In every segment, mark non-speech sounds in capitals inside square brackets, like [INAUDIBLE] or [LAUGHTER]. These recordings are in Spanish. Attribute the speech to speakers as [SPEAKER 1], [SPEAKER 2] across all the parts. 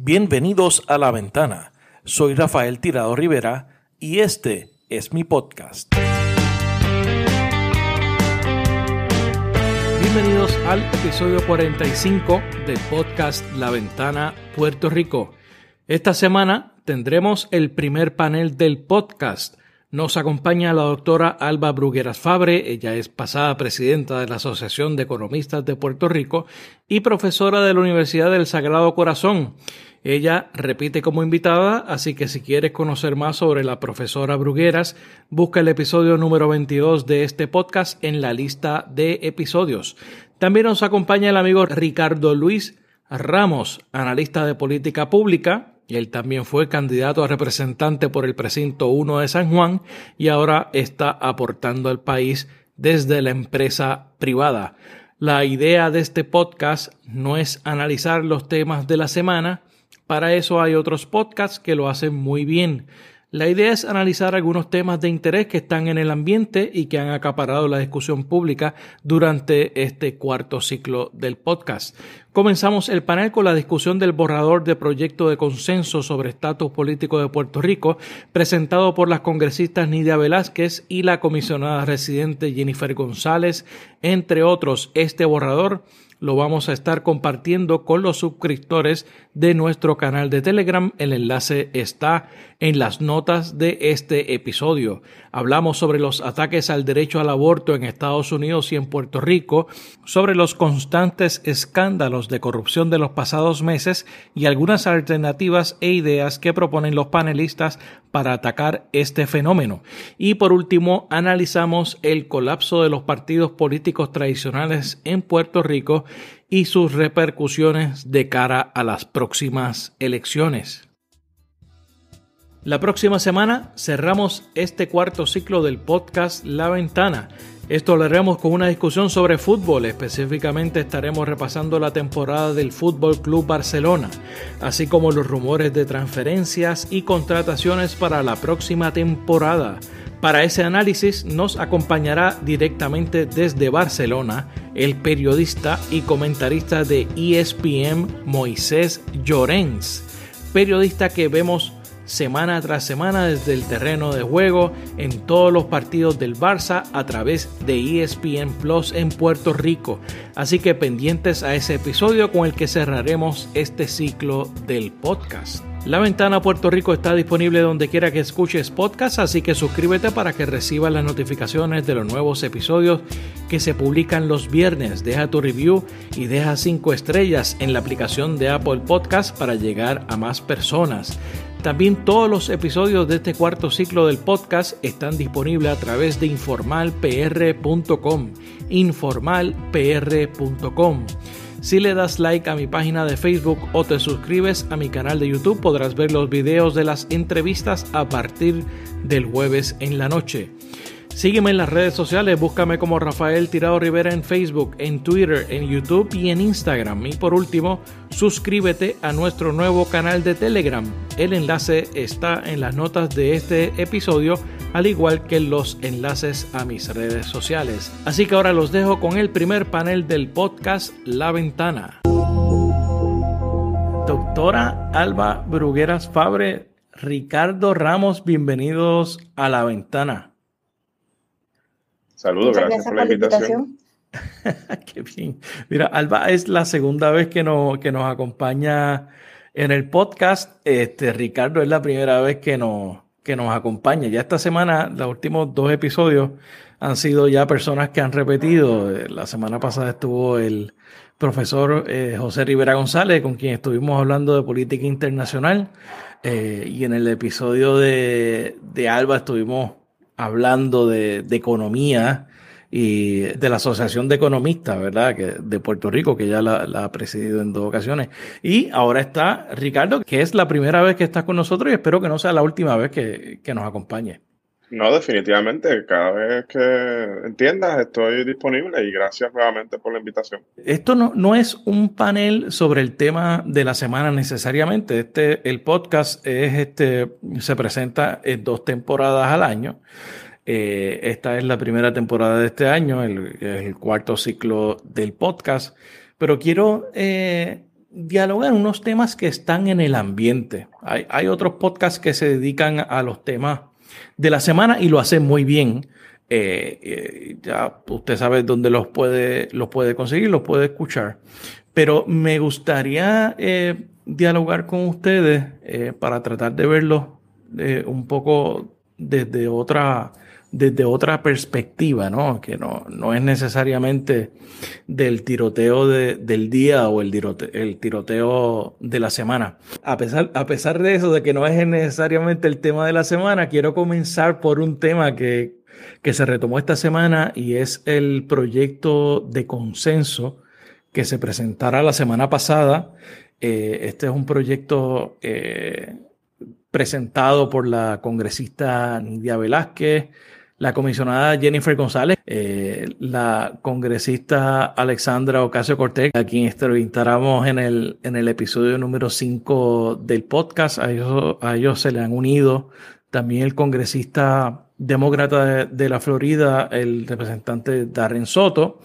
[SPEAKER 1] Bienvenidos a La Ventana. Soy Rafael Tirado Rivera y este es mi podcast. Bienvenidos al episodio 45 del podcast La Ventana Puerto Rico. Esta semana tendremos el primer panel del podcast nos acompaña la doctora Alba Brugueras Fabre, ella es pasada presidenta de la Asociación de Economistas de Puerto Rico y profesora de la Universidad del Sagrado Corazón. Ella repite como invitada, así que si quieres conocer más sobre la profesora Brugueras, busca el episodio número 22 de este podcast en la lista de episodios. También nos acompaña el amigo Ricardo Luis Ramos, analista de política pública, él también fue candidato a representante por el precinto 1 de San Juan y ahora está aportando al país desde la empresa privada. La idea de este podcast no es analizar los temas de la semana, para eso hay otros podcasts que lo hacen muy bien. La idea es analizar algunos temas de interés que están en el ambiente y que han acaparado la discusión pública durante este cuarto ciclo del podcast. Comenzamos el panel con la discusión del borrador de proyecto de consenso sobre estatus político de Puerto Rico, presentado por las congresistas Nidia Velázquez y la comisionada residente Jennifer González, entre otros. Este borrador lo vamos a estar compartiendo con los suscriptores de nuestro canal de Telegram. El enlace está en las notas de este episodio. Hablamos sobre los ataques al derecho al aborto en Estados Unidos y en Puerto Rico, sobre los constantes escándalos de corrupción de los pasados meses y algunas alternativas e ideas que proponen los panelistas para atacar este fenómeno. Y por último, analizamos el colapso de los partidos políticos tradicionales en Puerto Rico y sus repercusiones de cara a las próximas elecciones. La próxima semana cerramos este cuarto ciclo del podcast La Ventana. Esto lo haremos con una discusión sobre fútbol, específicamente estaremos repasando la temporada del Fútbol Club Barcelona, así como los rumores de transferencias y contrataciones para la próxima temporada. Para ese análisis nos acompañará directamente desde Barcelona el periodista y comentarista de ESPN Moisés Llorens, periodista que vemos semana tras semana desde el terreno de juego en todos los partidos del Barça a través de ESPN Plus en Puerto Rico. Así que pendientes a ese episodio con el que cerraremos este ciclo del podcast. La ventana Puerto Rico está disponible donde quiera que escuches podcast, así que suscríbete para que recibas las notificaciones de los nuevos episodios que se publican los viernes. Deja tu review y deja 5 estrellas en la aplicación de Apple Podcast para llegar a más personas. También todos los episodios de este cuarto ciclo del podcast están disponibles a través de informalpr.com. Informalpr.com. Si le das like a mi página de Facebook o te suscribes a mi canal de YouTube podrás ver los videos de las entrevistas a partir del jueves en la noche. Sígueme en las redes sociales, búscame como Rafael Tirado Rivera en Facebook, en Twitter, en YouTube y en Instagram. Y por último, suscríbete a nuestro nuevo canal de Telegram. El enlace está en las notas de este episodio, al igual que los enlaces a mis redes sociales. Así que ahora los dejo con el primer panel del podcast La Ventana. Doctora Alba Brugueras Fabre, Ricardo Ramos, bienvenidos a La Ventana.
[SPEAKER 2] Saludos, gracias, por la invitación. [LAUGHS]
[SPEAKER 1] Qué bien. Mira, Alba es la segunda vez que, nos, que nos acompaña en el podcast. Este, Ricardo es la primera vez que nos, que nos acompaña. Ya esta semana, los últimos dos episodios han sido ya personas que han repetido. La semana pasada estuvo el profesor eh, José Rivera González, con quien estuvimos hablando de política internacional. Eh, y en el episodio de, de Alba estuvimos hablando de, economía y de la Asociación de Economistas, ¿verdad? Que, de Puerto Rico, que ya la, ha presidido en dos ocasiones. Y ahora está Ricardo, que es la primera vez que está con nosotros y espero que no sea la última vez que, que nos acompañe.
[SPEAKER 2] No, definitivamente. Cada vez que entiendas, estoy disponible y gracias nuevamente por la invitación.
[SPEAKER 1] Esto no, no es un panel sobre el tema de la semana necesariamente. Este, el podcast es este, se presenta en dos temporadas al año. Eh, esta es la primera temporada de este año, el, el cuarto ciclo del podcast. Pero quiero eh, dialogar unos temas que están en el ambiente. Hay, hay, otros podcasts que se dedican a los temas de la semana y lo hacen muy bien. Eh, eh, ya usted sabe dónde los puede, los puede conseguir, los puede escuchar. Pero me gustaría eh, dialogar con ustedes para tratar de verlo un poco desde otra, desde otra perspectiva, ¿no? Que no, no es necesariamente del tiroteo del día o el tiroteo, el tiroteo de la semana. A pesar, a pesar de eso, de que no es necesariamente el tema de la semana, quiero comenzar por un tema que, que se retomó esta semana y es el proyecto de consenso que se presentará la semana pasada. Eh, este es un proyecto eh, presentado por la congresista Nidia Velázquez, la comisionada Jennifer González, eh, la congresista Alexandra Ocasio Cortés, a quien entrevistáramos en el, en el episodio número 5 del podcast. A ellos, a ellos se le han unido también el congresista demócrata de, la Florida, el representante Darren Soto.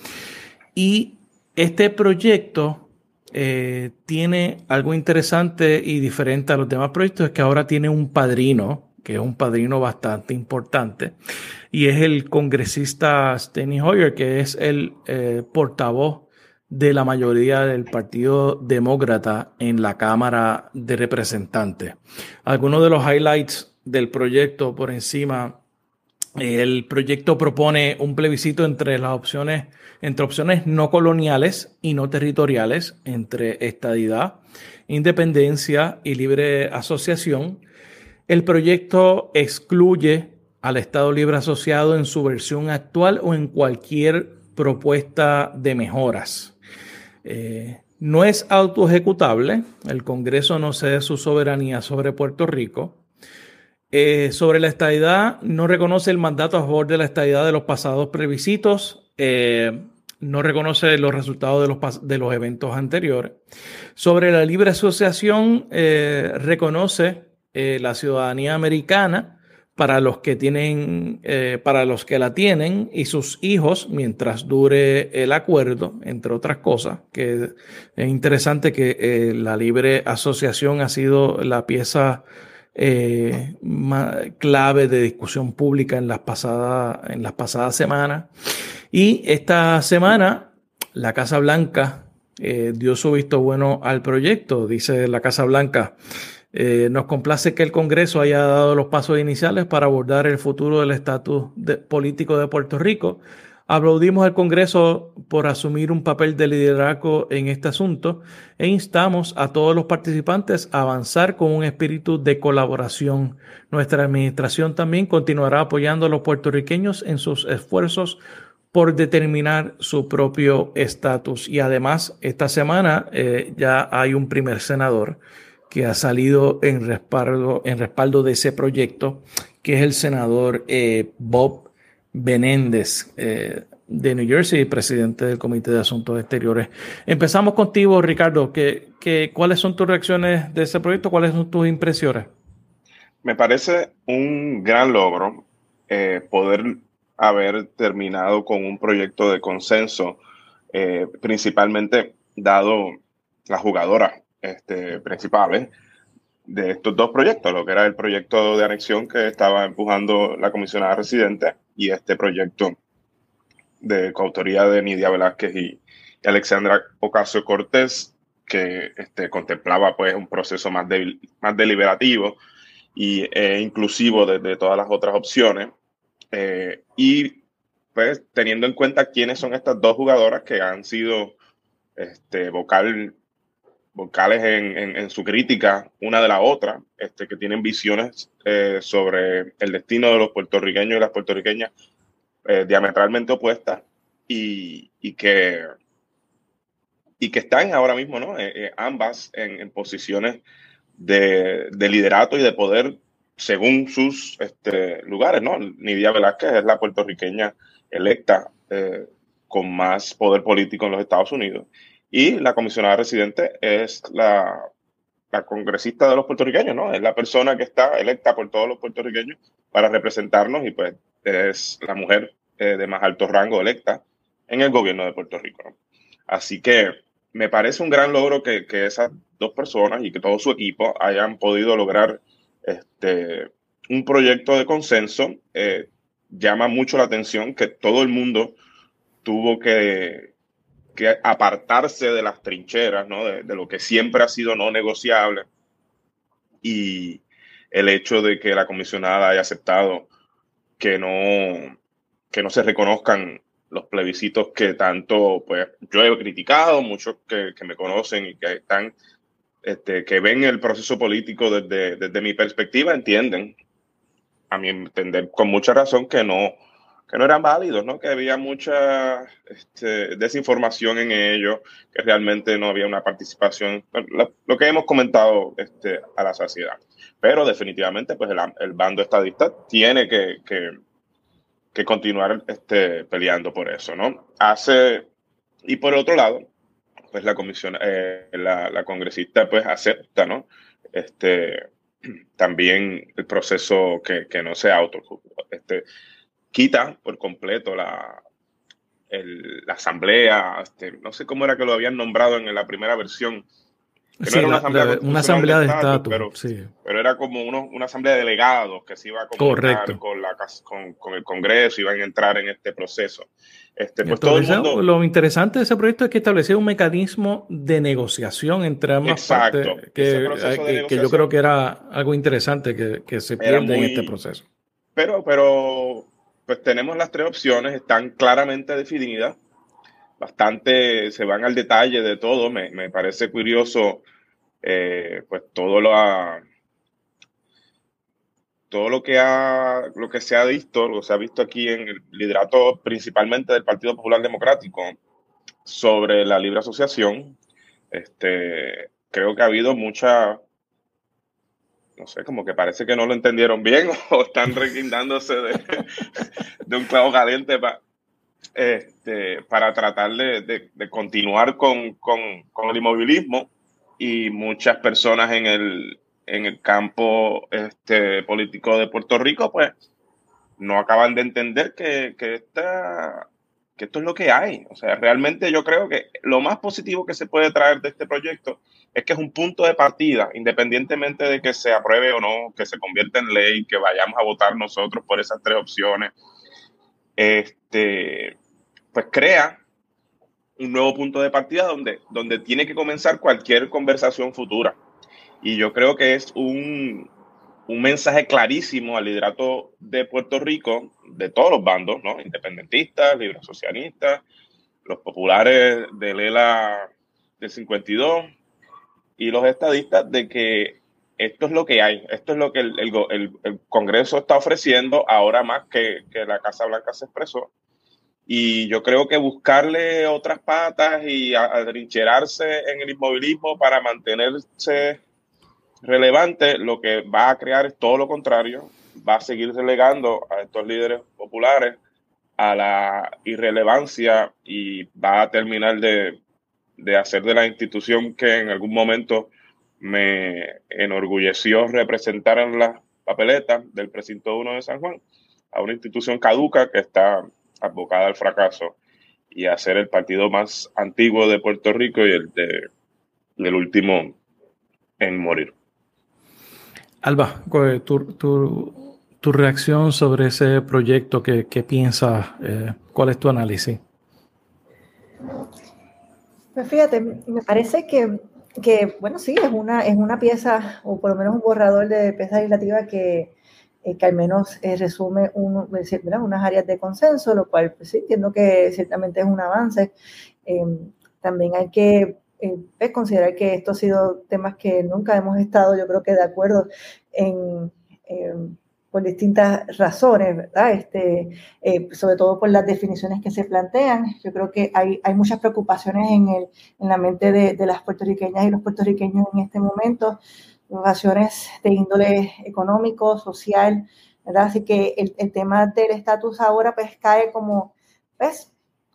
[SPEAKER 1] Y este proyecto eh, tiene algo interesante y diferente a los demás proyectos, es que ahora tiene un padrino, que es un padrino bastante importante, y es el congresista Steny Hoyer, que es el eh, portavoz de la mayoría del Partido Demócrata en la Cámara de Representantes. Algunos de los highlights del proyecto por encima el proyecto propone un plebiscito entre las opciones, entre opciones no coloniales y no territoriales, entre estadidad, independencia y libre asociación. El proyecto excluye al Estado Libre Asociado en su versión actual o en cualquier propuesta de mejoras. Eh, no es autoejecutable, el Congreso no cede su soberanía sobre Puerto Rico eh, sobre la estadidad, no reconoce el mandato a favor de la estadidad de los pasados plebiscitos. Eh, no reconoce los resultados de los, de los, eventos anteriores. Sobre la libre asociación, eh, reconoce la ciudadanía americana para los que tienen, para los que la tienen y sus hijos mientras dure el acuerdo, entre otras cosas. Que es interesante que la libre asociación ha sido la pieza eh, clave de discusión pública en las, pasadas, en las pasadas semanas. Y esta semana la Casa Blanca eh, dio su visto bueno al proyecto, dice la Casa Blanca. Eh, nos complace que el Congreso haya dado los pasos iniciales para abordar el futuro del estatus político de Puerto Rico Aplaudimos al Congreso por asumir un papel de liderazgo en este asunto e instamos a todos los participantes a avanzar con un espíritu de colaboración. Nuestra administración también continuará apoyando a los puertorriqueños en sus esfuerzos por determinar su propio estatus. Y además, esta semana eh, ya hay un primer senador que ha salido en respaldo, en respaldo de ese proyecto, que es el senador eh, Bob Benéndez eh, de New Jersey, presidente del Comité de Asuntos Exteriores. Empezamos contigo, Ricardo. ¿Qué, cuáles son tus reacciones de ese proyecto? ¿Cuáles son tus impresiones?
[SPEAKER 2] Me parece un gran logro eh, poder haber terminado con un proyecto de consenso, principalmente dado las jugadoras este, principales de estos dos proyectos, lo que era el proyecto de anexión que estaba empujando la comisionada residente y este proyecto de coautoría de Nidia Velázquez y, Alexandra Ocasio Cortés, que este, contemplaba pues un proceso más, más deliberativo y e inclusivo de, todas las otras opciones. Eh, y pues teniendo en cuenta quiénes son estas dos jugadoras que han sido este, vocal, vocales en, su crítica una de la otra, este, que tienen visiones eh, sobre el destino de los puertorriqueños y las puertorriqueñas eh, diametralmente opuestas y, que, y que están ahora mismo, ¿no? Eh, ambas en, posiciones de, liderato y de poder según sus este, lugares, ¿no? Nidia Velázquez es la puertorriqueña electa con más poder político en los Estados Unidos y la comisionada residente es la, congresista de los puertorriqueños, ¿no? Es la persona que está electa por todos los puertorriqueños para representarnos y pues es la mujer eh, de más alto rango electa en el gobierno de Puerto Rico. Así que me parece un gran logro que, que, esas dos personas y que todo su equipo hayan podido lograr este, un proyecto de consenso. Eh, llama mucho la atención que todo el mundo tuvo que, que apartarse de las trincheras, ¿no? de, lo que siempre ha sido no negociable. Y el hecho de que la comisionada haya aceptado que no, que no se reconozcan los plebiscitos que tanto pues yo he criticado, muchos que, que me conocen y que están, este, que ven el proceso político desde, desde mi perspectiva, entienden, a mi entender, con mucha razón que no, que no eran válidos, ¿no? que había mucha este, desinformación en ellos, que realmente no había una participación, lo, que hemos comentado este, a la sociedad. Pero definitivamente pues el, bando estadista tiene que, que continuar este, peleando por eso, ¿no? Hace, y por otro lado, pues la comisión, eh, la, congresista pues acepta, ¿no? Este, también el proceso que, que no sea auto, este, quita por completo la, el, la asamblea, este, no sé cómo era que lo habían nombrado en la primera versión,
[SPEAKER 1] que sí, no era una asamblea, la, una asamblea de estatus,
[SPEAKER 2] pero,
[SPEAKER 1] sí.
[SPEAKER 2] pero, era como uno, una asamblea de delegados que se iba a comunicar con, la, con, con, el Congreso, iban a entrar en este proceso. Este, pues todo el mundo...
[SPEAKER 1] Lo interesante de ese proyecto es que establecía un mecanismo de negociación entre ambas
[SPEAKER 2] Exacto,
[SPEAKER 1] partes, que, que, que, yo creo que era algo interesante que, que se pierde muy, en este proceso.
[SPEAKER 2] Pero, pero, pues tenemos las tres opciones, están claramente definidas bastante, se van al detalle de todo. Me, me parece curioso, eh, pues todo lo, todo lo que ha, lo que se ha visto, lo que se ha visto aquí en el liderato principalmente del Partido Popular Democrático sobre la libre asociación. Este, creo que ha habido mucha, no sé, como que parece que no lo entendieron bien [LAUGHS] o están reguindándose de, un clavo caliente para este, para tratar de, de, continuar con, con, con, el inmovilismo. Y muchas personas en el, en el campo este, político de Puerto Rico, pues no acaban de entender que, que, esta, que esto es lo que hay. O sea, realmente yo creo que lo más positivo que se puede traer de este proyecto es que es un punto de partida, independientemente de que se apruebe o no, que se convierta en ley, que vayamos a votar nosotros por esas tres opciones. Este, pues crea un nuevo punto de partida donde, donde tiene que comenzar cualquier conversación futura. Y yo creo que es un, un mensaje clarísimo al liderato de Puerto Rico, de todos los bandos, ¿no? Independentistas, libre socialistas, los populares del ELA del 52 y los estadistas de que esto es lo que hay, esto es lo que el, el, el Congreso está ofreciendo ahora más que, que la Casa Blanca se expresó y yo creo que buscarle otras patas y atrincherarse en el inmovilismo para mantenerse relevante, lo que va a crear es todo lo contrario, va a seguir relegando a estos líderes populares a la irrelevancia y va a terminar de, de hacer de la institución que en algún momento me enorgulleció representar en las papeletas del precinto 1 de San Juan, a una institución caduca que está abocada al fracaso y a ser el partido más antiguo de Puerto Rico y el, de, el último en morir.
[SPEAKER 1] Alba, tu, tu, tu reacción sobre ese proyecto, ¿qué, qué piensas? Eh, ¿Cuál es tu análisis?
[SPEAKER 3] Pues fíjate, me parece que, que, bueno, sí, es una, es una pieza, o por lo menos un borrador de pieza legislativa que, eh, que al menos eh, resume un, unas áreas de consenso, lo cual pues, sí, entiendo que ciertamente es un avance. Eh, también hay que pues, considerar que estos han sido temas que nunca hemos estado, yo creo que de acuerdo en, por distintas razones, ¿verdad? Este, sobre todo por las definiciones que se plantean. Yo creo que hay, hay muchas preocupaciones en, el, en la mente de, de las puertorriqueñas y los puertorriqueños en este momento innovaciones de índole económico, social, ¿verdad? Así que el, el tema del estatus ahora pues cae como, pues,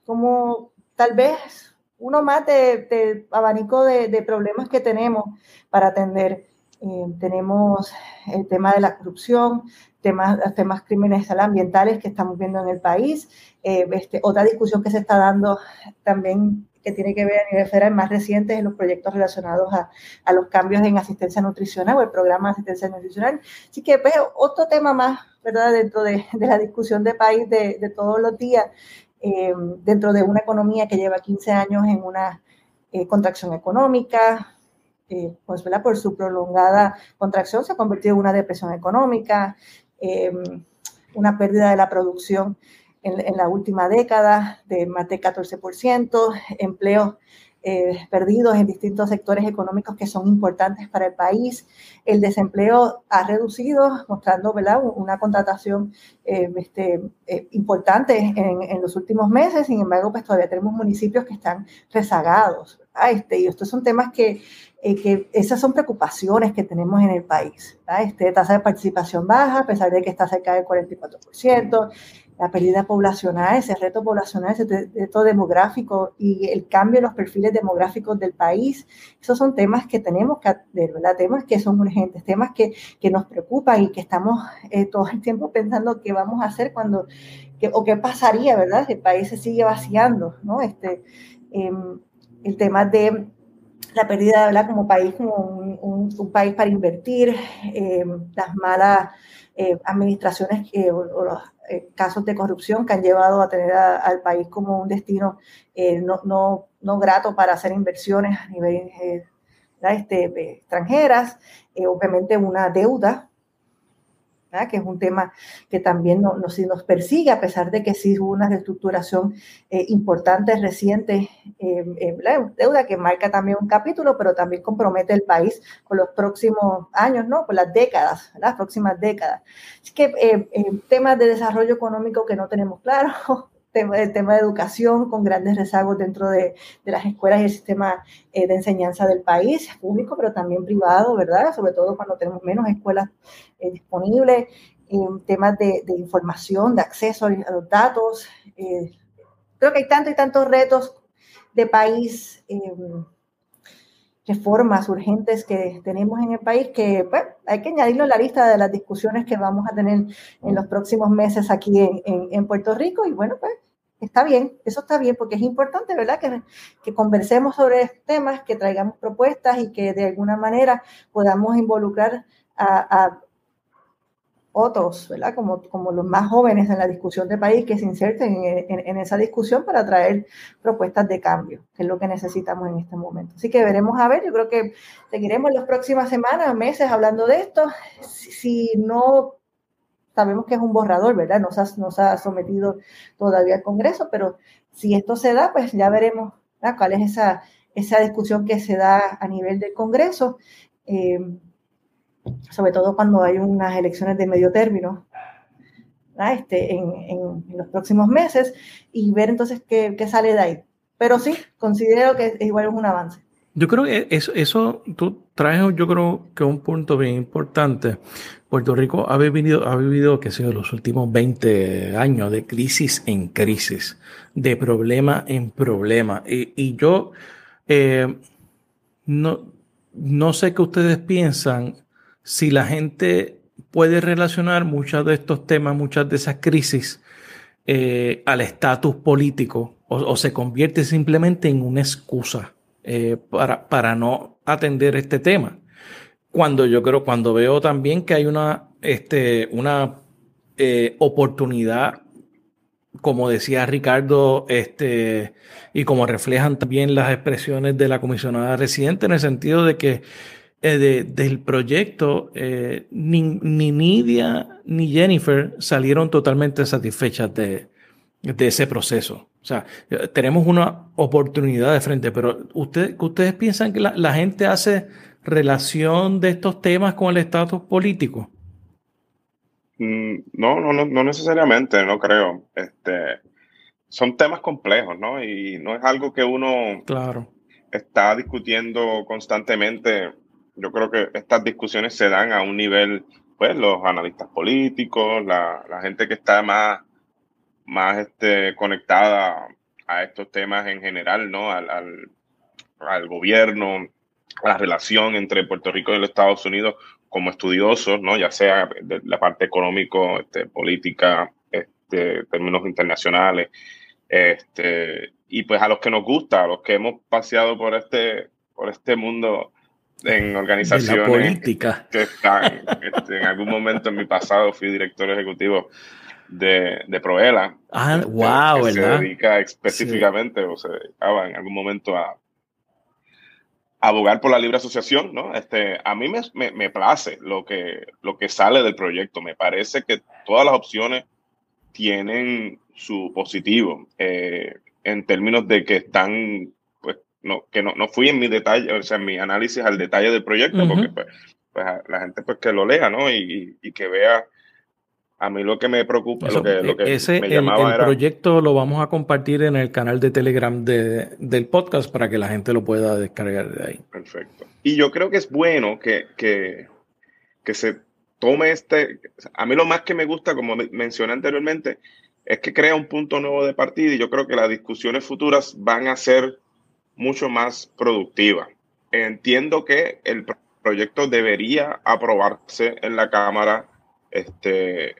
[SPEAKER 3] como tal vez uno más de, de abanico de, de, problemas que tenemos para atender. Eh, tenemos el tema de la corrupción, temas, temas crímenes ambientales que estamos viendo en el país, eh, este, otra discusión que se está dando también que tiene que ver a nivel federal más recientes en los proyectos relacionados a, a los cambios en asistencia nutricional o el programa de asistencia nutricional. Así que pues, otro tema más, ¿verdad? Dentro de, de la discusión de país de, de todos los días, eh, dentro de una economía que lleva 15 años en una eh, contracción económica, eh, pues ¿verdad? por su prolongada contracción se ha convertido en una depresión económica, una pérdida de la producción en, la última década de más de 14%, empleos eh, perdidos en distintos sectores económicos que son importantes para el país. El desempleo ha reducido, mostrando ¿verdad? una contratación eh, este, eh, importante en, en, los últimos meses. Sin embargo, pues todavía tenemos municipios que están rezagados. Este, y estos son temas que, que esas son preocupaciones que tenemos en el país. Este, tasa de participación baja, a pesar de que está cerca del 44%, la pérdida poblacional, ese reto poblacional, ese reto demográfico y el cambio en los perfiles demográficos del país. Esos son temas que tenemos que atender, ¿verdad? Temas que son urgentes, temas que, que nos preocupan y que estamos eh, todo el tiempo pensando qué vamos a hacer cuando, o qué pasaría, ¿verdad? Si el país se sigue vaciando, ¿no? Este, em, el tema de la pérdida, ¿verdad? Como país, como un, un, país para invertir, em, las malas eh, administraciones eh, o, los eh, casos de corrupción que han llevado a tener al país como un destino no, no, no, grato para hacer inversiones a nivel este, extranjeras, obviamente una deuda que es un tema que también nos, persigue, a pesar de que sí hubo una reestructuración eh, importante, reciente, eh, deuda que marca también un capítulo, pero también compromete el país por los próximos años, ¿no? por las décadas, las próximas décadas. Así que eh, temas de desarrollo económico que no tenemos claro, el tema de educación con grandes rezagos dentro de, de las escuelas y el sistema eh, de enseñanza del país, público, pero también privado, ¿verdad? Sobre todo cuando tenemos menos escuelas eh, disponibles, temas de, de, información, de acceso a los datos. Eh, creo que hay tantos y tantos retos de país, reformas urgentes que tenemos en el país que bueno, hay que añadirlo a la lista de las discusiones que vamos a tener en los próximos meses aquí en, en, Puerto Rico y bueno, pues está bien, eso está bien, porque es importante, ¿verdad? Que, que conversemos sobre temas, que traigamos propuestas y que de alguna manera podamos involucrar a otros, ¿verdad? Como, como los más jóvenes en la discusión de país, que se inserten en, esa discusión para traer propuestas de cambio, que es lo que necesitamos en este momento. Así que veremos a ver, yo creo que seguiremos las próximas semanas, meses hablando de esto. Si, no sabemos que es un borrador, ¿verdad? Nos ha, ha sometido todavía al Congreso, pero si esto se da, pues ya veremos cuál es esa, esa discusión que se da a nivel del Congreso, eh, sobre todo cuando hay unas elecciones de medio término este, en, en, los próximos meses, y ver entonces qué, qué sale de ahí. Pero sí, considero que es igual es un avance.
[SPEAKER 1] Yo creo que eso, eso tú traes, yo creo que un punto bien importante. Puerto Rico ha vivido, ha vivido, qué sé yo, los últimos 20 años de crisis en crisis, de problema en problema. Y, y yo eh, no, no sé qué ustedes piensan si la gente puede relacionar muchos de estos temas, muchas de esas crisis eh, al estatus político o, se convierte simplemente en una excusa eh, para, para no atender este tema. Cuando yo creo, cuando veo también que hay una, este, una eh, oportunidad, como decía Ricardo, este, y como reflejan también las expresiones de la comisionada residente, en el sentido de que eh, del proyecto, ni, ni Nidia ni Jennifer salieron totalmente satisfechas de, de ese proceso. O sea, tenemos una oportunidad de frente, pero usted, ¿ustedes piensan que la, la gente hace relación de estos temas con el estatus político?
[SPEAKER 2] Mm, no, no, no, no necesariamente, no creo. Este, son temas complejos, ¿no? Y no es algo que uno
[SPEAKER 1] claro.
[SPEAKER 2] está discutiendo constantemente. Yo creo que estas discusiones se dan a un nivel, pues, los analistas políticos, la, la gente que está más más este, conectada a estos temas en general, ¿no? Al, al, gobierno, a la relación entre Puerto Rico y los Estados Unidos como estudiosos, ¿no? Ya sea de la parte económico, este, política, este, términos internacionales. Este, y pues a los que nos gusta, a los que hemos paseado por este, por este mundo en organizaciones
[SPEAKER 1] política.
[SPEAKER 2] que están, este, en algún momento en mi pasado fui director ejecutivo de, de Proela.
[SPEAKER 1] Ah, wow,
[SPEAKER 2] este, que
[SPEAKER 1] ¿verdad?
[SPEAKER 2] Se dedica específicamente o se dedicaba en algún momento a, abogar por la libre asociación, ¿no? Este, a mí me, me, me, place lo que, lo que sale del proyecto. Me parece que todas las opciones tienen su positivo eh, en términos de que están, no, que no, no fui en mi detalle, o sea, en mi análisis al detalle del proyecto, uh -huh. porque pues, pues, la gente pues que lo lea, ¿no? Y, y que vea a mí lo que me preocupa,
[SPEAKER 1] Eso,
[SPEAKER 2] lo que, lo que
[SPEAKER 1] ese,
[SPEAKER 2] me llamaba
[SPEAKER 1] el, el
[SPEAKER 2] era...
[SPEAKER 1] proyecto lo vamos a compartir en el canal de Telegram de, del podcast para que la gente lo pueda descargar de ahí.
[SPEAKER 2] Perfecto. Y yo creo que es bueno que, que, que se tome este... A mí lo más que me gusta, como mencioné anteriormente, es que crea un punto nuevo de partida y yo creo que las discusiones futuras van a ser mucho más productivas. Entiendo que el proyecto debería aprobarse en la Cámara este,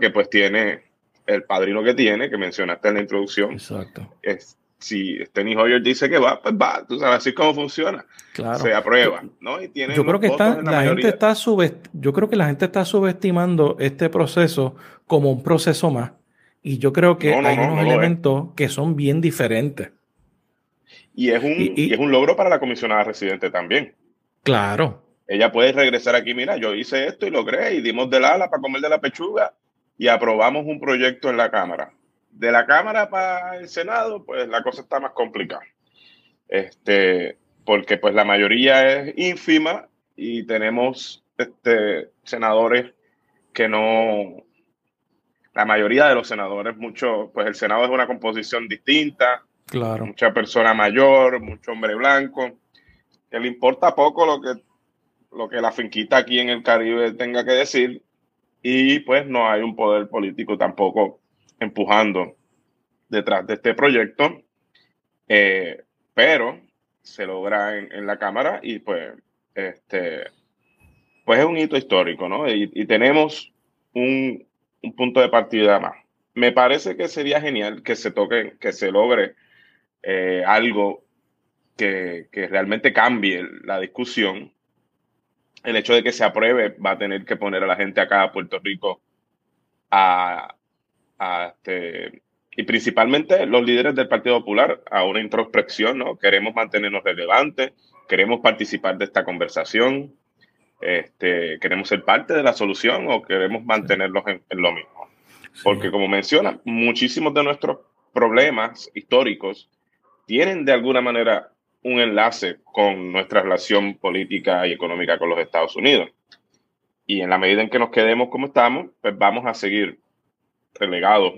[SPEAKER 2] que pues tiene el padrino que tiene, que mencionaste en la introducción.
[SPEAKER 1] Exacto.
[SPEAKER 2] Es, si Steny Hoyer dice que va, pues va, tú sabes así cómo funciona.
[SPEAKER 1] Claro.
[SPEAKER 2] Se aprueba, ¿no? Y tiene
[SPEAKER 1] yo creo que está, la,
[SPEAKER 2] la
[SPEAKER 1] gente está subest yo creo que la gente está subestimando este proceso como un proceso más. Y yo creo que
[SPEAKER 2] no, no,
[SPEAKER 1] hay
[SPEAKER 2] no,
[SPEAKER 1] unos
[SPEAKER 2] no
[SPEAKER 1] elementos que son bien diferentes.
[SPEAKER 2] Y es, un, y, y, y es un logro para la comisionada residente también.
[SPEAKER 1] Claro,
[SPEAKER 2] ella puede regresar aquí, mira, yo hice esto y logré y dimos del ala para comer de la pechuga y aprobamos un proyecto en la Cámara. De la Cámara para el Senado, pues la cosa está más complicada. Este, porque pues la mayoría es ínfima y tenemos este, senadores que no, la mayoría de los senadores, mucho, pues el Senado es una composición distinta,
[SPEAKER 1] claro.
[SPEAKER 2] mucha persona mayor, mucho hombre blanco, que le importa poco lo que lo que la finquita aquí en el Caribe tenga que decir y pues no hay un poder político tampoco empujando detrás de este proyecto, eh, pero se logra en, la Cámara y pues este pues es un hito histórico, ¿no? Y, y tenemos un, un, punto de partida más. Me parece que sería genial que se toque, que se logre eh, algo que, que realmente cambie la discusión el hecho de que se apruebe va a tener que poner a la gente acá a Puerto Rico a, a este, y principalmente los líderes del Partido Popular a una introspección, ¿no? Queremos mantenernos relevantes, queremos participar de esta conversación, este, queremos ser parte de la solución o queremos mantenerlos en, en lo mismo. Porque como menciona, muchísimos de nuestros problemas históricos tienen de alguna manera un enlace con nuestra relación política y económica con los Estados Unidos. Y en la medida en que nos quedemos como estamos, pues vamos a seguir relegados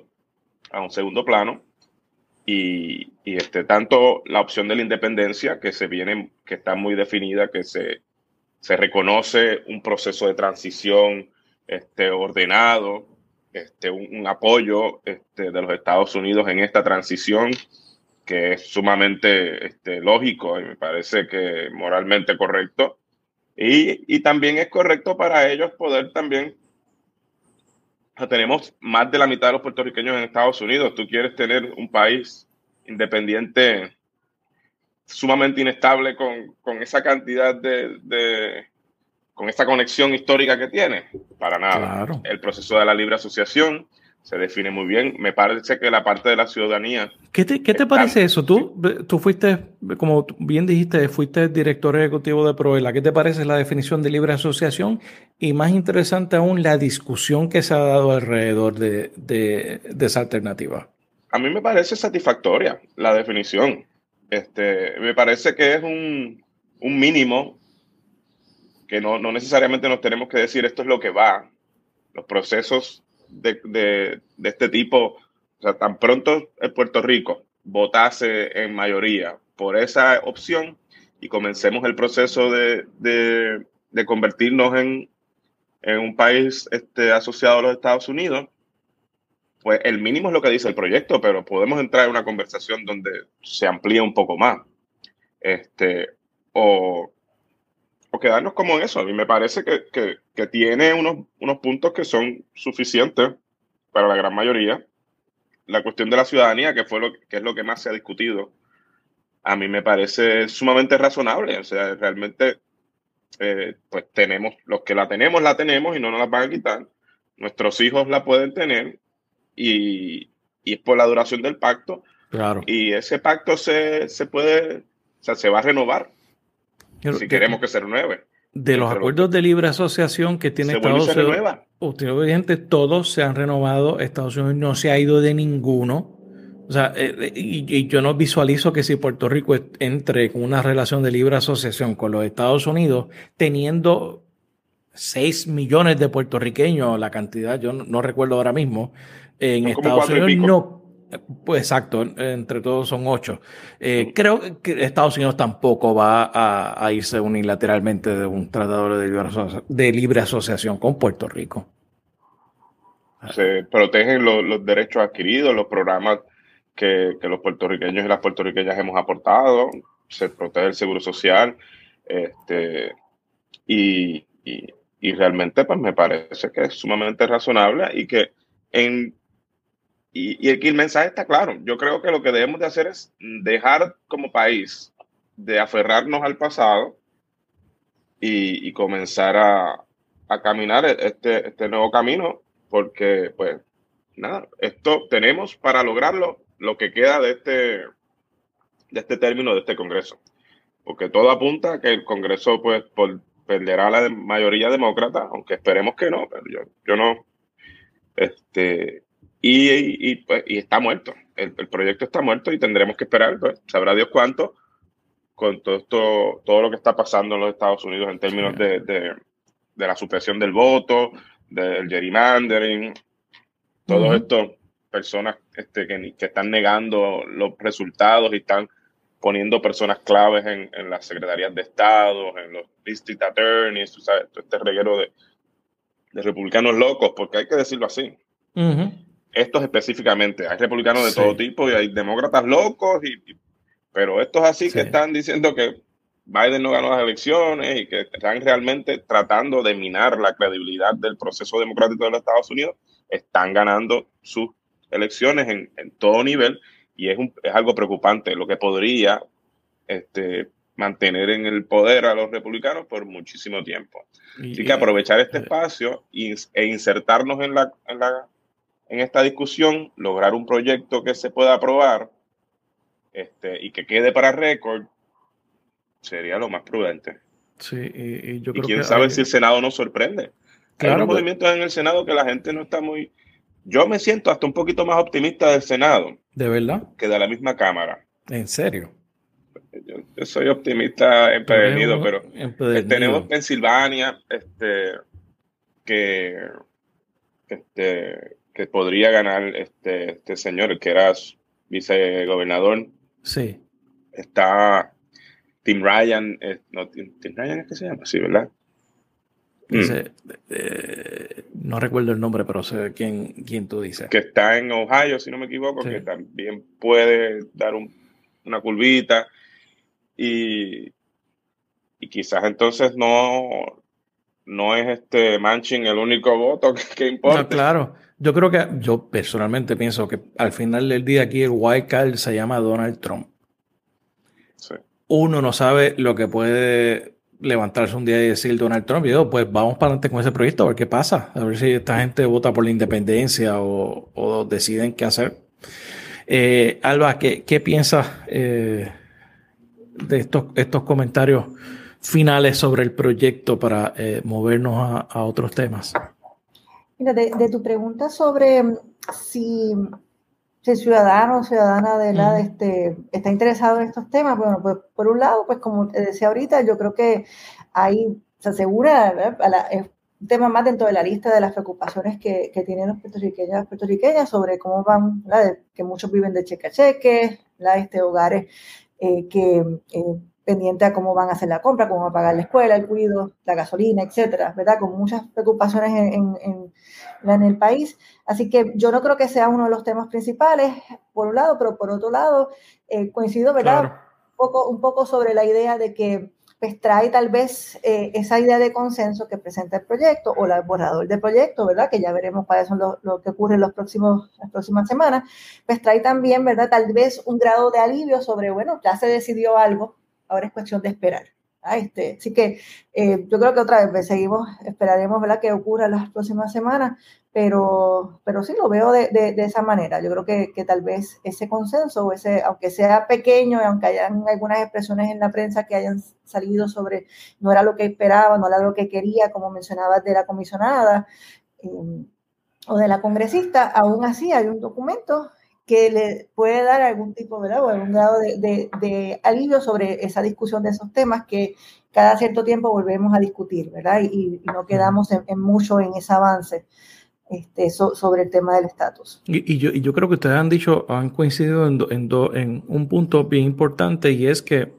[SPEAKER 2] a un segundo plano. Y, y, este, tanto la opción de la independencia, que se viene, que está muy definida, que se, se reconoce un proceso de transición este, ordenado, este, un, un apoyo este, de los Estados Unidos en esta transición, que es sumamente este, lógico y me parece que moralmente correcto. Y, y, también es correcto para ellos poder también, tenemos más de la mitad de los puertorriqueños en Estados Unidos, tú quieres tener un país independiente sumamente inestable con, con esa cantidad de, de, con esa conexión histórica que tiene, para nada.
[SPEAKER 1] Claro.
[SPEAKER 2] El proceso de la libre asociación, se define muy bien. Me parece que la parte de la ciudadanía.
[SPEAKER 1] ¿Qué te, qué te parece eso? Tú, tú fuiste, como bien dijiste, fuiste director ejecutivo de Proela. ¿Qué te parece la definición de libre asociación? Y más interesante aún, la discusión que se ha dado alrededor de, de, de esa alternativa.
[SPEAKER 2] A mí me parece satisfactoria la definición. Este, me parece que es un, un mínimo que no, no necesariamente nos tenemos que decir esto es lo que va. Los procesos de, de, este tipo, o sea, tan pronto en Puerto Rico votase en mayoría por esa opción y comencemos el proceso de, de, de convertirnos en, en, un país este, asociado a los Estados Unidos, pues el mínimo es lo que dice el proyecto, pero podemos entrar en una conversación donde se amplía un poco más. Este, o, o quedarnos como en eso. A mí me parece que, que, que, tiene unos, unos puntos que son suficientes para la gran mayoría la cuestión de la ciudadanía, que fue lo que es lo que más se ha discutido, a mí me parece sumamente razonable. O sea, realmente, eh, pues tenemos, los que la tenemos, la tenemos y no nos la van a quitar. Nuestros hijos la pueden tener y, y es por la duración del pacto.
[SPEAKER 1] Claro.
[SPEAKER 2] Y ese pacto se, se puede, o sea, se va a renovar si queremos que se renueve.
[SPEAKER 1] De los acuerdos de libre asociación que tiene Estados Unidos, todos se han renovado. Estados Unidos no se ha ido de ninguno. O sea, eh, eh, y, yo no visualizo que si Puerto Rico entre con una relación de libre asociación con los Estados Unidos, teniendo 6 millones de puertorriqueños, la cantidad, yo no, recuerdo ahora mismo, en Estados Unidos no pues exacto, entre todos son ocho. Eh, creo que Estados Unidos tampoco va a, irse unilateralmente de un tratado de libre, asociación con Puerto Rico.
[SPEAKER 2] Se protegen los, derechos adquiridos, los programas que, los puertorriqueños y las puertorriqueñas hemos aportado, se protege el seguro social, este, y, y realmente pues me parece que es sumamente razonable y que en y, el, mensaje está claro. Yo creo que lo que debemos de hacer es dejar como país de aferrarnos al pasado y, comenzar a, caminar este, este nuevo camino, porque pues nada, esto tenemos para lograrlo lo que queda de este, de este término de este Congreso. Porque todo apunta a que el Congreso pues por, perderá la mayoría demócrata, aunque esperemos que no, pero yo, yo no. Este, y, pues, y, está muerto. El, proyecto está muerto y tendremos que esperar, pues, sabrá Dios cuánto, con todo esto, todo lo que está pasando en los Estados Unidos en términos de, de, la supresión del voto, del gerrymandering, todos estos personas este, que, que, están negando los resultados y están poniendo personas claves en, en las secretarías de Estado, en los district attorneys, sabes, este reguero de, de, republicanos locos, porque hay que decirlo así estos específicamente. Hay republicanos de todo tipo y hay demócratas locos, y, pero estos así que están diciendo que Biden no ganó las elecciones y que están realmente tratando de minar la credibilidad del proceso democrático de los Estados Unidos, están ganando sus elecciones en, todo nivel y es, es algo preocupante, lo que podría este, mantener en el poder a los republicanos por muchísimo tiempo. Así que aprovechar este eh, espacio e insertarnos en la, en la en esta discusión, lograr un proyecto que se pueda aprobar este, y que quede para récord sería lo más prudente.
[SPEAKER 1] Sí, y, yo
[SPEAKER 2] creo quién sabe si el Senado nos sorprende. Claro, Hay unos pues. movimientos en el Senado que la gente no está muy... Yo me siento hasta un poquito más optimista del Senado.
[SPEAKER 1] ¿De verdad?
[SPEAKER 2] Que de la misma Cámara.
[SPEAKER 1] ¿En serio?
[SPEAKER 2] Yo, soy optimista empedernido, pero tenemos Pensilvania, este, que, este, que podría ganar este, este señor, que era vicegobernador.
[SPEAKER 1] Sí.
[SPEAKER 2] Está Tim Ryan, eh, no, Tim, Ryan es que se llama, sí, ¿verdad?
[SPEAKER 1] Mm. Eh, no recuerdo el nombre, pero sé quién, quién tú dices.
[SPEAKER 2] Que está en Ohio, si no me equivoco, que también puede dar una curvita. Y, y quizás entonces no, no es este Manchin el único voto [LAUGHS] que, importa. No,
[SPEAKER 1] claro. Yo creo que, yo personalmente pienso que al final del día aquí el white card se llama Donald Trump. Uno no sabe lo que puede levantarse un día y decir Donald Trump, y yo, pues vamos para adelante con ese proyecto, a ver qué pasa, a ver si esta gente vota por la independencia o, deciden qué hacer. Eh, Alba, ¿qué, qué piensas eh, de estos, estos comentarios finales sobre el proyecto para eh, movernos a otros temas?
[SPEAKER 3] Mira, de, tu pregunta sobre mm, si, el ciudadano o ciudadana de la, este, está interesado en estos temas, bueno, pues por un lado, pues como te decía ahorita, yo creo que ahí se asegura, es un tema más dentro de la lista de las preocupaciones que, tienen los puertorriqueños puertorriqueñas sobre cómo van, que muchos viven de cheque a cheque, este, hogares eh, que eh, pendiente a cómo van a hacer la compra, cómo van a pagar la escuela, el cuido, la gasolina, etcétera, ¿verdad? Con muchas preocupaciones en, en, el país. Así que yo no creo que sea uno de los temas principales, por un lado, pero por otro lado, eh, coincido, ¿verdad? Un, poco, un poco sobre la idea de que pues trae tal vez eh, esa idea de consenso que presenta el proyecto o el borrador del proyecto, ¿verdad? Que ya veremos cuáles son lo, que ocurre en los próximos, las próximas semanas, pues trae también, ¿verdad? Tal vez un grado de alivio sobre, bueno, ya se decidió algo, ahora es cuestión de esperar. Este, así que eh, yo creo que otra vez pues, seguimos, esperaremos ¿verdad? que ocurra las próximas semanas, pero, pero sí lo veo de, de, esa manera. Yo creo que, que, tal vez ese consenso, ese, aunque sea pequeño aunque hayan algunas expresiones en la prensa que hayan salido sobre no era lo que esperaba, no era lo que quería, como mencionabas de la comisionada eh, o de la congresista, aún así hay un documento que le puede dar algún tipo, ¿verdad? O algún grado de, de, alivio sobre esa discusión de esos temas que cada cierto tiempo volvemos a discutir, ¿verdad? Y, no quedamos en, mucho en ese avance este, sobre el tema del estatus.
[SPEAKER 1] Y, yo, y yo creo que ustedes han dicho, han coincidido en, en, en un punto bien importante y es que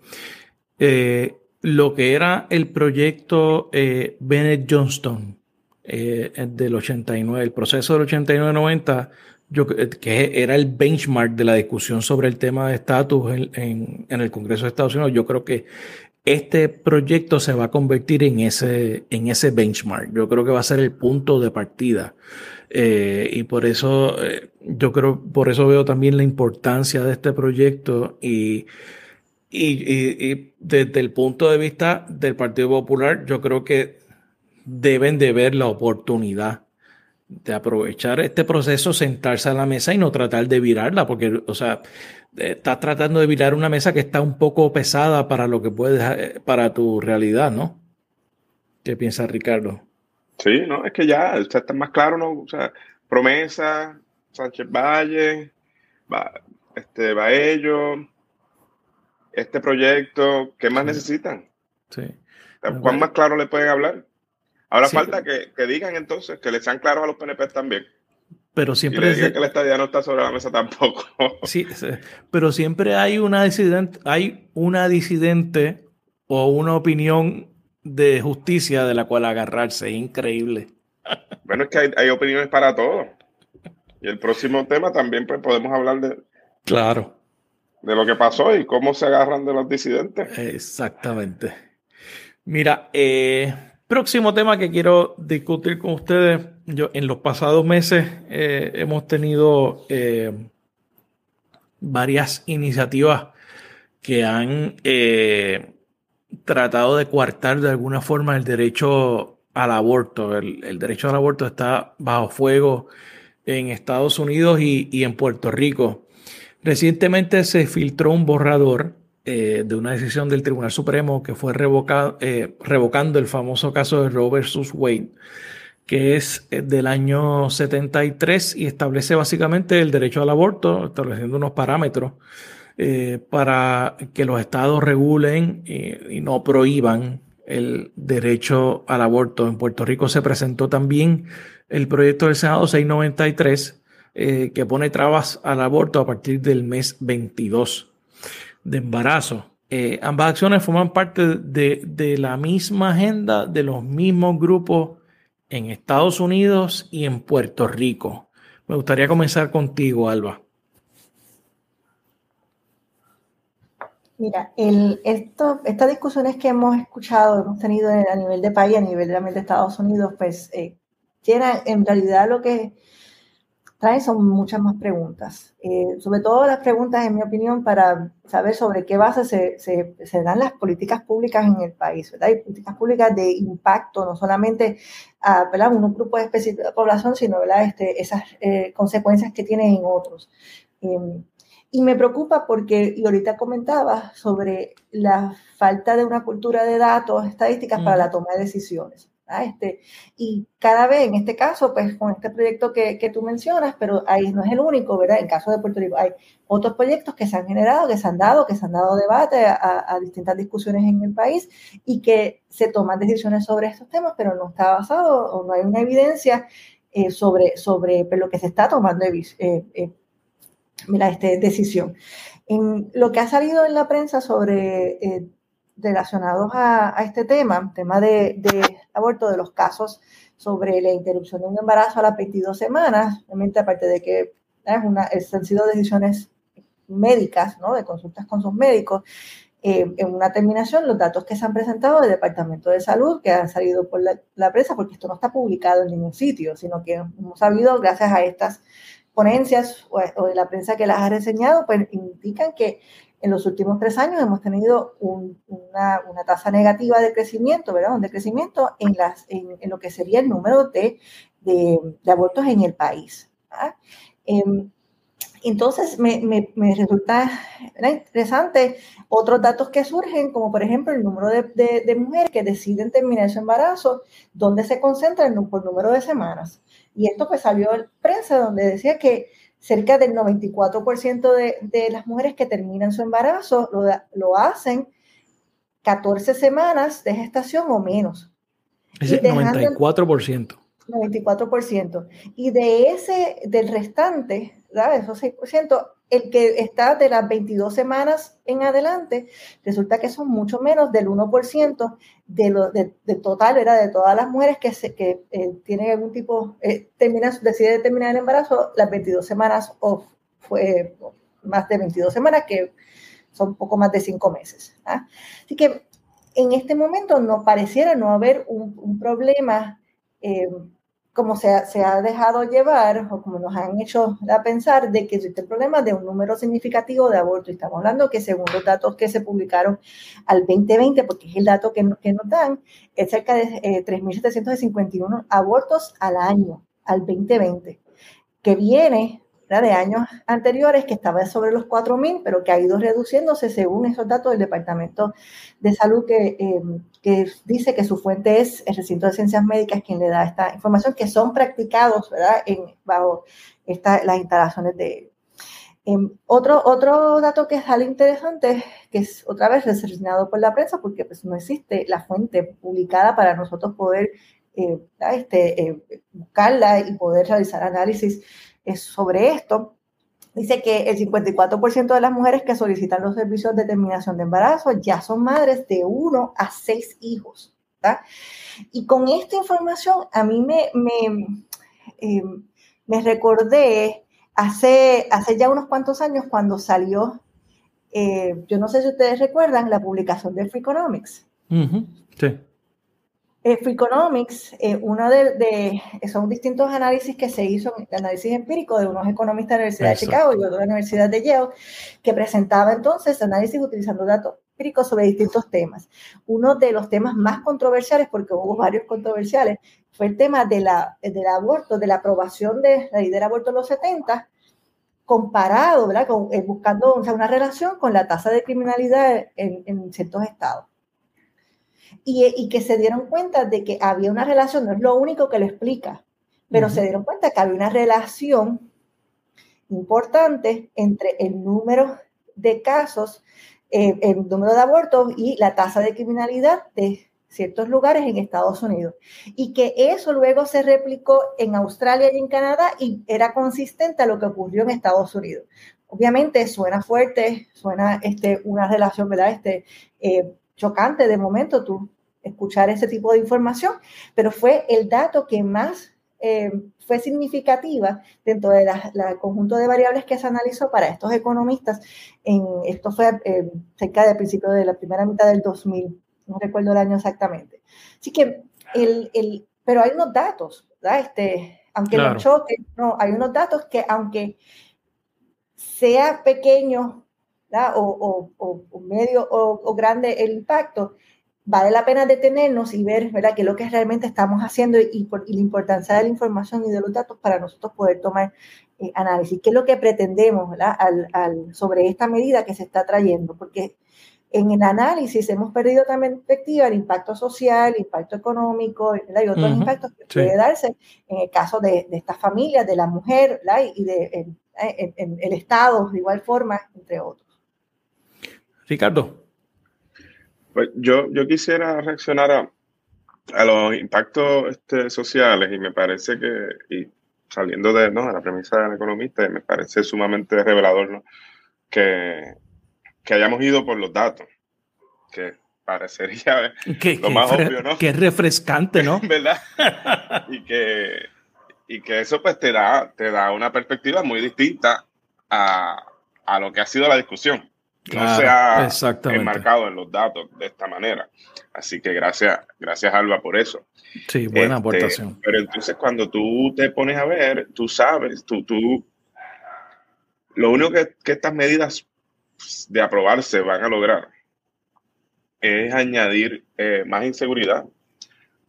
[SPEAKER 1] eh, lo que era el proyecto eh, Bennett Johnston eh, del 89, el proceso del 89-90, que era el benchmark de la discusión sobre el tema de estatus en, el Congreso de Estados Unidos, yo creo que este proyecto se va a convertir en ese, en ese benchmark. Yo creo que va a ser el punto de partida. Eh, y por eso, eh, yo creo, por eso veo también la importancia de este proyecto y, y desde el punto de vista del Partido Popular, yo creo que deben de ver la oportunidad de aprovechar este proceso, sentarse a la mesa y no tratar de virarla, porque, o sea, estás tratando de virar una mesa que está un poco pesada para lo que puedes, eh, para tu realidad, ¿no? ¿Qué piensa Ricardo?
[SPEAKER 2] Sí, no, es que ya está más claro, ¿no? O sea, promesa, Sánchez Valle, va, este, ello, este proyecto, ¿qué más necesitan? Sí. ¿Cuán más claro le pueden hablar? Ahora falta que, digan entonces, que les sean claros a los PNP también.
[SPEAKER 1] Pero siempre.
[SPEAKER 2] Y digan que la estadía no está sobre la mesa tampoco. [LAUGHS]
[SPEAKER 1] Sí, pero siempre hay una disidente, hay una disidente o una opinión de justicia de la cual agarrarse. Increíble. [LAUGHS]
[SPEAKER 2] Bueno, es que hay, opiniones para todo. Y el próximo tema también pues, podemos hablar de.
[SPEAKER 1] Claro.
[SPEAKER 2] De lo que pasó y cómo se agarran de los disidentes.
[SPEAKER 1] Exactamente. Mira, eh Próximo tema que quiero discutir con ustedes. Yo, en los pasados meses eh, hemos tenido eh, varias iniciativas que han eh, tratado de coartar de alguna forma el derecho al aborto. El, derecho al aborto está bajo fuego en Estados Unidos y en Puerto Rico. Recientemente se filtró un borrador eh, de una decisión del Tribunal Supremo que fue eh, revocando el famoso caso de Roe versus Wade, que es eh, del año 73 y establece básicamente el derecho al aborto, estableciendo unos parámetros para que los estados regulen y no prohíban el derecho al aborto. En Puerto Rico se presentó también el proyecto del Senado 693 que pone trabas al aborto a partir del mes 22 de embarazo. Eh, ambas acciones forman parte de, la misma agenda de los mismos grupos en Estados Unidos y en Puerto Rico. Me gustaría comenzar contigo, Alba.
[SPEAKER 3] Mira, el, esto, estas discusiones que hemos escuchado, hemos tenido a nivel de país, a nivel de, Estados Unidos, pues eh, en realidad lo que trae son muchas más preguntas. Eh, sobre todo las preguntas, en mi opinión, para saber sobre qué base se, se, dan las políticas públicas en el país, ¿verdad? Y políticas públicas de impacto, no solamente a ¿verdad? un grupo específico de población, sino ¿verdad? Este, esas eh, consecuencias que tienen en otros. Em, y me preocupa porque, y ahorita comentaba sobre la falta de una cultura de datos estadísticas para la toma de decisiones. Este, y cada vez, en este caso, pues con este proyecto que, que, tú mencionas, pero ahí no es el único, ¿verdad? En caso de Puerto Rico hay otros proyectos que se han generado, que se han dado, que se han dado debate a, distintas discusiones en el país y que se toman decisiones sobre estos temas, pero no está basado o no hay una evidencia eh, sobre, sobre pues, lo que se está tomando eh, eh, mira, este, decisión. Lo que ha salido en la prensa sobre eh, relacionados a, este tema, tema de, aborto, de los casos sobre la interrupción de un embarazo a las 22 semanas, obviamente aparte de que es han sido decisiones médicas, ¿no? de consultas con sus médicos, eh, en una terminación los datos que se han presentado del Departamento de Salud, que han salido por la, prensa, porque esto no está publicado en ningún sitio, sino que hemos sabido, gracias a estas ponencias o, de la prensa que las ha reseñado, pues indican que en los últimos tres años hemos tenido una, tasa negativa de crecimiento, ¿verdad? Un decrecimiento en, las, en, lo que sería el número de, abortos en el país. Em, entonces, me, resulta interesante otros datos que surgen, como por ejemplo el número de, mujeres que deciden terminar su embarazo, donde se concentran por número de semanas. Y esto pues salió en prensa donde decía que cerca del 94% de, de, las mujeres que terminan su embarazo lo, lo, hacen 14 semanas de gestación o menos.
[SPEAKER 1] Es el 94%.
[SPEAKER 3] 94%. Y de ese, del restante, ¿sabes? Esos 6%, el que está de las 22 semanas en adelante, resulta que son mucho menos del 1% de lo, total, ¿verdad? De todas las mujeres que, se, que eh, tienen algún tipo, eh, terminar el embarazo, las 22 semanas o fue más de 22 semanas, que son poco más de 5 meses. ¿ah? Así que en este momento no pareciera no haber un, un problema eh, como se ha, dejado llevar o como nos han hecho a pensar de que existe el problema de un número significativo de abortos. Estamos hablando que según los datos que se publicaron al 2020, porque es el dato que, que nos dan, es cerca de eh, 3.751 abortos al año, al 2020, que viene de años anteriores que estaba sobre los 4.000, pero que ha ido reduciéndose según esos datos del Departamento de Salud que, em, que, dice que su fuente es el recinto de ciencias médicas quien le da esta información, que son practicados ¿verdad? En, bajo esta, las instalaciones de em, otro, otro dato que sale interesante, que es otra vez reseñado por la prensa, porque pues, no existe la fuente publicada para nosotros poder eh, este, eh, buscarla y poder realizar análisis sobre esto. Dice que el 54% de las mujeres que solicitan los servicios de terminación de embarazo ya son madres de uno a seis hijos. Y con esta información a mí me, me, eh, me recordé hace, hace ya unos cuantos años cuando salió, eh, yo no sé si ustedes recuerdan, la publicación de Freakonomics. sí. Eh, Freakonomics, eh, uno de, son distintos análisis que se hizo, análisis empírico de unos economistas de la Universidad de Chicago y otro de la Universidad de Yale, que presentaba entonces análisis utilizando datos empíricos sobre distintos temas. Uno de los temas más controversiales, porque hubo varios controversiales, fue el tema de la, del aborto, de la aprobación de la ley del aborto en los 70, comparado, ¿verdad? Con, eh, buscando una relación con la tasa de criminalidad en, en ciertos estados y, que se dieron cuenta de que había una relación, no es lo único que lo explica, pero se dieron cuenta que había una relación importante entre el número de casos, eh, el número de abortos y la tasa de criminalidad de ciertos lugares en Estados Unidos. Y que eso luego se replicó en Australia y en Canadá y era consistente a lo que ocurrió en Estados Unidos. Obviamente suena fuerte, suena este, una relación, ¿verdad? Este, eh, chocante de momento tú escuchar ese tipo de información, pero fue el dato que más eh, fue significativa dentro del conjunto de variables que se analizó para estos economistas. En, esto fue eh, cerca del principio de la primera mitad del 2000, no recuerdo el año exactamente. Así que, el, el, pero hay unos datos, ¿verdad? Este, aunque no choque, no, hay unos datos que aunque sea pequeño o, o, medio o, grande el impacto, vale la pena detenernos y ver ¿verdad? qué es lo que realmente estamos haciendo y, por, la importancia de la información y de los datos para nosotros poder tomar eh, análisis. ¿Qué es lo que pretendemos Al, al, sobre esta medida que se está trayendo? Porque en el análisis hemos perdido también perspectiva el impacto social, el impacto económico y otros impactos que puede darse en el caso de, de estas familias, de la mujer y del de, el Estado de igual forma, entre otros.
[SPEAKER 1] Ricardo.
[SPEAKER 2] Pues yo, yo quisiera reaccionar a, a los impactos este, sociales y me parece que, y saliendo de, ¿no? de la premisa del economista, me parece sumamente revelador que, que hayamos ido por los datos, que parecería [LAUGHS] lo más obvio, ¿no?
[SPEAKER 1] Que es refrescante, ¿no? [LAUGHS]
[SPEAKER 2] ¿Verdad? [LAUGHS] y, que, y que eso pues te da, te da una perspectiva muy distinta a, a lo que ha sido la discusión. No se ha enmarcado en los datos de esta manera. Así que gracias, gracias Alba por eso.
[SPEAKER 1] Sí, buena este, aportación.
[SPEAKER 2] Pero entonces cuando tú te pones a ver, tú sabes, tú, tú, lo único que, estas medidas de aprobarse van a lograr es añadir eh, más inseguridad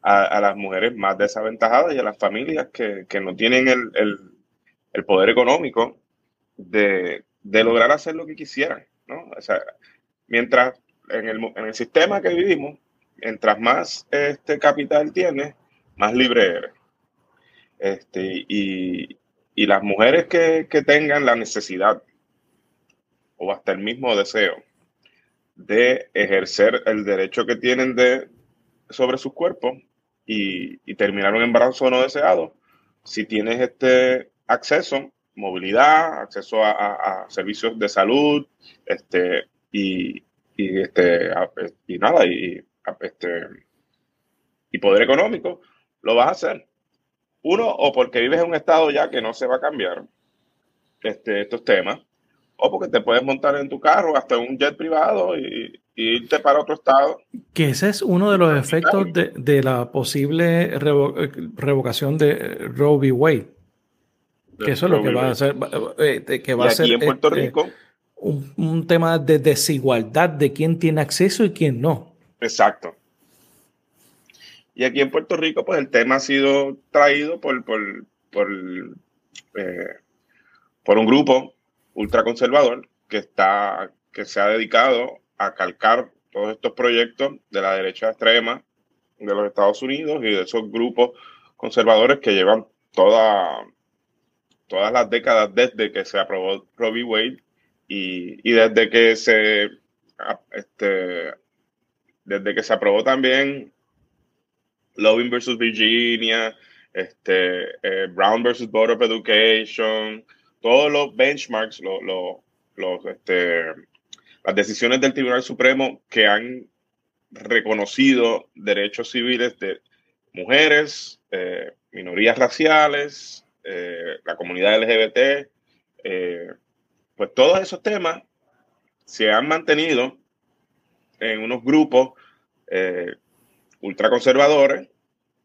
[SPEAKER 2] a, las mujeres más desaventajadas y a las familias que, no tienen el, poder económico de, de, lograr hacer lo que quisieran. ¿No? O sea, mientras en el, en el sistema que vivimos, mientras más este capital tienes, más libre eres. Este, y, y las mujeres que, que, tengan la necesidad o hasta el mismo deseo de ejercer el derecho que tienen de, sobre sus cuerpos y, y terminar un embarazo no deseado, si tienes este acceso, movilidad, acceso a, a, servicios de salud, este, y, y este, y nada, y este, y poder económico, lo vas a hacer. Uno, o porque vives en un estado ya que no se va a cambiar este, estos temas, o porque te puedes montar en tu carro hasta un jet privado y, irte para otro estado.
[SPEAKER 1] Que ese es uno de los efectos de, la posible revocación de Roe v. Wade. Que eso es lo que va a hacer. Eh, que va a ser
[SPEAKER 2] en Puerto este, Rico.
[SPEAKER 1] Un, un, tema de desigualdad de quién tiene acceso y quién no.
[SPEAKER 2] Exacto. Y aquí en Puerto Rico, pues el tema ha sido traído por, por, por, eh, por un grupo ultraconservador que, está, que se ha dedicado a calcar todos estos proyectos de la derecha extrema de los Estados Unidos y de esos grupos conservadores que llevan toda, todas las décadas desde que se aprobó v. Wade y, y desde que se este, desde que se aprobó también Loving versus Virginia, este, eh, Brown versus Board of Education, todos los benchmarks, los, este, las decisiones del Tribunal Supremo que han reconocido derechos civiles de mujeres, eh, minorías raciales, eh, la comunidad LGBT, pues todos esos temas se han mantenido en unos grupos eh, ultraconservadores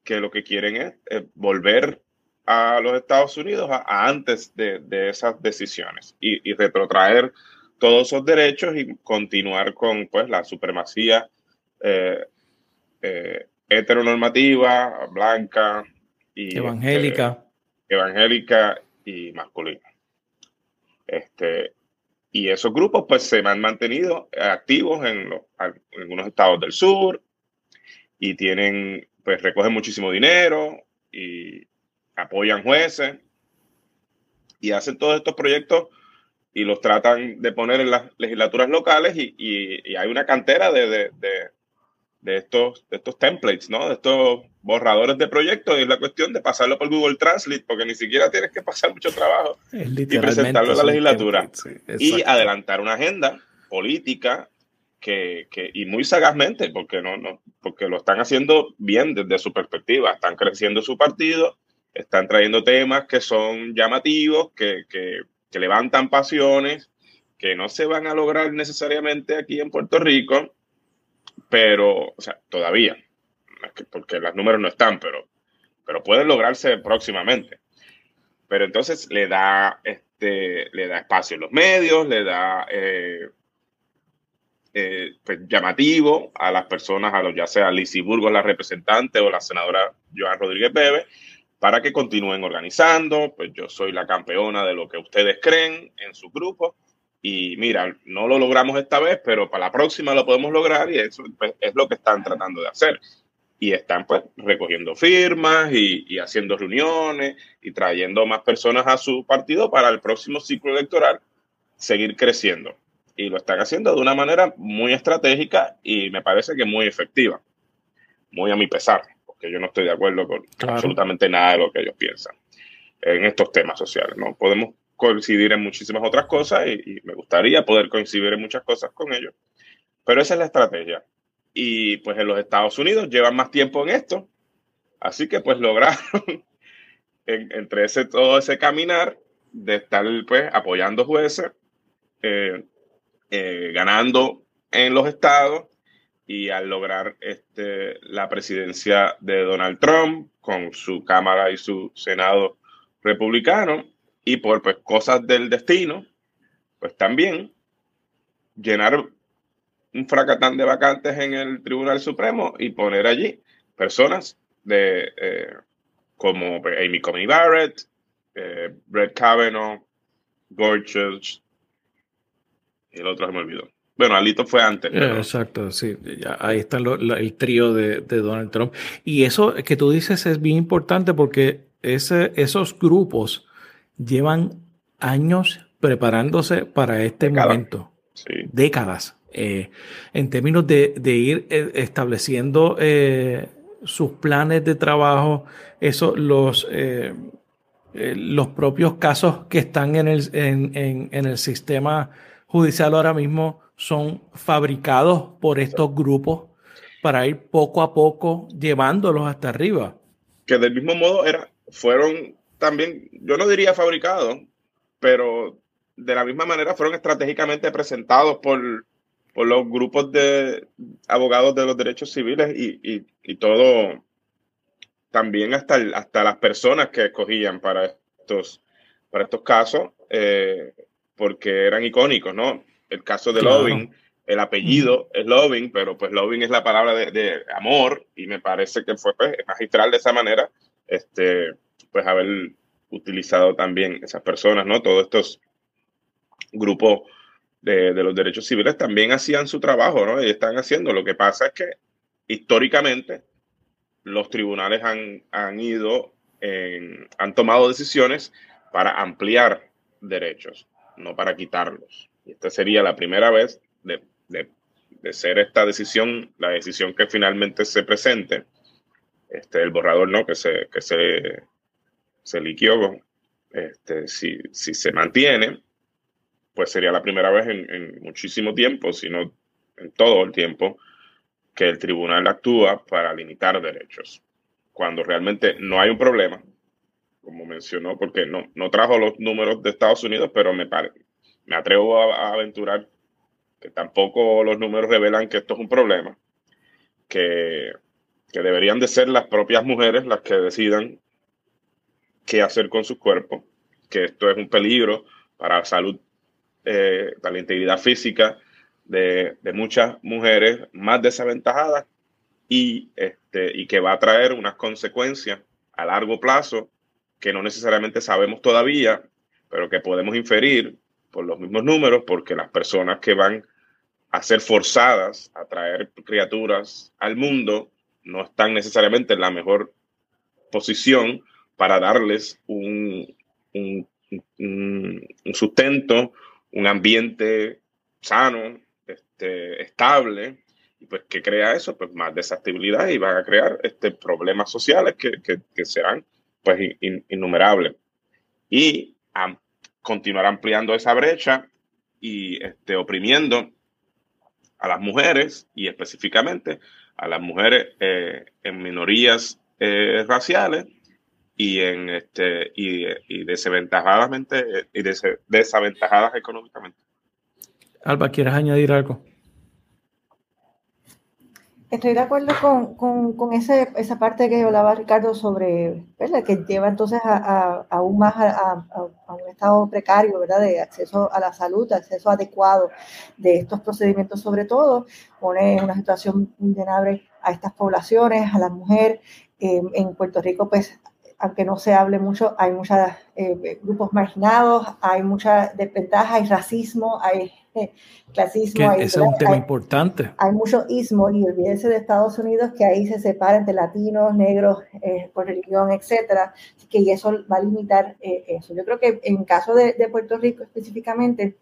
[SPEAKER 2] que lo que quieren es, volver a los Estados Unidos a, antes de, esas decisiones y, retrotraer todos esos derechos y continuar con pues la supremacía eh, eh, heteronormativa, blanca y
[SPEAKER 1] evangélica.
[SPEAKER 2] Evangélica y masculina. Este, y esos grupos pues se han mantenido activos en, los, algunos estados del sur y tienen, pues recogen muchísimo dinero y apoyan jueces y hacen todos estos proyectos y los tratan de poner en las legislaturas locales y, y, hay una cantera de, de, de, estos, de estos templates, ¿no? De estos borradores de proyectos y es la cuestión de pasarlo por Google Translate, porque ni siquiera tienes que pasar mucho trabajo [LAUGHS] y presentarlo a la legislatura y adelantar una agenda política que, que, y muy sagazmente, porque no, no, porque lo están haciendo bien desde su perspectiva, están creciendo su partido, están trayendo temas que son llamativos, que, que, que levantan pasiones, que no se van a lograr necesariamente aquí en Puerto Rico, pero, o sea, todavía, porque los números no están, pero, pero pueden lograrse próximamente. Pero entonces le da, este, le da espacio en los medios, le da eh, eh, pues, llamativo a las personas, a los ya sea Lizy Burgos, la representante, o la senadora Joan Rodríguez Bebe, para que continúen organizando. Pues yo soy la campeona de lo que ustedes creen en su grupo. Y mira, no lo logramos esta vez, pero para la próxima lo podemos lograr y eso pues, es lo que están tratando de hacer y están pues recogiendo firmas y, haciendo reuniones y trayendo más personas a su partido para el próximo ciclo electoral seguir creciendo. Y lo están haciendo de una manera muy estratégica y me parece que muy efectiva, muy a mi pesar, porque yo no estoy de acuerdo con absolutamente nada de lo que ellos piensan en estos temas sociales. No podemos coincidir en muchísimas otras cosas y me gustaría poder coincidir en muchas cosas con ellos, pero esa es la estrategia. Y pues en los Estados Unidos llevan más tiempo en esto, así que pues [LAUGHS] lograron entre ese, todo ese caminar de estar pues apoyando jueces, eh, eh, ganando en los estados y al lograr este, la presidencia de Donald Trump con su Cámara y su Senado republicano y por pues, cosas del destino, pues también llenar un fracatán de vacantes en el Tribunal Supremo y poner allí personas de eh, como Amy Coney Barrett, eh, Brett Kavanaugh, Gorsuch, y el otro se me olvidó. Bueno, Alito fue antes.
[SPEAKER 1] Exacto, sí. ahí está el trío de, Donald Trump. Y eso que tú dices es bien importante porque ese, esos grupos llevan años preparándose para este momento. Décadas. Eh, en términos de, ir eh, estableciendo eh, sus planes de trabajo, eso, los, los propios casos que están en el, en el sistema judicial ahora mismo son fabricados por estos grupos para ir poco a poco llevándolos hasta arriba.
[SPEAKER 2] Que del mismo modo era, fueron también, yo no diría fabricados, pero de la misma manera fueron estratégicamente presentados por, por los grupos de abogados de los derechos civiles y, y, todo, también hasta, hasta las personas que escogían para estos, para estos casos, eh, porque eran icónicos, ¿no? el caso de Loving, el apellido es Loving, pero pues Loving es la palabra de, amor y me parece que fue pues, magistral de esa manera, este, pues haber utilizado también esas personas, ¿no? Todos estos grupos de, de, los derechos civiles también hacían su trabajo, ¿no? Y están haciendo. Lo que pasa es que históricamente los tribunales han, han ido, en, han tomado decisiones para ampliar derechos, no para quitarlos. Y esta sería la primera vez de, ser esta decisión, la decisión que finalmente se presente, este, el borrador no, que se, que se, se liquió, este, si, si se mantiene, pues sería la primera vez en, muchísimo tiempo, sino en todo el tiempo, que el tribunal actúa para limitar derechos, cuando realmente no hay un problema, como mencionó, porque no, no trajo los números de Estados Unidos, pero me, parece me atrevo a, aventurar que tampoco los números revelan que esto es un problema, que, deberían de ser las propias mujeres las que decidan qué hacer con su cuerpo, que esto es un peligro para la salud, eh, para la integridad física de, muchas mujeres más desaventajadas y, este, y que va a traer unas consecuencias a largo plazo que no necesariamente sabemos todavía, pero que podemos inferir por los mismos números, porque las personas que van a ser forzadas a traer criaturas al mundo no están necesariamente en la mejor posición para darles un, un, sustento, un ambiente sano, este, estable, y pues que crea eso, pues más desestabilidad y van a crear este, problemas sociales que, que, serán pues innumerables. Y continuar ampliando esa brecha y este, oprimiendo a las mujeres y específicamente a las mujeres eh, en minorías eh, raciales y en este y, y desaventajadamente y desaventajadas económicamente.
[SPEAKER 1] Alba, ¿quieres añadir algo?
[SPEAKER 3] Estoy de acuerdo con, con, con ese, esa parte que hablaba Ricardo sobre, ¿verdad? que lleva entonces a, aún más a, un estado precario, ¿verdad? De acceso a la salud, acceso adecuado de estos procedimientos sobre todo, pone en una situación vulnerable a estas poblaciones, a la mujer. Eh, en Puerto Rico, pues, aunque no se hable mucho, hay muchos eh, grupos marginados, hay mucha desventaja, hay racismo, hay clasismo.
[SPEAKER 1] ese es un tema importante.
[SPEAKER 3] Hay mucho ismo y olvídense de Estados Unidos que ahí se separa entre latinos, negros, eh, por religión, etcétera. Así que y eso va a limitar eh, eso. Yo creo que en caso de, Puerto Rico específicamente,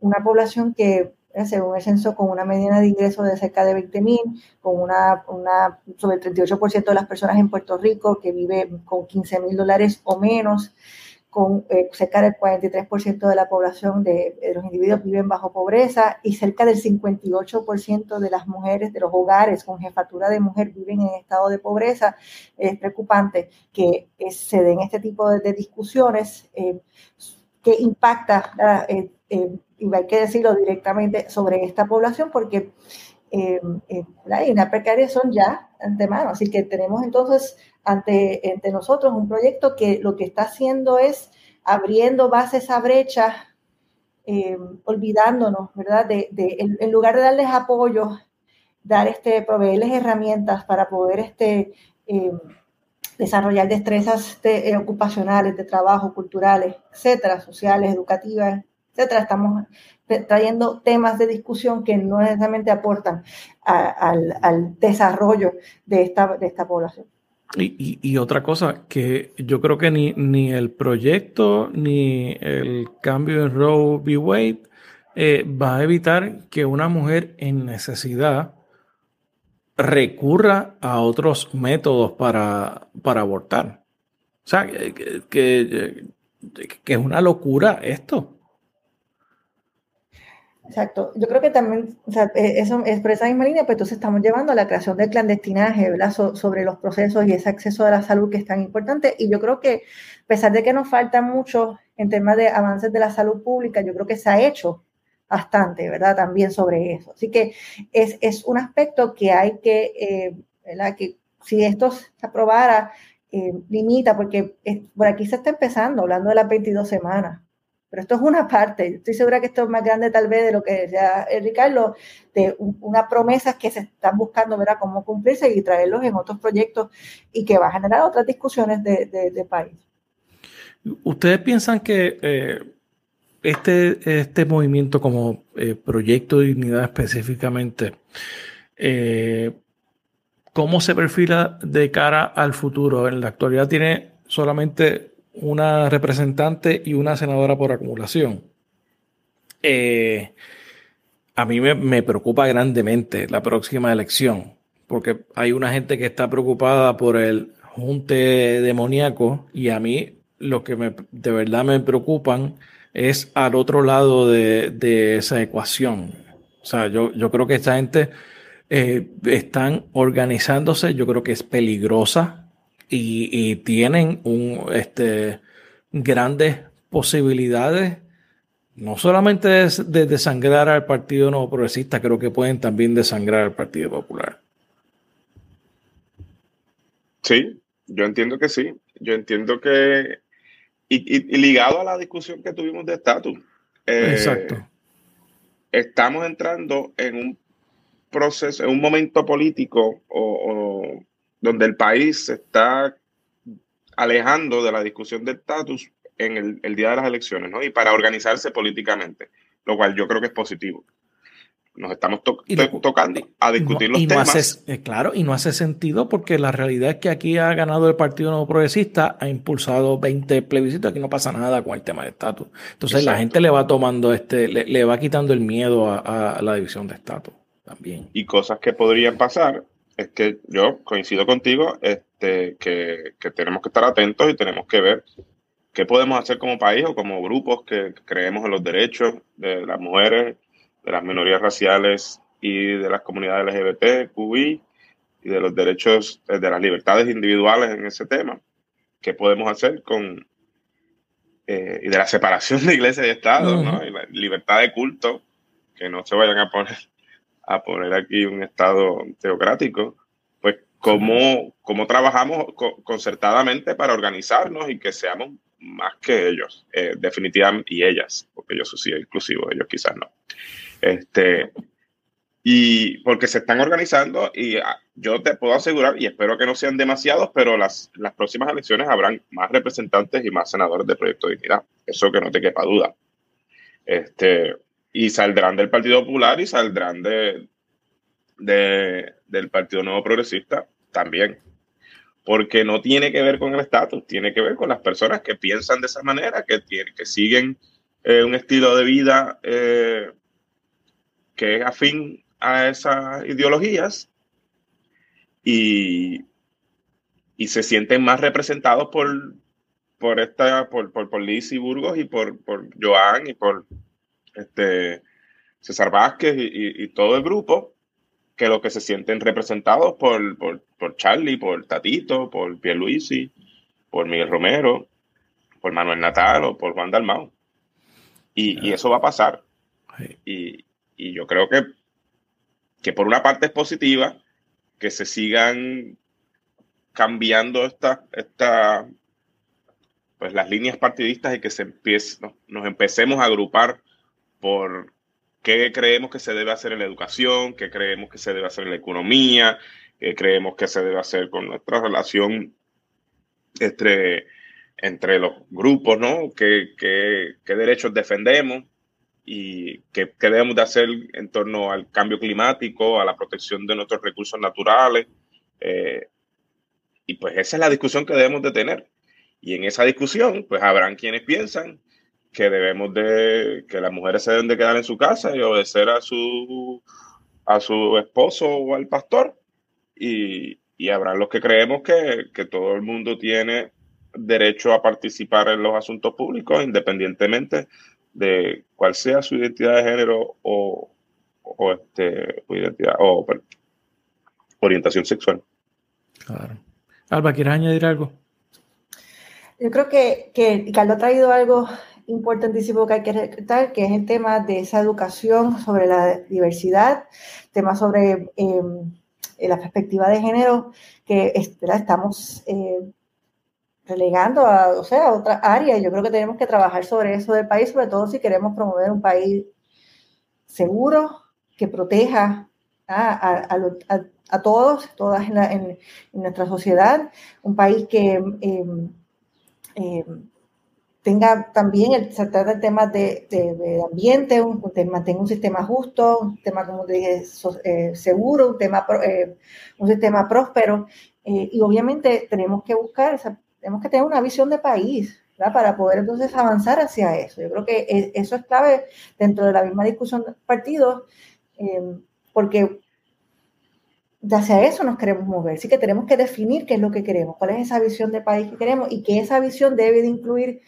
[SPEAKER 3] una población que eh, según el censo, con una mediana de ingresos de cerca de 20 mil, con una, una, sobre el 38% de las personas en Puerto Rico que vive con 15 mil dólares o menos, con eh, cerca del 43% de la población de, los individuos viven bajo pobreza y cerca del 58% de las mujeres de los hogares con jefatura de mujer viven en estado de pobreza. Es preocupante que eh, se den este tipo de, discusiones eh, que impacta eh, y hay que decirlo directamente sobre esta población porque eh, eh, la INA precaria son ya antemano, así que tenemos entonces ante, ante nosotros un proyecto que lo que está haciendo es abriendo bases a brecha, olvidándonos, ¿verdad? De, en, lugar de darles apoyo, dar este, proveerles herramientas para poder este, desarrollar destrezas ocupacionales, de trabajo, culturales, etcétera, sociales, educativas, etcétera. Estamos trayendo temas de discusión que no necesariamente aportan al, desarrollo de esta, de esta población.
[SPEAKER 1] Y, otra cosa, que yo creo que ni, ni el proyecto ni el cambio en Roe v. Wade eh, va a evitar que una mujer en necesidad recurra a otros métodos para, para abortar. O sea, que, que, que es una locura esto.
[SPEAKER 3] Exacto. Yo creo que también, o sea, eh, eso es por esa misma línea, pues entonces estamos llevando a la creación del clandestinaje, ¿verdad? sobre los procesos y ese acceso a la salud que es tan importante. Y yo creo que, a pesar de que nos falta mucho en temas de avances de la salud pública, yo creo que se ha hecho bastante, ¿verdad? También sobre eso. Así que es, es un aspecto que hay que, eh, ¿verdad? Que si esto se aprobara, eh, limita, porque por aquí se está empezando, hablando de las 22 semanas, pero esto es una parte. Estoy segura que esto es más grande tal vez de lo que decía Ricardo, de unas promesas que se están buscando ver cómo cumplirse y traerlos en otros proyectos y que va a generar otras discusiones de, país.
[SPEAKER 1] ¿Ustedes piensan que eh, este, este movimiento como eh, proyecto de dignidad específicamente, eh, cómo se perfila de cara al futuro? En la actualidad tiene solamente una representante y una senadora por acumulación. Eh, a mí me, preocupa grandemente la próxima elección, porque hay una gente que está preocupada por el junte demoníaco y a mí lo que me, de verdad me preocupan es al otro lado de, esa ecuación. O sea, yo, yo creo que esta gente eh, están organizándose, yo creo que es peligrosa y, tienen un, este, grandes posibilidades, no solamente de, desangrar al Partido Nuevo Progresista, creo que pueden también desangrar al Partido Popular.
[SPEAKER 2] Sí, yo entiendo que sí. Yo entiendo que. Y, ligado a la discusión que tuvimos de estatus.
[SPEAKER 1] Eh, Exacto.
[SPEAKER 2] Estamos entrando en un proceso, en un momento político o donde el país se está alejando de la discusión del estatus en el, día de las elecciones, ¿no? Y para organizarse políticamente, lo cual yo creo que es positivo. Nos estamos tocando a discutir los temas.
[SPEAKER 1] Eh, claro, y no hace sentido porque la realidad es que aquí ha ganado el Partido Nuevo Progresista, ha impulsado 20 plebiscitos, aquí no pasa nada con el tema de estatus. Entonces la gente le va tomando, este, le, va quitando el miedo a, a la división de estatus también.
[SPEAKER 2] Y cosas que podrían pasar es que yo coincido contigo este, que, tenemos que estar atentos y tenemos que ver qué podemos hacer como país o como grupos que creemos en los derechos de las mujeres, de las minorías raciales y de las comunidades LGBT, QI y de los derechos, eh, de las libertades individuales en ese tema. ¿Qué podemos hacer con... Eh, y de la separación de iglesia y Estado, ¿no? Y la libertad de culto, que no se vayan a poner a poner aquí un Estado teocrático, pues cómo, cómo trabajamos concertadamente para organizarnos y que seamos más que ellos, eh, definitivamente, y ellas, porque yo soy inclusivo, ellos quizás no. Este, y porque se están organizando y ah, yo te puedo asegurar, y espero que no sean demasiados, pero las, las próximas elecciones habrán más representantes y más senadores del Proyecto de Dignidad. Eso que no te quepa duda. Este, y saldrán del Partido Popular y saldrán de, del Partido Nuevo Progresista también. Porque no tiene que ver con el estatus, tiene que ver con las personas que piensan de esa manera, que, que siguen eh, un estilo de vida eh, que es afín a esas ideologías y, y se sienten más representados por, por, esta, por, por, por Liz y Burgos y por, por Joan y por este, César Vázquez y, todo el grupo, que lo que se sienten representados por, por, Charlie, por Tatito, por Pierluisi, por Miguel Romero, por Manuel Natal o por Juan Dalmau. Y, eso va a pasar. Y, yo creo que, que por una parte es positiva, que se sigan cambiando esta, esta, pues las líneas partidistas y que se empiece, nos empecemos a agrupar por qué creemos que se debe hacer en la educación, qué creemos que se debe hacer en la economía, qué creemos que se debe hacer con nuestra relación entre, entre los grupos, ¿no? ¿Qué, qué, derechos defendemos y qué, qué, debemos de hacer en torno al cambio climático, a la protección de nuestros recursos naturales. Eh, y pues esa es la discusión que debemos de tener. Y en esa discusión, pues habrán quienes piensan que debemos de, que las mujeres se deben de quedar en su casa y obedecer a su, a su esposo o al pastor. Y, y habrá los que creemos que, que, todo el mundo tiene derecho a participar en los asuntos públicos independientemente de cuál sea su identidad de género o, o este, identidad, o orientación sexual.
[SPEAKER 1] Claro. Alba, ¿quieres añadir algo?
[SPEAKER 3] Yo creo que, que Carlos ha traído algo importantísimo que hay que recordar, que es el tema de esa educación sobre la diversidad, tema sobre em, la perspectiva de género, que estamos eh, relegando a, o sea, a otra área. Yo creo que tenemos que trabajar sobre eso del país, sobre todo si queremos promover un país seguro, que proteja a, a, todos, todas en, en, nuestra sociedad, un país que em, tenga también el tratar de temas de, de, ambiente, un, mantenga un sistema justo, un sistema, como dije, eh, seguro, un, tema, eh, un sistema próspero. Eh, y obviamente tenemos que buscar, tenemos que tener una visión de país para poder entonces avanzar hacia eso. Yo creo que e, eso es clave dentro de la misma discusión de partidos, porque hacia eso nos queremos mover. Así que tenemos que definir qué es lo que queremos, cuál es esa visión de país que queremos y que esa visión debe de incluir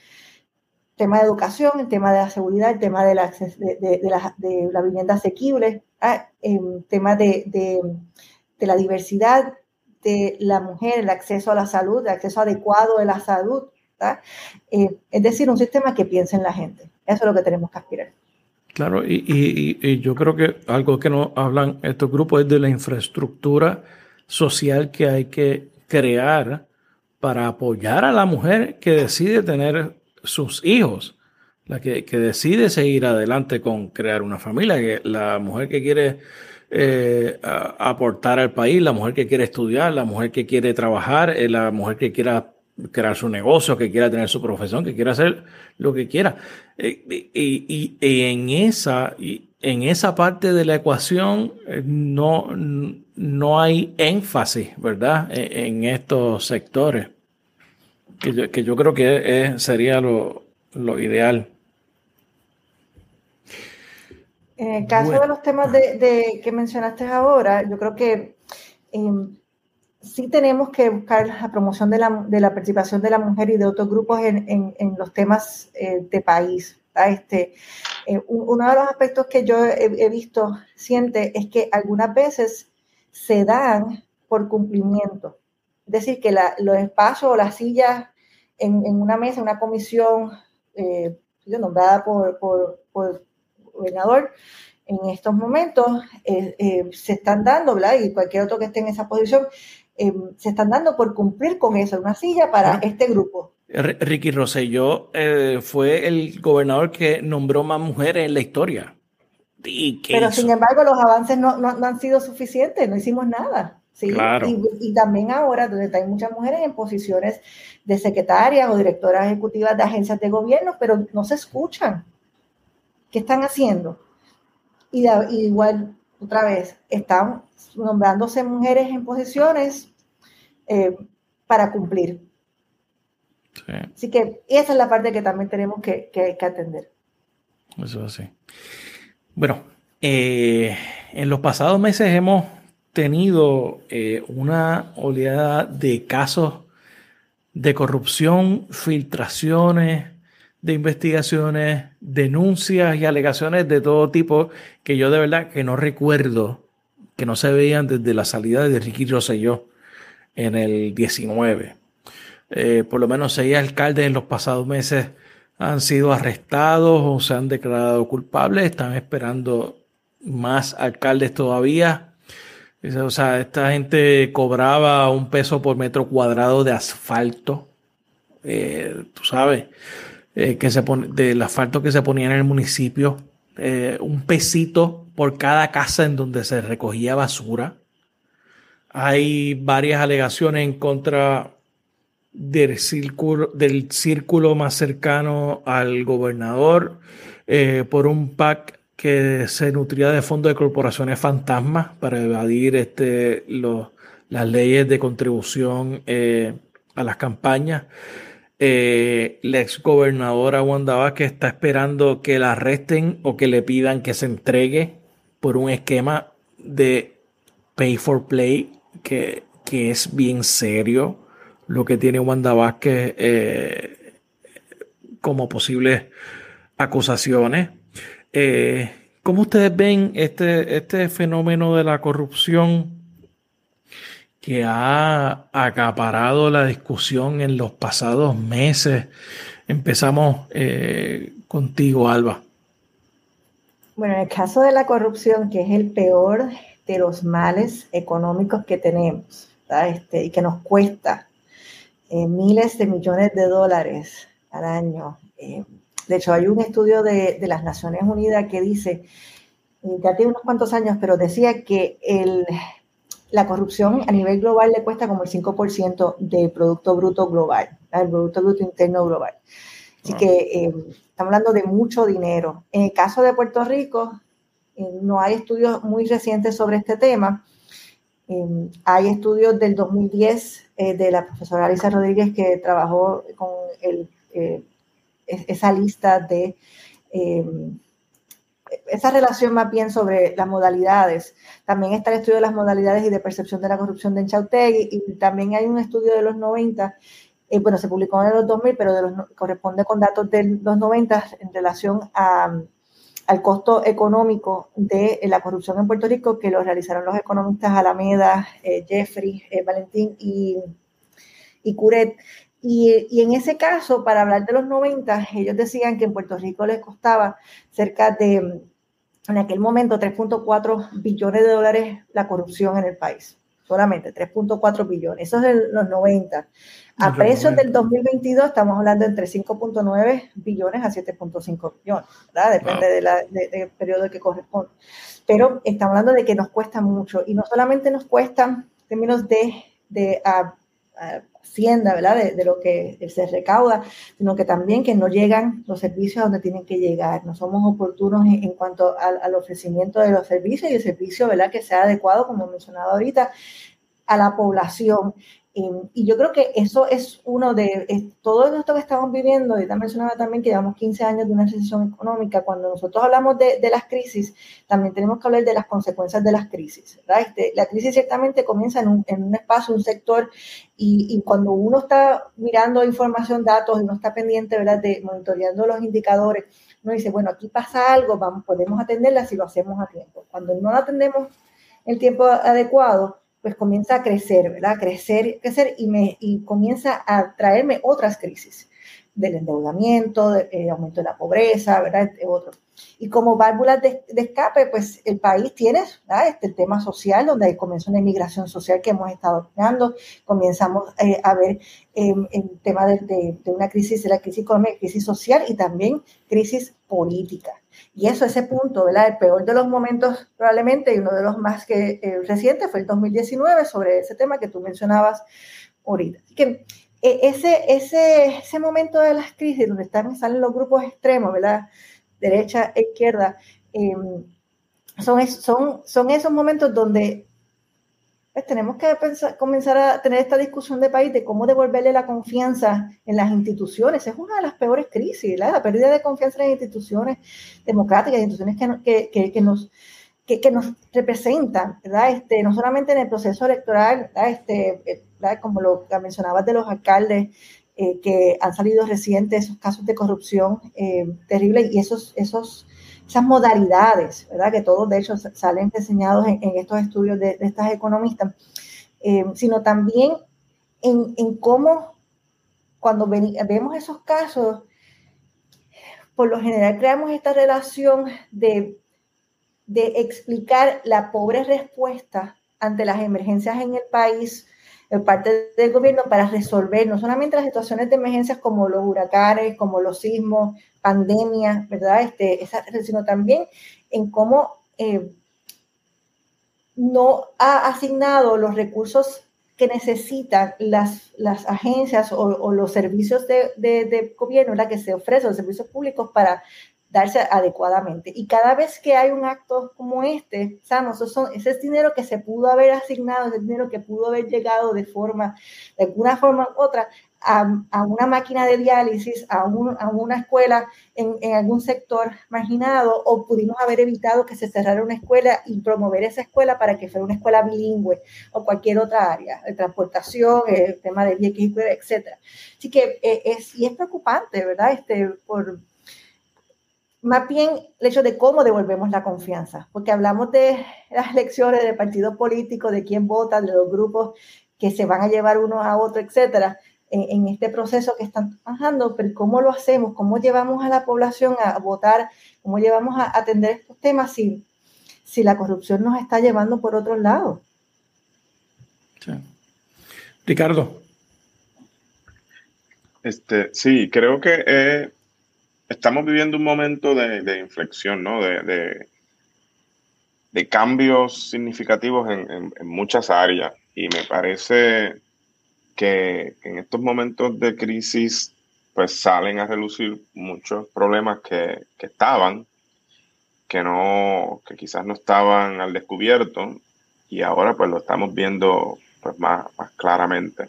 [SPEAKER 3] tema de educación, el tema de la seguridad, el tema de la, vivienda asequible, ah, el tema de, la diversidad de la mujer, el acceso a la salud, el acceso adecuado de la salud. Eh, es decir, un sistema que piense en la gente. Eso es lo que tenemos que aspirar.
[SPEAKER 1] Claro, y, y yo creo que algo que nos hablan estos grupos es de la infraestructura social que hay que crear para apoyar a la mujer que decide tener sus hijos, la que, decide seguir adelante con crear una familia, que la mujer que quiere eh, aportar al país, la mujer que quiere estudiar, la mujer que quiere trabajar, eh, la mujer que quiera crear su negocio, que quiera tener su profesión, que quiera hacer lo que quiera. Eh, y, en, esa, en esa parte de la ecuación no, no hay énfasis, ¿verdad? en estos sectores que yo, creo que sería lo, ideal.
[SPEAKER 3] En el caso de los temas de, que mencionaste ahora, yo creo que em, sí tenemos que buscar la promoción de la, participación de la mujer y de otros grupos en, los temas eh, de país. Este, eh, uno de los aspectos que yo he, visto, siente, es que algunas veces se dan por cumplimiento. Es decir, que los espacios o las sillas en, una mesa, una comisión eh, nombrada por, por, por, gobernador, en estos momentos eh, eh, se están dando, ¿verdad? Y cualquier otro que esté en esa posición, se están dando por cumplir con eso, una silla para este grupo.
[SPEAKER 1] Ricky Rosselló fue el gobernador que nombró más mujeres en la historia.
[SPEAKER 3] Pero sin embargo, los avances no, no, no han sido suficientes, no hicimos nada. ¿Sí? Y, también ahora, donde hay muchas mujeres en posiciones de secretarias o directoras ejecutivas de agencias de gobierno, pero no se escuchan. ¿Qué están haciendo? Y, igual, otra vez, están nombrándose mujeres en posiciones eh, para cumplir. Así que esa es la parte que también tenemos que, que, atender.
[SPEAKER 1] Eso sí. Bueno, eh, en los pasados meses hemos tenido eh, una oleada de casos de corrupción, filtraciones de investigaciones, denuncias y alegaciones de todo tipo que yo de verdad que no recuerdo, que no se veían desde la salida de Ricky Rosselló en el 19. Eh, por lo menos seis alcaldes en los pasados meses han sido arrestados o se han declarado culpables. Están esperando más alcaldes todavía. O sea, esta gente cobraba un peso por metro cuadrado de asfalto. Eh, tú sabes, eh, que se pone, del asfalto que se ponía en el municipio. Eh, un pesito por cada casa en donde se recogía basura. Hay varias alegaciones en contra del círculo, del círculo más cercano al gobernador por un PAC que se nutría de fondos de corporaciones fantasmas para evadir este, las leyes de contribución eh, a las campañas. Eh, la ex gobernadora Wanda Vázquez está esperando que la arresten o que le pidan que se entregue por un esquema de pay for play que, que es bien serio lo que tiene Wanda Vázquez eh, como posibles acusaciones. Eh, ¿Cómo ustedes ven este, este fenómeno de la corrupción que ha acaparado la discusión en los pasados meses? Empezamos eh, contigo, Alba.
[SPEAKER 3] Bueno, en el caso de la corrupción, que es el peor de los males económicos que tenemos este, y que nos cuesta eh, miles de millones de dólares al año, de hecho, hay un estudio de, las Naciones Unidas que dice, ya tiene unos cuantos años, pero decía que la corrupción a nivel global le cuesta como el 5% del Producto Bruto Global, el Producto Bruto Interno Global. Así que eh, estamos hablando de mucho dinero. En el caso de Puerto Rico, eh, no hay estudios muy recientes sobre este tema. Eh, hay estudios del 2010 de la profesora Alicia Rodríguez que trabajó con el esa lista de em, esa relación más bien sobre las modalidades. También está el estudio de las modalidades y de percepción de la corrupción de Enchautegui y también hay un estudio de los 90, eh, bueno, se publicó en los 2000, pero de los, corresponde con datos de los 90 en relación al costo económico de la corrupción en Puerto Rico que lo realizaron los economistas Alameda, eh, Jeffrey, eh, Valentín y, y Curet. Y, en ese caso, para hablar de los 90, ellos decían que en Puerto Rico les costaba cerca de, en aquel momento, 3.4 billones de dólares la corrupción en el país. Solamente 3.4 billones. Eso es en los 90. A precios del 2022 estamos hablando entre 5.9 billones a 7.5 billones, ¿verdad? Depende del periodo que corresponde. Pero estamos hablando de que nos cuesta mucho y no solamente nos cuesta en términos de, de hacienda, ¿verdad? De, lo que se recauda, sino que también que no llegan los servicios donde tienen que llegar. No somos oportunos en, cuanto al, ofrecimiento de los servicios y el servicio, ¿verdad? Que sea adecuado, como mencionado ahorita, a la población. Y, yo creo que eso es uno de todo esto que estamos viviendo, también mencionaba también que llevamos 15 años de una recesión económica. Cuando nosotros hablamos de, de las crisis, también tenemos que hablar de las consecuencias de las crisis. Este, la crisis ciertamente comienza en un, en un espacio, un sector, y, cuando uno está mirando información, datos, y uno está pendiente ¿verdad? de monitoreando los indicadores, uno dice, bueno, aquí pasa algo, vamos, podemos atenderla si lo hacemos a tiempo. Cuando no la atendemos el tiempo adecuado, pues comienza a crecer, ¿verdad? Crecer, crecer y, me, y comienza a traerme otras crisis del endeudamiento, del eh, aumento de la pobreza, ¿verdad? otro. Y como válvulas de, escape, pues el país tiene este tema social, donde comienza una inmigración social que hemos estado creando, comenzamos eh, a ver em, el tema de, una crisis, de la crisis económica, crisis social y también crisis política. Y eso, ese punto, ¿verdad? El peor de los momentos probablemente y uno de los más que, eh, recientes fue el 2019 sobre ese tema que tú mencionabas ahorita. Así que e, ese, ese, ese momento de las crisis donde están, salen los grupos extremos, ¿verdad? Derecha e izquierda, em, son, son, son esos momentos donde pues tenemos que comenzar a tener esta discusión de país de cómo devolverle la confianza en las instituciones. Es una de las peores crisis, la pérdida de confianza en las instituciones democráticas, instituciones que, que, que, nos, que, nos representan, ¿verdad? Este, no solamente en el proceso electoral, Este, ¿verdad? como lo que mencionabas de los alcaldes, eh, que han salido recientes esos casos de corrupción eh, terribles y esos, esos esas modalidades, ¿verdad? Que todos de hecho salen diseñados en, estos estudios de, estas economistas, eh, sino también en, cómo cuando vemos esos casos por lo general creamos esta relación de, de explicar la pobre respuesta ante las emergencias en el país en parte del gobierno para resolver no solamente las situaciones de emergencias como los huracanes, como los sismos, pandemias, ¿verdad? Este, sino también en cómo eh, no ha asignado los recursos que necesitan las, las agencias o, los servicios de, de, gobierno, la que se ofrecen, los servicios públicos para darse adecuadamente. Y cada vez que hay un acto como este, Samo, son, ese es dinero que se pudo haber asignado, ese dinero que pudo haber llegado de forma, de alguna forma u otra, a, una máquina de diálisis, a, a una escuela en, en, algún sector marginado, o pudimos haber evitado que se cerrara una escuela y promover esa escuela para que fuera una escuela bilingüe o cualquier otra área, de transportación, el tema de vieques, etc. Así que eh, es, y es preocupante, ¿verdad? Este, por, más bien el hecho de cómo devolvemos la confianza, porque hablamos de las elecciones, del partido político, de quién vota, de los grupos que se van a llevar uno a otro, etcétera, en, este proceso que están trabajando, pero cómo lo hacemos, cómo llevamos a la población a votar, cómo llevamos a atender estos temas si, si la corrupción nos está llevando por otro lado.
[SPEAKER 1] Ricardo.
[SPEAKER 2] Este, sí, creo que eh, estamos viviendo un momento de, inflexión, ¿no? De, de, cambios significativos en, muchas áreas. Y me parece que en estos momentos de crisis, pues salen a relucir muchos problemas que, estaban, que no, que quizás no estaban al descubierto, y ahora pues lo estamos viendo pues más, más claramente.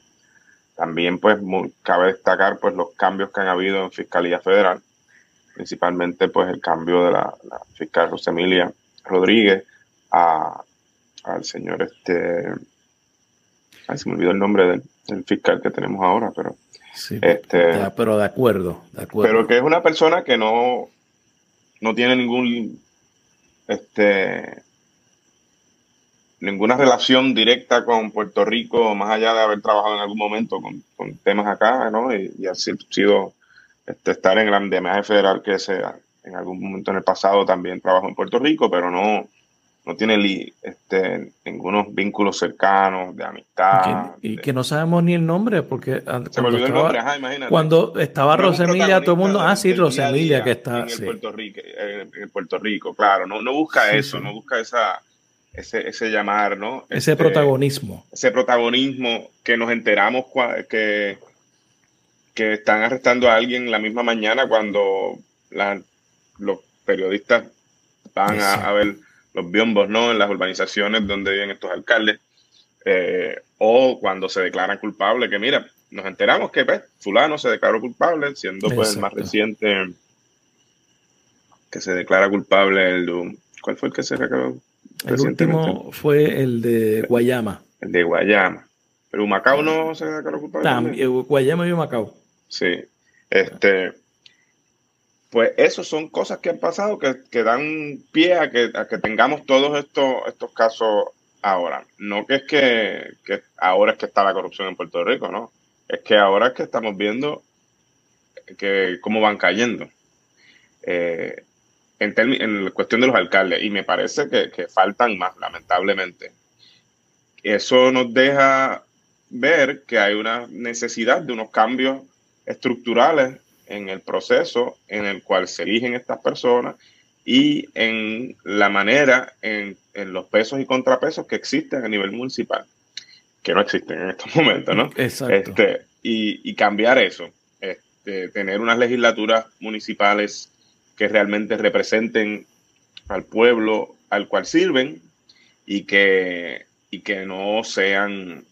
[SPEAKER 2] También pues cabe destacar pues los cambios que han habido en Fiscalía Federal, principalmente pues el cambio de la, fiscal Rosemilia Rodríguez a, al señor este, ay, se me olvidó el nombre del, fiscal que tenemos ahora, pero
[SPEAKER 1] este, pero de acuerdo, de acuerdo.
[SPEAKER 2] Pero que es una persona que no, no tiene ningún este ninguna relación directa con Puerto Rico, más allá de haber trabajado en algún momento con, temas acá, ¿no? Y, y ha sido este, estar en la DMA federal que sea en algún momento en el pasado también trabajó en Puerto Rico, pero no, no tiene este, ningunos vínculos cercanos de amistad.
[SPEAKER 1] Y que, no sabemos ni el nombre, porque se me olvidó el nombre, ajá, imagínate. Cuando estaba Rosemilia, todo el mundo, ah, sí, Rosemilia, que está.
[SPEAKER 2] En, Puerto Rico, en, Puerto Rico, claro, no, no busca eso, no busca esa, ese, ese llamar, ¿no?
[SPEAKER 1] Ese este, protagonismo.
[SPEAKER 2] Ese protagonismo que nos enteramos que que están arrestando a alguien la misma mañana cuando los periodistas van a, ver los biombos ¿no? en las urbanizaciones donde viven estos alcaldes, eh, o cuando se declaran culpables, que mira, nos enteramos que pues, fulano se declaró culpable, siendo pues el más reciente que se declara culpable el ¿cuál fue el que se declaró?
[SPEAKER 1] El último fue el de Guayama.
[SPEAKER 2] El de Guayama. Pero Humacao no se declaró culpable.
[SPEAKER 1] Guayama y Humacao.
[SPEAKER 2] Sí. Este, pues esos son cosas que han pasado que, dan pie a que, que tengamos todos estos, estos casos ahora. No que es que, ahora es que está la corrupción en Puerto Rico, no. Es que ahora es que estamos viendo que cómo van cayendo. Eh, en, en cuestión de los alcaldes, y me parece que, que faltan más, lamentablemente. Eso nos deja ver que hay una necesidad de unos cambios estructurales en el proceso en el cual se eligen estas personas y en la manera, en, los pesos y contrapesos que existen a nivel municipal, que no existen en estos [LAUGHS] momentos, ¿no?
[SPEAKER 1] Exacto.
[SPEAKER 2] Este, y, cambiar eso, este, tener unas legislaturas municipales que realmente representen al pueblo al cual sirven y que, y que no sean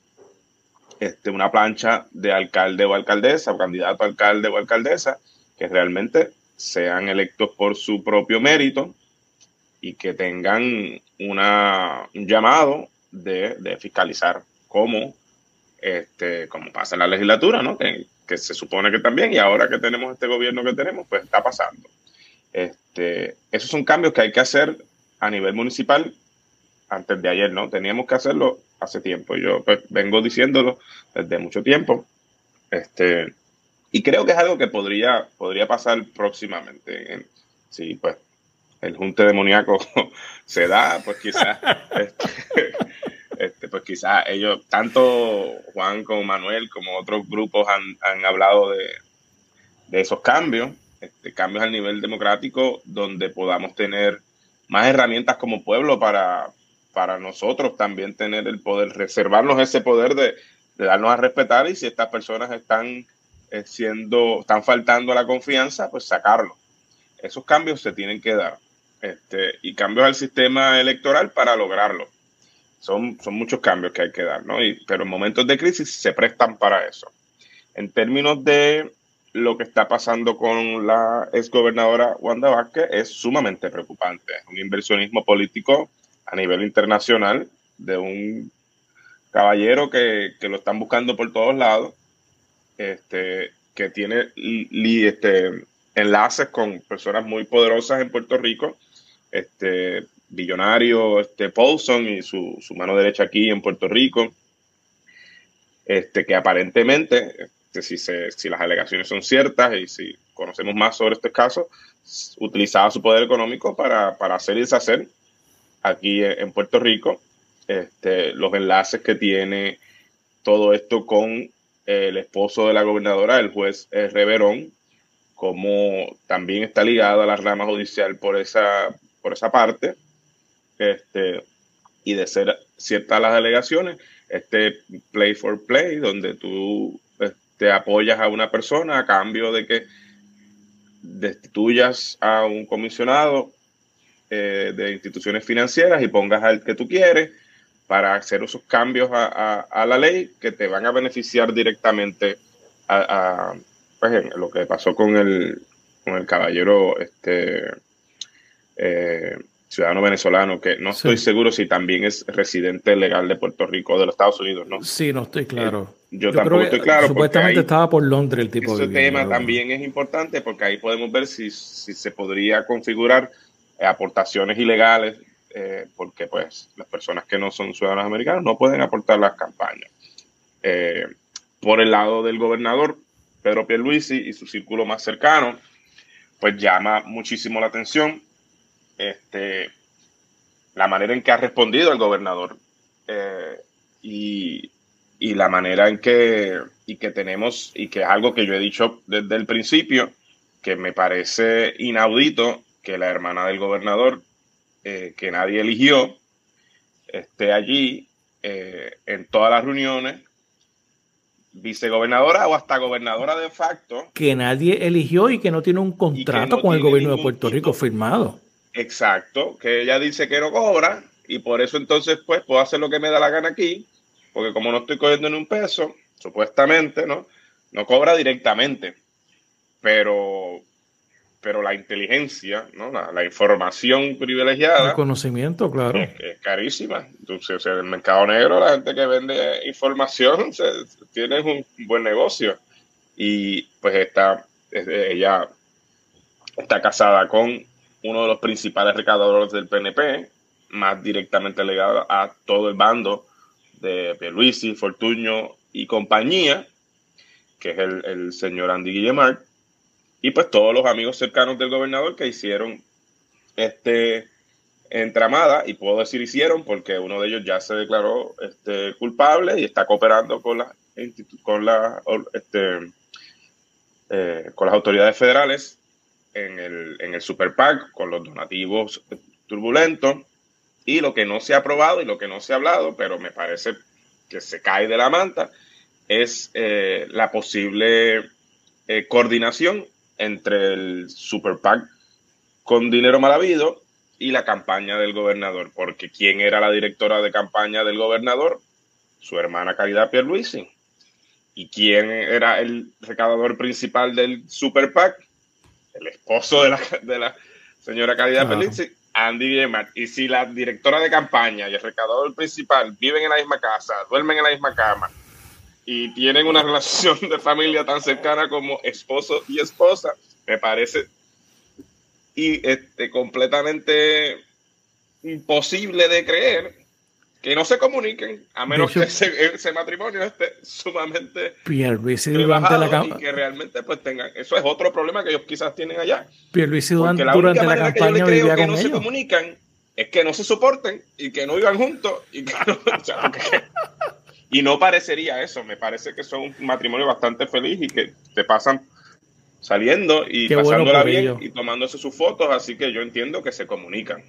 [SPEAKER 2] este, una plancha de alcalde o alcaldesa o candidato a alcalde o alcaldesa que realmente sean electos por su propio mérito y que tengan una, un llamado de, fiscalizar como, este, como pasa en la legislatura, ¿no? Que, que, se supone que también, y ahora que tenemos este gobierno que tenemos, pues está pasando. Este, esos son cambios que hay que hacer a nivel municipal antes de ayer, ¿no? Teníamos que hacerlo hace tiempo. Yo pues, vengo diciéndolo desde mucho tiempo. Este, Y creo que es algo que podría, podría pasar próximamente. Si pues el junte demoníaco [LAUGHS] se da, pues quizás [LAUGHS] este, este, pues quizás ellos, tanto Juan como Manuel, como otros grupos han, hablado de, esos cambios, este, cambios al nivel democrático, donde podamos tener más herramientas como pueblo para, para nosotros también tener el poder, reservarnos ese poder de, darnos a respetar y si estas personas están eh, siendo, están faltando a la confianza, pues sacarlo. Esos cambios se tienen que dar. Este, y cambios al sistema electoral para lograrlo. Son, son muchos cambios que hay que dar, ¿no? pero en momentos de crisis se prestan para eso. En términos de lo que está pasando con la exgobernadora Wanda Vázquez es sumamente preocupante. Un inversionismo político a nivel internacional de un caballero que, lo están buscando por todos lados, este, que tiene este, enlaces con personas muy poderosas en Puerto Rico este billonario este Paulson y su, mano derecha aquí en Puerto Rico, este, que aparentemente, este, si, si las alegaciones son ciertas y si conocemos más sobre este caso, utilizaba su poder económico para, hacer y deshacer aquí en Puerto Rico este, los enlaces que tiene todo esto con el esposo de la gobernadora, el juez Reverón, como también está ligado a la rama judicial por esa, por esa parte, este, y de ser ciertas las delegaciones, este play for play, donde tú te este, apoyas a una persona a cambio de que destituyas a un comisionado eh, de instituciones financieras y pongas al que tú quieres para hacer esos cambios a, la ley que te van a beneficiar directamente a, pues, lo que pasó con el, con el caballero este, eh, ciudadano venezolano, que no estoy seguro si también es residente legal de Puerto Rico o de los Estados Unidos, ¿no?
[SPEAKER 1] Sí, no estoy claro.
[SPEAKER 2] Eh, yo, tampoco estoy claro.
[SPEAKER 1] Supuestamente estaba por Londres el tipo
[SPEAKER 2] de... Ese tema también es importante porque ahí podemos ver si, si se podría configurar aportaciones ilegales, eh, porque pues las personas que no son ciudadanos americanos no pueden aportar las campañas. por el lado del gobernador, Pedro Pierluisi y su círculo más cercano, pues llama muchísimo la atención este, la manera en que ha respondido el gobernador eh, y, la manera en que, y que tenemos, y que es algo que yo he dicho desde el principio, que me parece inaudito que la hermana del gobernador, eh, que nadie eligió, esté allí eh, en todas las reuniones, vicegobernadora o hasta gobernadora de facto.
[SPEAKER 1] Que nadie eligió y que no tiene un contrato con el gobierno de Puerto Rico firmado.
[SPEAKER 2] Exacto, que ella dice que no cobra y por eso entonces pues puedo hacer lo que me da la gana aquí, porque como no estoy cogiendo ni un peso, supuestamente, ¿no? No cobra directamente, pero, pero la inteligencia, ¿no? La, información privilegiada.
[SPEAKER 1] El conocimiento, claro.
[SPEAKER 2] Es, carísima. Entonces, en el mercado negro, la gente que vende información tiene un buen negocio. Y pues está, ella está casada con uno de los principales recaudadores del PNP, más directamente ligado a todo el bando de Pierluisi, Fortuño y compañía, que es el, señor Andy Guillemard, y pues todos los amigos cercanos del gobernador que hicieron este entramada, y puedo decir hicieron porque uno de ellos ya se declaró este, culpable y está cooperando con, la, con, la, este, eh, con las autoridades federales en el, en el Super con los donativos turbulentos y lo que no se ha aprobado y lo que no se ha hablado, pero me parece que se cae de la manta, es eh, la posible eh, coordinación entre el Super PAC con dinero mal habido y la campaña del gobernador, porque ¿quién era la directora de campaña del gobernador? Su hermana Caridad Pierluisi. ¿Y quién era el recaudador principal del Super PAC? el esposo de la, de la señora Caridad Feliz, Andy Guillemard. Y si la directora de campaña y el recaudador principal viven en la misma casa, duermen en la misma cama y tienen una [LAUGHS] relación de familia tan cercana como esposo y esposa, me parece y este, completamente imposible de creer que no se comuniquen, a menos que ese, matrimonio esté sumamente
[SPEAKER 1] durante la
[SPEAKER 2] y que realmente pues tengan, eso es otro problema que ellos quizás tienen allá.
[SPEAKER 1] Pierluisi durante, la, durante la campaña
[SPEAKER 2] que yo que no se comunican es que no se soporten y que no vivan juntos y que no, [LAUGHS] y no parecería eso, me parece que son un matrimonio bastante feliz y que te pasan saliendo y pasándola bien y tomándose sus fotos, así que yo entiendo que se comunican.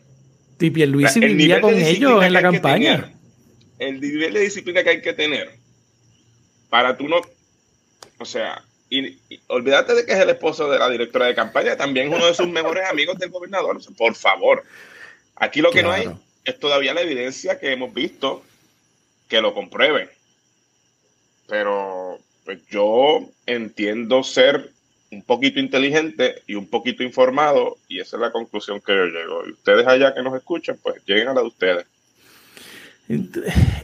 [SPEAKER 1] Y Pierluisi vivía con ellos en la campaña.
[SPEAKER 2] el nivel de disciplina que hay que tener para tú no, o sea, y, olvídate de que es el esposo de la directora de campaña, también es uno de sus mejores amigos del gobernador. por favor, aquí lo que no hay es todavía la evidencia que hemos visto que lo compruebe. Pero pues, yo entiendo ser un poquito inteligente y un poquito informado, y esa es la conclusión que yo llego. Y ustedes allá que nos escuchan, pues lleguen a la de ustedes.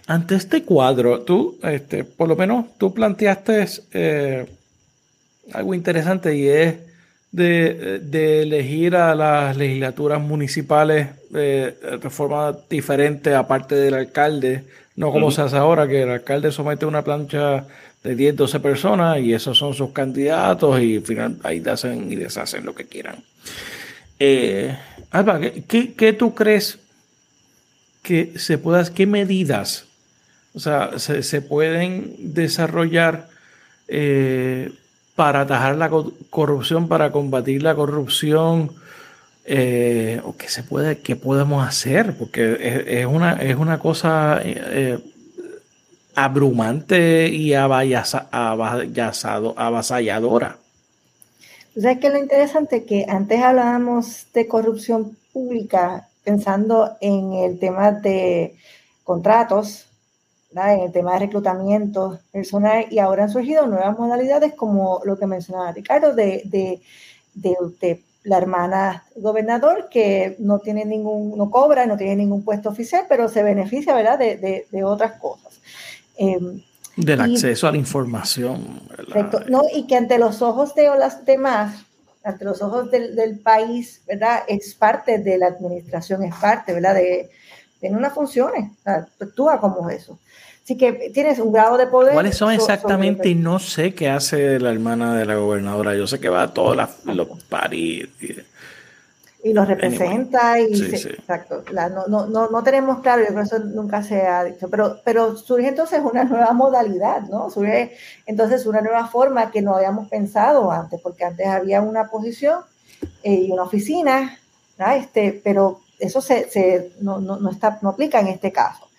[SPEAKER 1] Ante este cuadro, tú, este, por lo menos tú planteaste eh, algo interesante y es de, elegir a las legislaturas municipales eh, de forma diferente aparte del alcalde, no como se hace ahora, que el alcalde somete una plancha de 10, 12 personas y esos son sus candidatos y final, ahí hacen y deshacen lo que quieran. Eh, Alba, ¿qué, tú crees que se puedas, qué medidas, o sea, se, pueden desarrollar eh, para atajar la corrupción, para combatir la corrupción? Eh, o qué se puede, qué podemos hacer, porque es, una, es una cosa eh, abrumante y avasalladora.
[SPEAKER 3] O sea, que lo interesante que antes hablábamos de corrupción pública pensando en el tema de contratos, en el tema de reclutamiento personal, y ahora han surgido nuevas modalidades como lo que mencionaba Ricardo, de, de, de, la hermana gobernador que no tiene ningún, no cobra, no tiene ningún puesto oficial, pero se beneficia, ¿verdad?, de, de otras cosas.
[SPEAKER 1] Em, Del acceso a la información.
[SPEAKER 3] Correcto. No, y que ante los ojos de las demás, ante los ojos del, país, ¿verdad? Es parte de la administración, es parte, ¿verdad? De, tiene unas funciones, actúa como eso. Así que tienes un grado de poder.
[SPEAKER 1] ¿Cuáles son exactamente? Y no sé qué hace la hermana de la gobernadora. Yo sé que va a todos los paris
[SPEAKER 3] y los representa y exacto no, no, no, no, tenemos claro yo creo que eso nunca se ha dicho pero pero surge entonces una nueva modalidad no surge entonces una nueva forma que no habíamos pensado antes porque antes había una posición eh, y una oficina este pero eso se, se no, no, no, está no aplica en este caso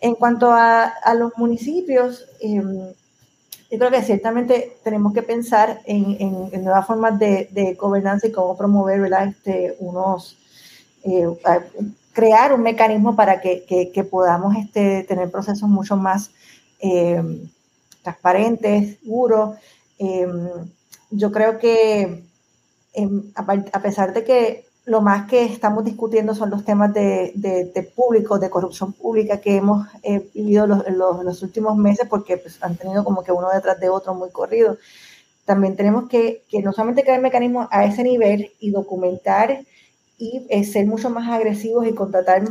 [SPEAKER 3] en cuanto a, los municipios eh, yo creo que ciertamente tenemos que pensar en, nuevas formas de, gobernanza y cómo promover Este, unos, eh, crear un mecanismo para que, podamos este, tener procesos mucho más eh, transparentes, seguros. Eh, yo creo que a pesar de que lo más que estamos discutiendo son los temas de, de, público, de corrupción pública que hemos eh, vivido los, los, los, últimos meses porque pues, han tenido como que uno detrás de otro muy corrido. También tenemos que, que no solamente crear mecanismos a ese nivel y documentar y eh, ser mucho más agresivos y contratar,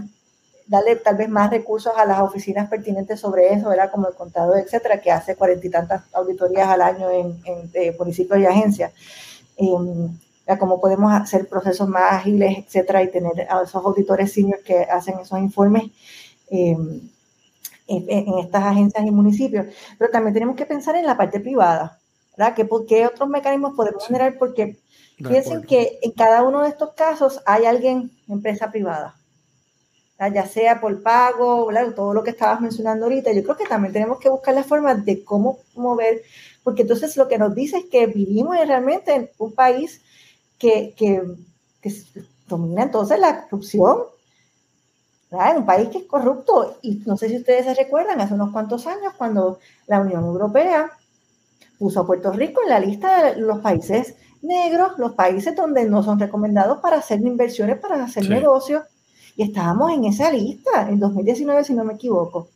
[SPEAKER 3] darle tal vez más recursos a las oficinas pertinentes sobre eso, era como el contador, etcétera, que hace cuarenta y tantas auditorías al año en, en municipios y agencias. Em, cómo podemos hacer procesos más ágiles, etcétera, y tener a esos auditores seniors que hacen esos informes em, en, estas agencias y municipios. Pero también tenemos que pensar en la parte privada, ¿verdad? ¿Qué, qué otros mecanismos podemos generar? Porque piensen que en cada uno de estos casos hay alguien, empresa privada, ya sea por pago, ¿verdad? todo lo que estabas mencionando ahorita. Yo creo que también tenemos que buscar la forma de cómo mover, porque entonces lo que nos dice es que vivimos realmente en un país que, que, domina entonces la corrupción. ¿verdad? En un país que es corrupto. Y no sé si ustedes se recuerdan, hace unos cuantos años, cuando la Unión Europea puso a Puerto Rico en la lista de los países negros, los países donde no son recomendados para hacer inversiones, para hacer negocios. Y estábamos en esa lista en 2019, si no me equivoco.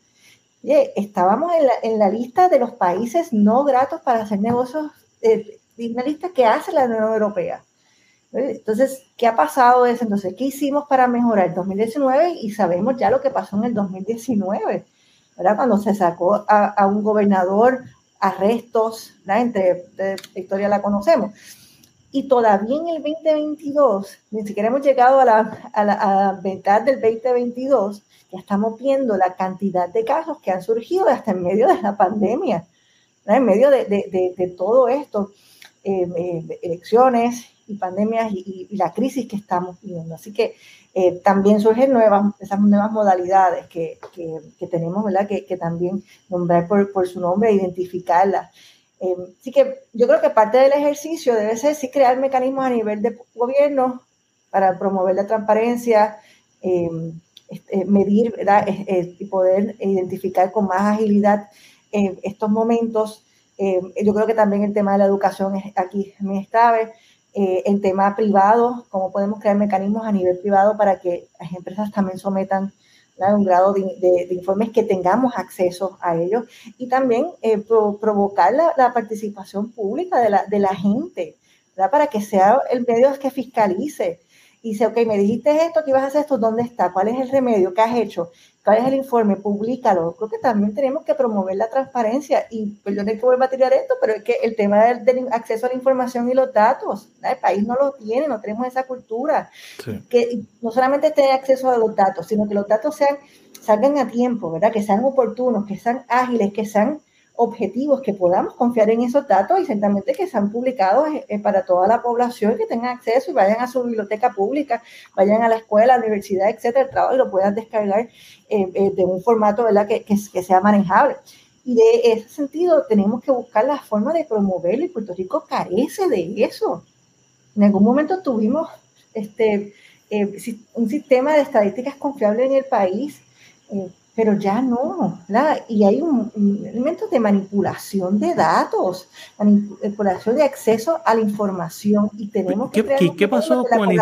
[SPEAKER 3] estábamos en la, en la, lista de los países no gratos para hacer negocios, eh, una lista que hace la Unión Europea. Entonces, ¿qué ha pasado desde entonces? ¿Qué hicimos para mejorar el 2019? Y sabemos ya lo que pasó en el 2019, ¿verdad? Cuando se sacó a, un gobernador, arrestos, ¿verdad? Entre la historia la conocemos. Y todavía en el 2022, ni siquiera hemos llegado a la, a la mitad del 2022, ya estamos viendo la cantidad de casos que han surgido hasta en medio de la pandemia, en medio de, de, de, todo esto, eh, eh, elecciones y pandemias y, la crisis que estamos viviendo. Así que eh, también surgen nuevas, esas nuevas modalidades que, que, que tenemos, ¿verdad? Que, que, también nombrar por, por su nombre e identificarlas. así que yo creo que parte del ejercicio debe ser sí crear mecanismos a nivel de gobierno para promover la transparencia, este, medir y poder identificar con más agilidad estos momentos. Yo creo que también el tema de la educación es aquí me clave. Eh, en tema privado, cómo podemos crear mecanismos a nivel privado para que las empresas también sometan un grado de, informes que tengamos acceso a ellos y también eh, provocar la, participación pública de la, de la gente, para que sea el medio que fiscalice y dice, ok, me dijiste esto, que ibas a hacer esto, ¿dónde está? ¿Cuál es el remedio? ¿Qué has hecho? ¿Cuál es el informe? Públicalo. Creo que también tenemos que promover la transparencia y perdón que vuelva a tirar esto, pero es que el tema del, acceso a la información y los datos, el país no lo tiene, no tenemos esa cultura. Que no solamente tener acceso a los datos, sino que los datos sean, salgan a tiempo, ¿verdad? Que sean oportunos, que sean ágiles, que sean objetivos, que podamos confiar en esos datos y ciertamente que sean publicados eh, para toda la población, que tengan acceso y vayan a su biblioteca pública, vayan a la escuela, la universidad, etcétera, el trabajo y lo puedan descargar eh, eh, de un formato ¿verdad? Que, que, sea manejable. Y de ese sentido tenemos que buscar la forma de promoverlo y Puerto Rico carece de eso. En algún momento tuvimos este, un sistema de estadísticas confiable en el país pero ya no, y hay un, elemento de manipulación de datos, manipulación de acceso a la información y tenemos que
[SPEAKER 1] ¿Qué, ¿qué pasó con el,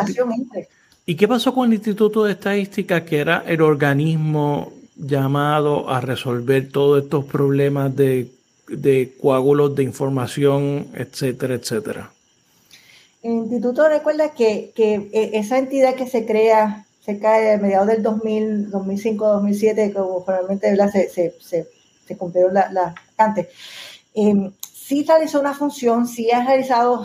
[SPEAKER 1] ¿Y qué pasó con el Instituto de Estadística, que era el organismo llamado a resolver todos estos problemas de, de coágulos de información, etcétera, etcétera?
[SPEAKER 3] El instituto recuerda que, que e, esa entidad que se crea cerca de mediados del 2000, 2005, 2007, como probablemente se, se, se, se cumplieron las la, antes. Eh, sí realizó una función, sí ha realizado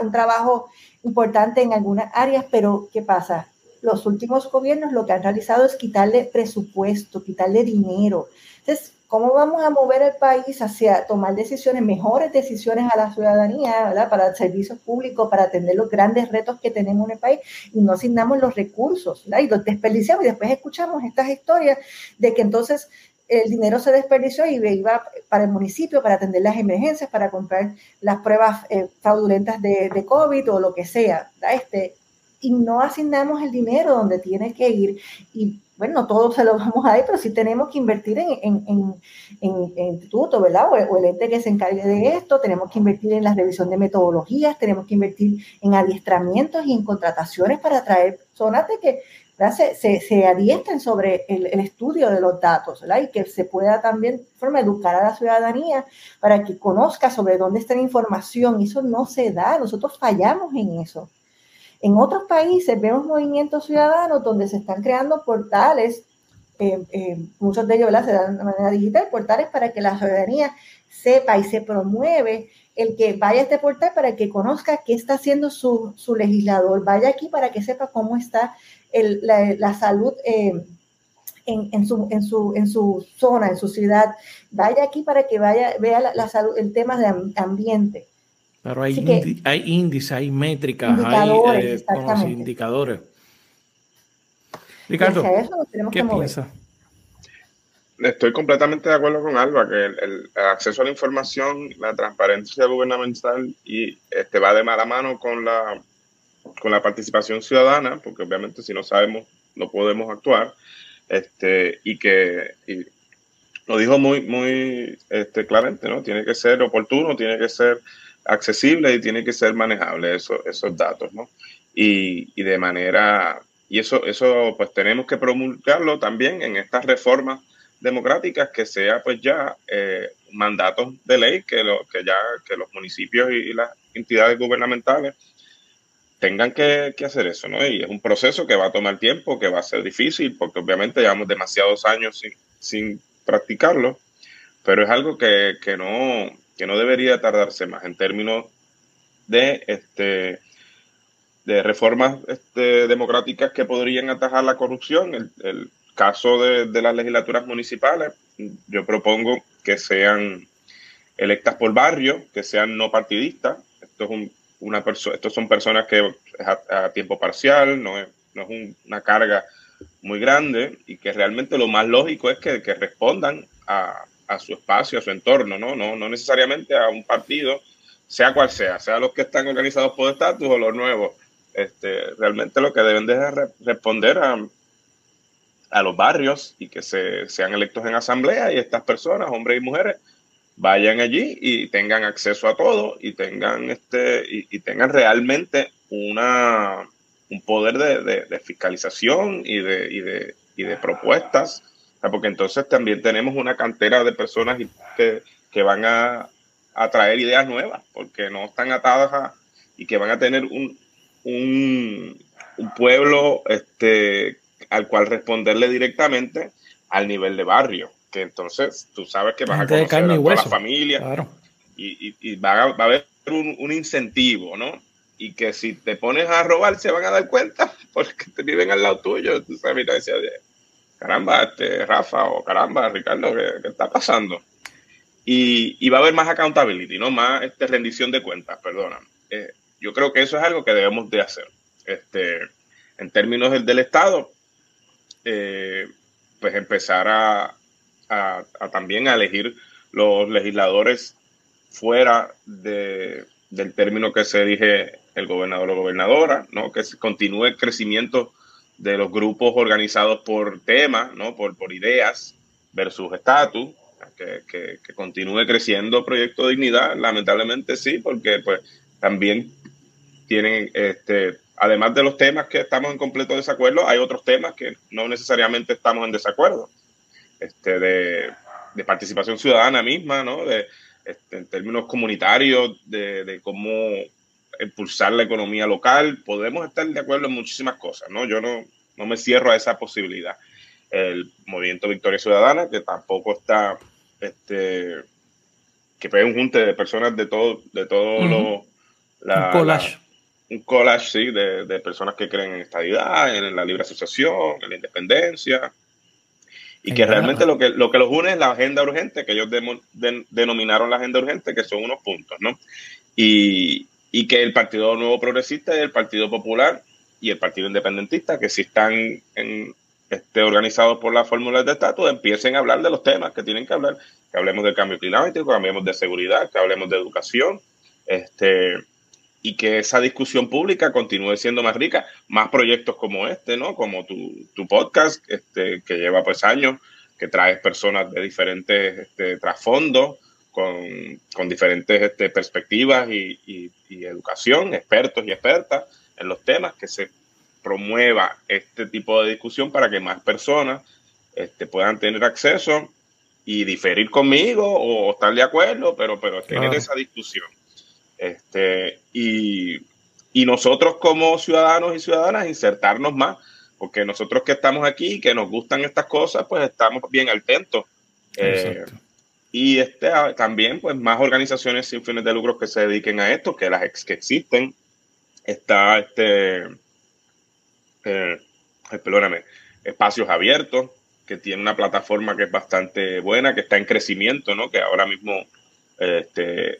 [SPEAKER 3] un trabajo importante en algunas áreas, pero ¿qué pasa? Los últimos gobiernos lo que han realizado es quitarle presupuesto, quitarle dinero. Entonces, ¿Cómo vamos a mover el país hacia tomar decisiones, mejores decisiones a la ciudadanía, ¿verdad? para servicios públicos, para atender los grandes retos que tenemos en el país y no asignamos los recursos ¿verdad? y los desperdiciamos y después escuchamos estas historias de que entonces el dinero se desperdició y iba para el municipio para atender las emergencias, para comprar las pruebas eh, fraudulentas de, COVID o lo que sea. Este, y no asignamos el dinero donde tiene que ir. Y bueno, no todos se lo [LAUGHS] vamos a dar, pero sí tenemos que invertir en, en, en, en instituto, ¿verdad? O, el ente que se encargue de esto, tenemos que invertir en la revisión de metodologías, tenemos que invertir en adiestramientos y en contrataciones para atraer personas de que se, se, se, adiestren sobre el, el, estudio de los datos, ¿verdad? Y que se pueda también forma educar a la ciudadanía para que conozca sobre dónde está la información. Eso no se da, nosotros fallamos en eso. En otros países vemos movimientos ciudadanos donde se están creando portales, eh, eh, muchos de ellos se dan de manera digital, portales para que la ciudadanía sepa y se promueve el que vaya a este portal para que conozca qué está haciendo su, legislador, vaya aquí para que sepa cómo está la, salud. Eh, en, su, en, su, en su zona, en su ciudad, vaya aquí para que vaya, vea la, salud, el tema de ambiente.
[SPEAKER 1] Pero hay, hay índices, hay métricas, hay eh, indicadores. Ricardo, ¿qué piensas?
[SPEAKER 2] Estoy completamente de acuerdo con Alba, que el, acceso a la información, la transparencia gubernamental y este va de mala mano con la, con la participación ciudadana, porque obviamente si no sabemos no podemos actuar, este, y que lo dijo muy, muy este, claramente, ¿no? Tiene que ser oportuno, tiene que ser accesible y tiene que ser manejable eso, esos datos, ¿no? Y, y, de manera, y eso, eso pues tenemos que promulgarlo también en estas reformas democráticas que sea pues ya eh, mandatos de ley que, lo, que ya que los municipios y, las entidades gubernamentales tengan que, hacer eso, ¿no? Y es un proceso que va a tomar tiempo, que va a ser difícil, porque obviamente llevamos demasiados años sin, sin practicarlo, pero es algo que, no, que no debería tardarse más en términos de, este, de reformas este, democráticas que podrían atajar la corrupción. El, el caso de, de, las legislaturas municipales, yo propongo que sean electas por barrio, que sean no partidistas. Esto es un, una estos son personas que a, tiempo parcial, no es, no es una carga muy grande y que realmente lo más lógico es que, que respondan a, a, su espacio, a su entorno, ¿no? ¿no? No necesariamente a un partido, sea cual sea, sea los que están organizados por estatus o los nuevos. Este, realmente lo que deben de responder a, a los barrios y que se, sean electos en asamblea y estas personas, hombres y mujeres, vayan allí y tengan acceso a todo y tengan este y, tengan realmente una un poder de, fiscalización y de, y de, y de propuestas porque entonces también tenemos una cantera de personas que, que van a, a, traer ideas nuevas porque no están atadas a, y que van a tener un, un, un pueblo este al cual responderle directamente al nivel de barrio que entonces tú sabes que vas a conocer a toda la familia y, va, a, haber un, incentivo, ¿no? Y que si te pones a robar se van a dar cuenta [LAUGHS] porque te viven al lado tuyo. Tú sabes, mira, decía, caramba, este, Rafa o caramba, Ricardo, ¿qué, está pasando? Y, va a haber más accountability, ¿no? Más este, rendición de cuentas, perdona. Eh, yo creo que eso es algo que debemos de hacer. Este, en términos del, Estado, eh, pues empezar a, a, también a elegir los legisladores fuera de, del término que se elige el gobernador o gobernadora, ¿no? que continúe el crecimiento de los grupos organizados por temas, ¿no? por, por ideas versus estatus, que, que, continúe creciendo Proyecto de Dignidad, lamentablemente sí, porque pues también tienen, este, además de los temas que estamos en completo desacuerdo, hay otros temas que no necesariamente estamos en desacuerdo este, de, participación ciudadana misma, ¿no? De, este, en términos comunitarios, de, cómo impulsar la economía local. Podemos estar de acuerdo en muchísimas cosas, ¿no? Yo no, no me cierro a esa posibilidad. El movimiento Victoria Ciudadana, que tampoco está, este, que fue un junte de personas de todo, de todo lo,
[SPEAKER 1] un collage.
[SPEAKER 2] un collage, sí, de, de, personas que creen en estadidad, en la libre asociación, en la independencia, y que realmente lo que, lo que los une es la agenda urgente, que ellos denominaron la agenda urgente, que son unos puntos, ¿no? Y, y, que el Partido Nuevo Progresista y el Partido Popular y el Partido Independentista, que si están en, este, organizados por las fórmulas de estatus, empiecen a hablar de los temas que tienen que hablar, que hablemos del cambio climático, que hablemos de seguridad, que hablemos de educación, este, y que esa discusión pública continúe siendo más rica, más proyectos como este, ¿no? Como tu, tu podcast, este, que lleva pues años, que traes personas de diferentes este, trasfondos, con, con, diferentes este, perspectivas y, y, educación, expertos y expertas en los temas, que se promueva este tipo de discusión para que más personas este, puedan tener acceso y diferir conmigo o estar de acuerdo, pero, pero tener esa discusión. Este, y, nosotros como ciudadanos y ciudadanas insertarnos más, porque nosotros que estamos aquí, que nos gustan estas cosas, pues estamos bien atentos. Eh, y este, ah, también, pues más organizaciones sin fines de lucro que se dediquen a esto, que las que existen. Está este, eh, perdóname, Espacios Abiertos, que tiene una plataforma que es bastante buena, que está en crecimiento, ¿no? Que ahora mismo este,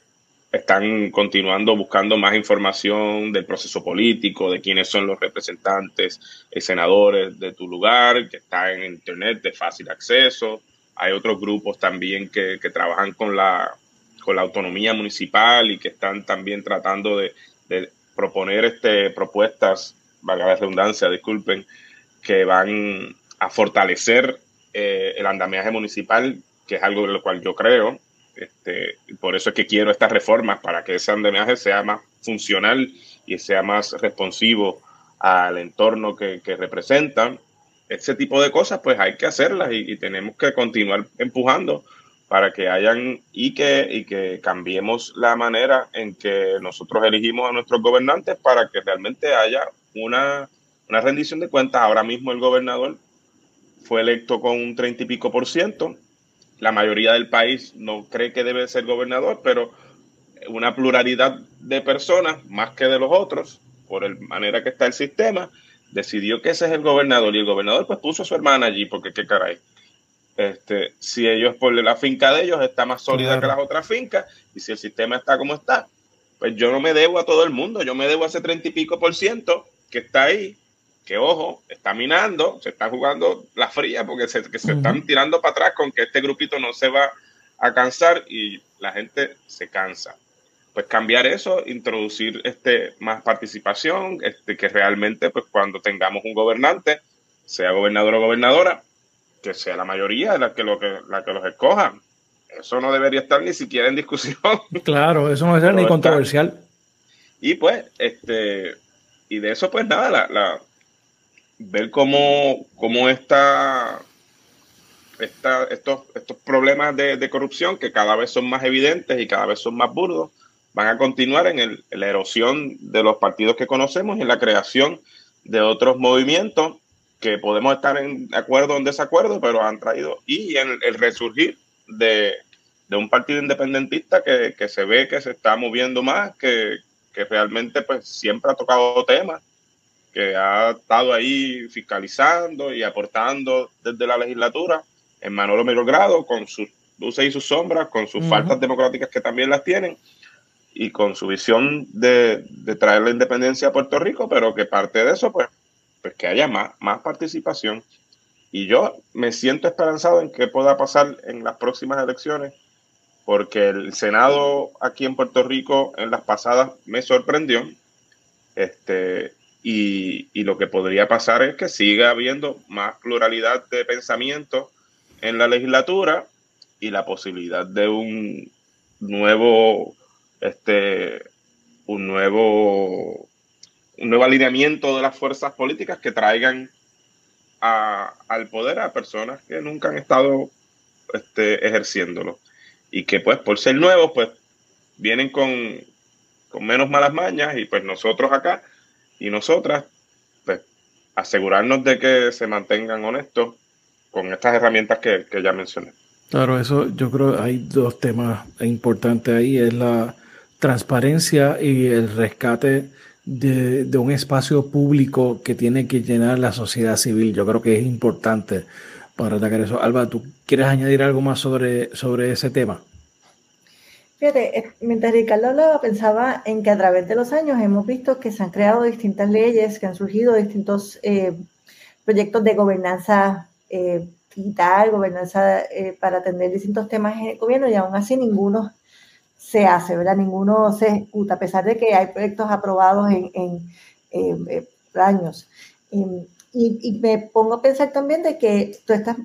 [SPEAKER 2] están continuando buscando más información del proceso político, de quiénes son los representantes y senadores de tu lugar, que está en internet de fácil acceso. Hay otros grupos también que, trabajan con la, con la autonomía municipal y que están también tratando de, proponer este, propuestas, valga la redundancia, disculpen, que van a fortalecer eh, el andamiaje municipal, que es algo en lo cual yo creo, este, por eso es que quiero estas reformas, para que ese andamiaje sea más funcional y sea más responsivo al entorno que, representan. Ese tipo de cosas, pues hay que hacerlas y, tenemos que continuar empujando, para que hayan y que, y que cambiemos la manera en que nosotros elegimos a nuestros gobernantes para que realmente haya una, una rendición de cuentas. Ahora mismo el gobernador fue electo con un treinta y pico por ciento. La mayoría del país no cree que debe ser gobernador, pero una pluralidad de personas, más que de los otros, por la manera que está el sistema, decidió que ese es el gobernador y el gobernador pues puso a su hermana allí porque qué caray. Este, si ellos por la finca de ellos está más sólida que las otras fincas y si el sistema está como está, pues yo no me debo a todo el mundo, yo me debo a ese treinta y pico por ciento que está ahí, que ojo, está minando, se está jugando la fría porque se, que se están tirando para atrás con que este grupito no se va a cansar y la gente se cansa pues cambiar eso, introducir este, más participación, este, que realmente pues cuando tengamos un gobernante, sea gobernador o gobernadora, que sea la mayoría la que, lo que, la que los escoja. Eso no debería estar ni siquiera en discusión. [LAUGHS]
[SPEAKER 1] Claro, eso no debe ser ni controversial.
[SPEAKER 2] Y pues, este, y de eso pues nada, la, la ver cómo, cómo está, esta, estos, estos problemas de, de corrupción que cada vez son más evidentes y cada vez son más burdos, van a continuar en, la erosión de los partidos que conocemos y en la creación de otros movimientos que podemos estar en acuerdo o en desacuerdo, pero han traído y en el resurgir de, un partido independentista que, se ve que se está moviendo más, que, realmente pues siempre ha tocado temas, que ha estado ahí fiscalizando y aportando desde la legislatura en Manolo Grado con sus luces y sus sombras, con sus faltas democráticas que también las tienen, y con su visión de, traer la independencia a Puerto Rico, pero que parte de eso, pues, pues que haya más, más participación. Y yo me siento esperanzado en que pueda pasar en las próximas elecciones, porque el Senado aquí en Puerto Rico en las pasadas me sorprendió. Este, y, y lo que podría pasar es que siga habiendo más pluralidad de pensamiento en la legislatura y la posibilidad de un nuevo este, un nuevo, un nuevo alineamiento de las fuerzas políticas que traigan al poder a personas que nunca han estado este, ejerciéndolo y que pues por ser nuevos pues vienen con, con menos malas mañas y pues nosotros acá y nosotras pues asegurarnos de que se mantengan honestos con estas herramientas que, que ya mencioné.
[SPEAKER 1] Claro, eso yo creo hay dos temas importantes ahí, es la, transparencia y el rescate de, un espacio público que tiene que llenar la sociedad civil. Yo creo que es importante para atacar eso. Alba, ¿tú quieres añadir algo más sobre, sobre ese tema?
[SPEAKER 3] Fíjate, eh, mientras Ricardo hablaba, pensaba en que a través de los años hemos visto que se han creado distintas leyes, que han surgido distintos eh, proyectos de gobernanza eh, digital, gobernanza para atender distintos temas en el gobierno y aún así ninguno se hace, ¿verdad? Ninguno se ejecuta, a pesar de que hay proyectos aprobados en, eh, años. Y, y, me pongo a pensar también de que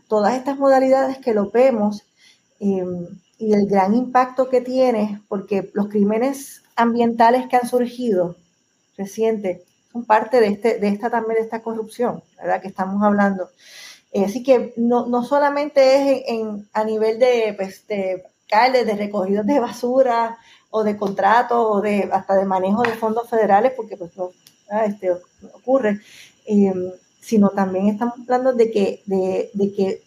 [SPEAKER 3] todas estas, modalidades que lo vemos em, y el gran impacto que tiene, porque los crímenes ambientales que han surgido recientes son parte de, este, de esta también de esta corrupción, ¿verdad? Que estamos hablando. así que no, no solamente es en, a nivel de, pues, de de recogidos de basura o de contratos o de hasta de manejo de fondos federales, porque pues no, este, ocurre, em, sino también estamos hablando de que, de, que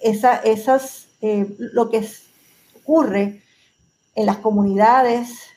[SPEAKER 3] esa, esas, eh, lo que ocurre en las comunidades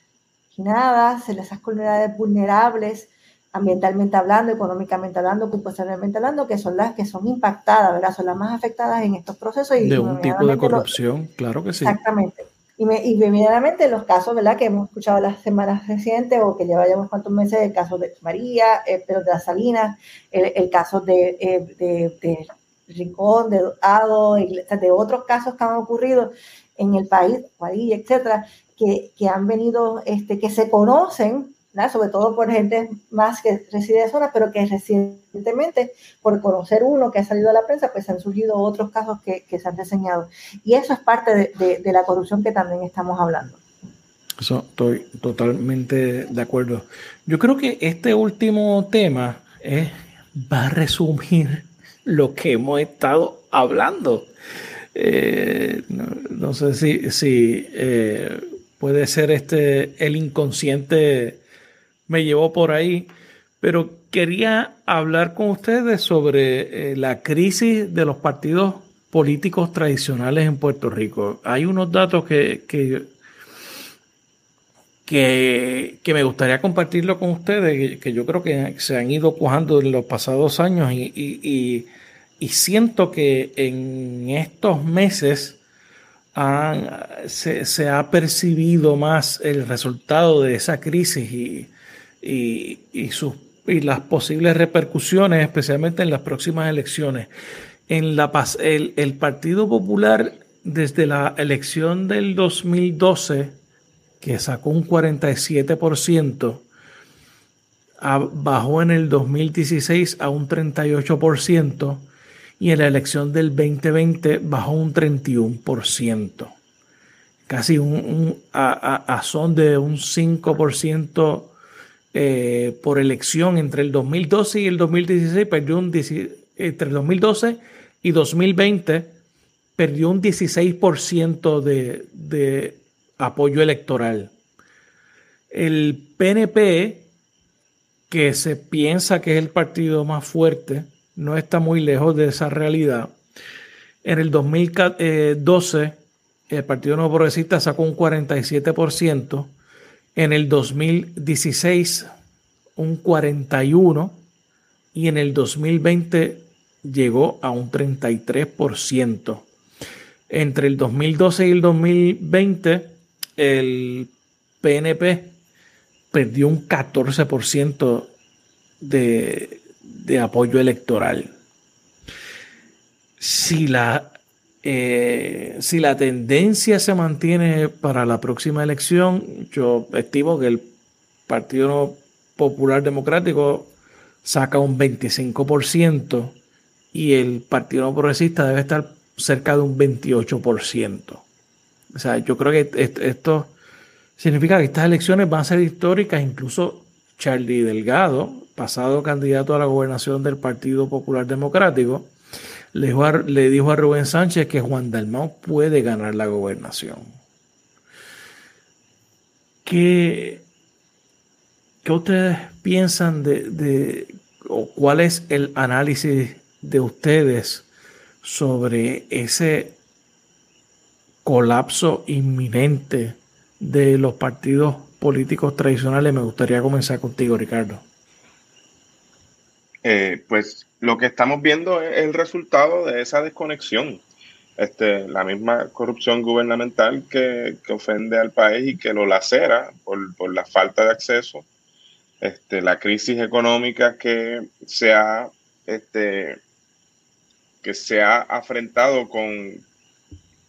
[SPEAKER 3] en esas comunidades vulnerables, ambientalmente hablando, económicamente hablando, culturalmente hablando, que son las que son impactadas, ¿verdad? Son las más afectadas en estos procesos.
[SPEAKER 1] Y de un tipo de corrupción, claro que sí.
[SPEAKER 3] Exactamente. Y, me, inmediatamente los casos, ¿verdad? Que hemos escuchado las semanas recientes o que lleva ya unos cuantos meses, el caso de María, eh, pero de las Salinas, el, caso de, eh, de, de, Rincón, de Ado, de otros casos que han ocurrido en el país, Guadilla, etcétera, que, que han venido, este, que se conocen sobre todo por gente más que reside zona, pero que recientemente, por conocer uno que ha salido a la prensa, pues han surgido otros casos que, se han reseñado. Y eso es parte de, la corrupción que también estamos hablando.
[SPEAKER 1] Eso estoy totalmente de acuerdo. Yo creo que este último tema va a resumir lo que hemos estado hablando. eh, no, sé si, si eh, puede ser este el inconsciente me llevó por ahí, pero quería hablar con ustedes sobre eh, la crisis de los partidos políticos tradicionales en Puerto Rico. Hay unos datos que, que, que, me gustaría compartirlo con ustedes, que, yo creo que se han ido cuajando en los pasados años y, siento que en estos meses se, se, ha percibido más el resultado de esa crisis y, y, sus, y las posibles repercusiones, especialmente en las próximas elecciones. En la, el, el Partido Popular, desde la elección del 2012, que sacó un 47%, bajó en el 2016 a un 38% y en la elección del 2020 bajó un 31%. Casi un, a, son de un 5% eh, por elección entre el 2012 y el 2016 perdió un entre el 2012 y 2020 perdió un 16% de, de apoyo electoral. El PNP, que se piensa que es el partido más fuerte, no está muy lejos de esa realidad. En el 2012, el Partido Nuevo Progresista sacó un 47%, en el 2016 un 41% y en el 2020 llegó a un 33%. Entre el 2012 y el 2020 el PNP perdió un 14% de, de apoyo electoral. Si la eh, si la tendencia se mantiene para la próxima elección, yo estimo que el Partido Popular Democrático saca un 25% y el Partido Progresista debe estar cerca de un 28%. O sea, yo creo que esto significa que estas elecciones van a ser históricas, incluso Charlie Delgado, pasado candidato a la gobernación del Partido Popular Democrático, le dijo, a, Rubén Sánchez que Juan Dalmau puede ganar la gobernación. ¿Qué, qué ustedes piensan de, o cuál es el análisis de ustedes sobre ese colapso inminente de los partidos políticos tradicionales? Me gustaría comenzar contigo, Ricardo.
[SPEAKER 2] Eh, pues lo que estamos viendo es el resultado de esa desconexión. Este, la misma corrupción gubernamental que, ofende al país y que lo lacera por, la falta de acceso, este, la crisis económica que se ha, este, que se ha afrentado con,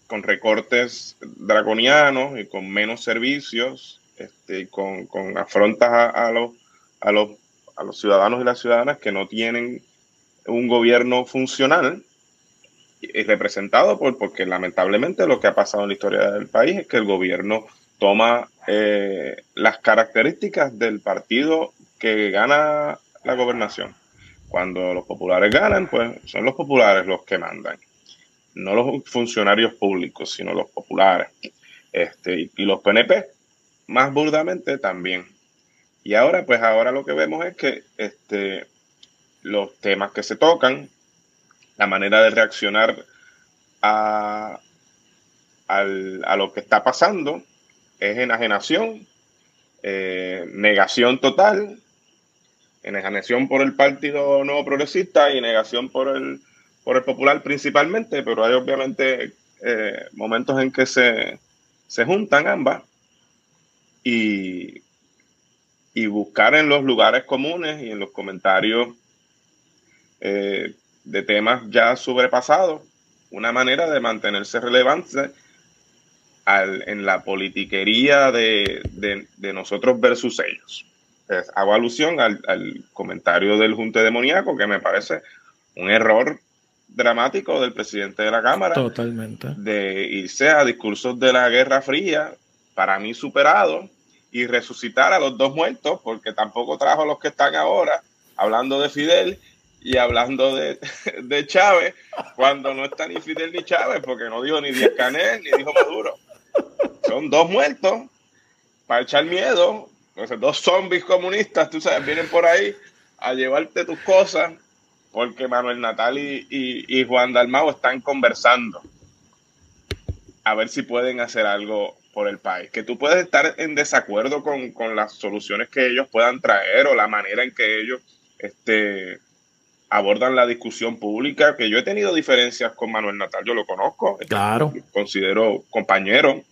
[SPEAKER 2] con recortes draconianos y con menos servicios, este, con, con afrontas a, los, a, los, a los ciudadanos y las ciudadanas que no tienen un gobierno funcional y representado por, porque lamentablemente lo que ha pasado en la historia del país es que el gobierno toma eh, las características del partido que gana la gobernación. Cuando los populares ganan, pues son los populares los que mandan, no los funcionarios públicos, sino los populares. Este, y los PNP, más burdamente, también. Y ahora, pues ahora lo que vemos es que este, los temas que se tocan, la manera de reaccionar a, lo que está pasando es enajenación, eh, negación total, enajenación por el Partido Nuevo Progresista y negación por el, por el Popular principalmente, pero hay obviamente eh, momentos en que se, se juntan ambas y, y buscar en los lugares comunes y en los comentarios eh, de temas ya sobrepasados, una manera de mantenerse relevante en la politiquería de, nosotros versus ellos. hago alusión al, comentario del Junte Demoníaco, que me parece un error dramático del presidente de la Cámara.
[SPEAKER 1] Totalmente.
[SPEAKER 2] De irse a discursos de la Guerra Fría, para mí superado, y resucitar a los dos muertos, porque tampoco trajo a los que están ahora, hablando de Fidel, y hablando de, [LAUGHS] de, Chávez cuando no está ni Fidel ni Chávez, porque no dijo ni Díaz Canel ni dijo Maduro. Son dos muertos para echar miedo. dos zombies comunistas, tú sabes, vienen por ahí a llevarte tus cosas porque Manuel Natal y, y, y Juan Dalmao están conversando a ver si pueden hacer algo por el país. Que tú puedes estar en desacuerdo con, con las soluciones que ellos puedan traer o la manera en que ellos este, abordan la discusión pública, que yo he tenido diferencias con Manuel Natal, yo lo conozco,
[SPEAKER 1] claro.
[SPEAKER 2] considero compañero,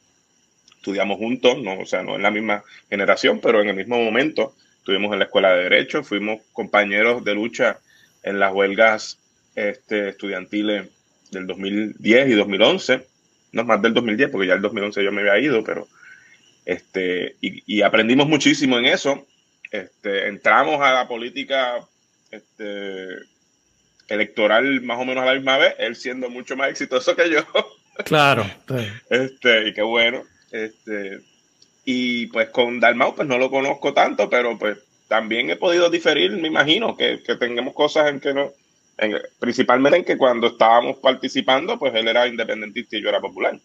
[SPEAKER 2] estudiamos juntos, no, o sea, no en la misma generación, pero en el mismo momento estuvimos en la escuela de Derecho, fuimos compañeros de lucha en las huelgas este, estudiantiles del 2010 y 2011, no más del 2010, porque ya el 2011 yo me había ido, pero este, y, y aprendimos muchísimo en eso. Este, entramos a la política este, electoral más o menos a la misma vez, él siendo mucho más exitoso que yo. [LAUGHS]
[SPEAKER 1] Claro.
[SPEAKER 2] este, y qué bueno. Este, y pues con Dalmau, pues no lo conozco tanto, pero pues también he podido diferir, me imagino, que, que tengamos cosas en que no, principalmente en que cuando estábamos participando, pues él era independentista y yo era popular.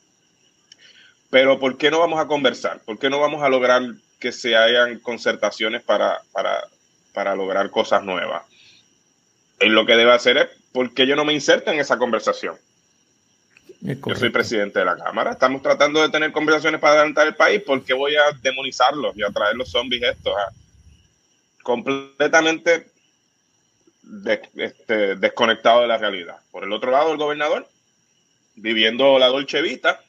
[SPEAKER 2] Pero ¿por qué no vamos a conversar? ¿Por qué no vamos a lograr que se hayan concertaciones para, para, para lograr cosas nuevas? Él lo que debe hacer es, ¿por qué yo no me inserto en esa conversación? Yo soy presidente de la Cámara. Estamos tratando de tener conversaciones para adelantar el país. ¿Por qué voy a demonizarlos y a traer los zombies estos? Completamente este, desconectado de la realidad. Por el otro lado, el gobernador, viviendo la Dolce Vita,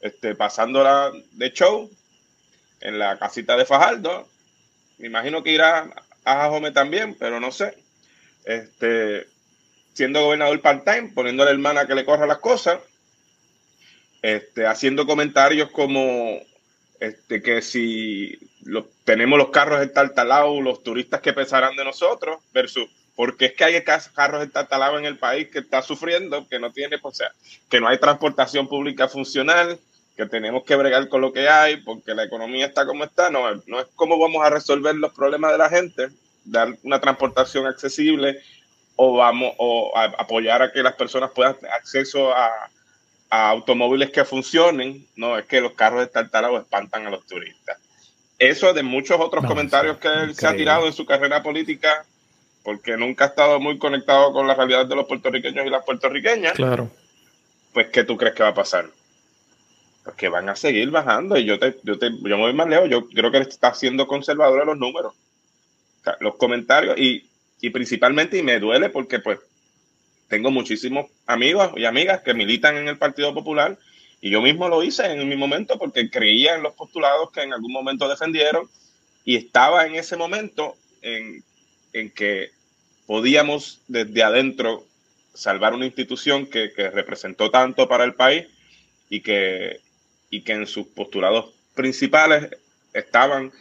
[SPEAKER 2] este, pasándola de show en la casita de Fajardo. Me imagino que irá a Jajome también, pero no sé este, siendo gobernador part-time, poniendo a la hermana que le corra las cosas, este, haciendo comentarios como este, que si tenemos los carros estartalados, los turistas que pensarán de nosotros, versus porque es que hay carros estartalados en el país que está sufriendo, que no tiene, o sea, que no hay transportación pública funcional, que tenemos que bregar con lo que hay, porque la economía está como está, no, no es cómo vamos a resolver los problemas de la gente, dar una transportación accesible o vamos o apoyar a que las personas puedan tener acceso a, automóviles que funcionen, no es que los carros de tartarados espantan a los turistas. Eso de muchos otros comentarios que él se ha tirado en su carrera política, porque nunca ha estado muy conectado con la realidad de los puertorriqueños y las puertorriqueñas.
[SPEAKER 1] Claro.
[SPEAKER 2] Pues, ¿qué tú crees que va a pasar? Pues que van a seguir bajando y yo te, yo te, yo me voy más lejos, yo creo que él está siendo conservador de los números los comentarios y, y principalmente, y me duele porque pues tengo muchísimos amigos y amigas que militan en el Partido Popular y yo mismo lo hice en mi momento porque creía en los postulados que en algún momento defendieron y estaba en ese momento en, en que podíamos desde adentro salvar una institución que, que, representó tanto para el país y que, y que en sus postulados principales estaban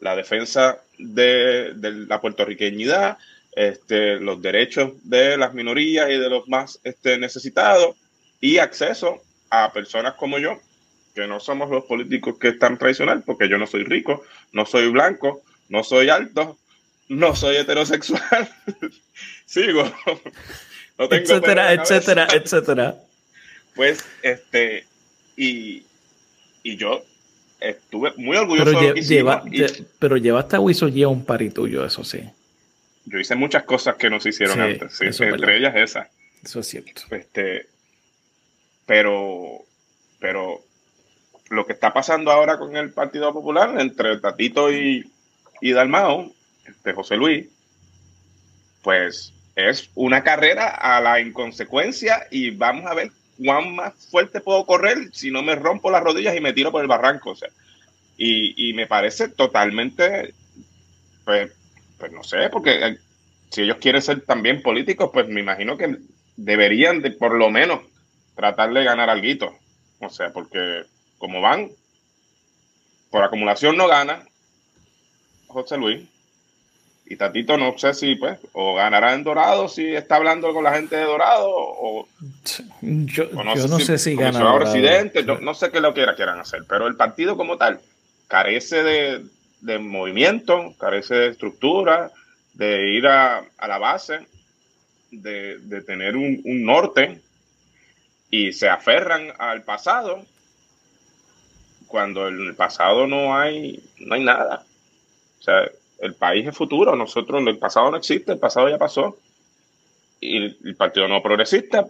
[SPEAKER 2] la defensa de, la puertorriqueñidad, este, los derechos de las minorías y de los más este, necesitados y acceso a personas como yo, que no somos los políticos que están tradicional, porque yo no soy rico, no soy blanco, no soy alto, no soy heterosexual, [LAUGHS] sigo, [LAUGHS]
[SPEAKER 1] no tengo etcétera, etcétera, etcétera.
[SPEAKER 2] Pues, este, y, y yo estuve muy orgulloso
[SPEAKER 1] pero, de lleva, pero llevaste a Wiso un pari tuyo, eso sí.
[SPEAKER 2] Yo hice muchas cosas que no se hicieron antes, entre ellas esa.
[SPEAKER 1] Eso es cierto.
[SPEAKER 2] Este, pero, pero lo que está pasando ahora con el Partido Popular entre Tatito y, y Dalmao, este José Luis, pues es una carrera a la inconsecuencia y vamos a ver cuán más fuerte puedo correr si no me rompo las rodillas y me tiro por el barranco. O sea, y, me parece totalmente, pues, pues no sé, porque eh, si ellos quieren ser también políticos, pues me imagino que deberían de por lo menos tratar de ganar algo. O sea, porque como van, por acumulación no gana José Luis, y Tatito no sé si, pues, o ganará en Dorado si está hablando con la gente de Dorado, o,
[SPEAKER 1] yo, no, sé si,
[SPEAKER 2] ganará. presidente, no, sé qué lo quiera, quieran hacer, pero el partido como tal carece de, movimiento, carece de estructura, de ir a, la base, de, tener un, un, norte y se aferran al pasado cuando en el pasado no hay, no hay nada. O sea, el país es futuro, nosotros, el pasado no existe, el pasado ya pasó. Y el Partido No Progresista,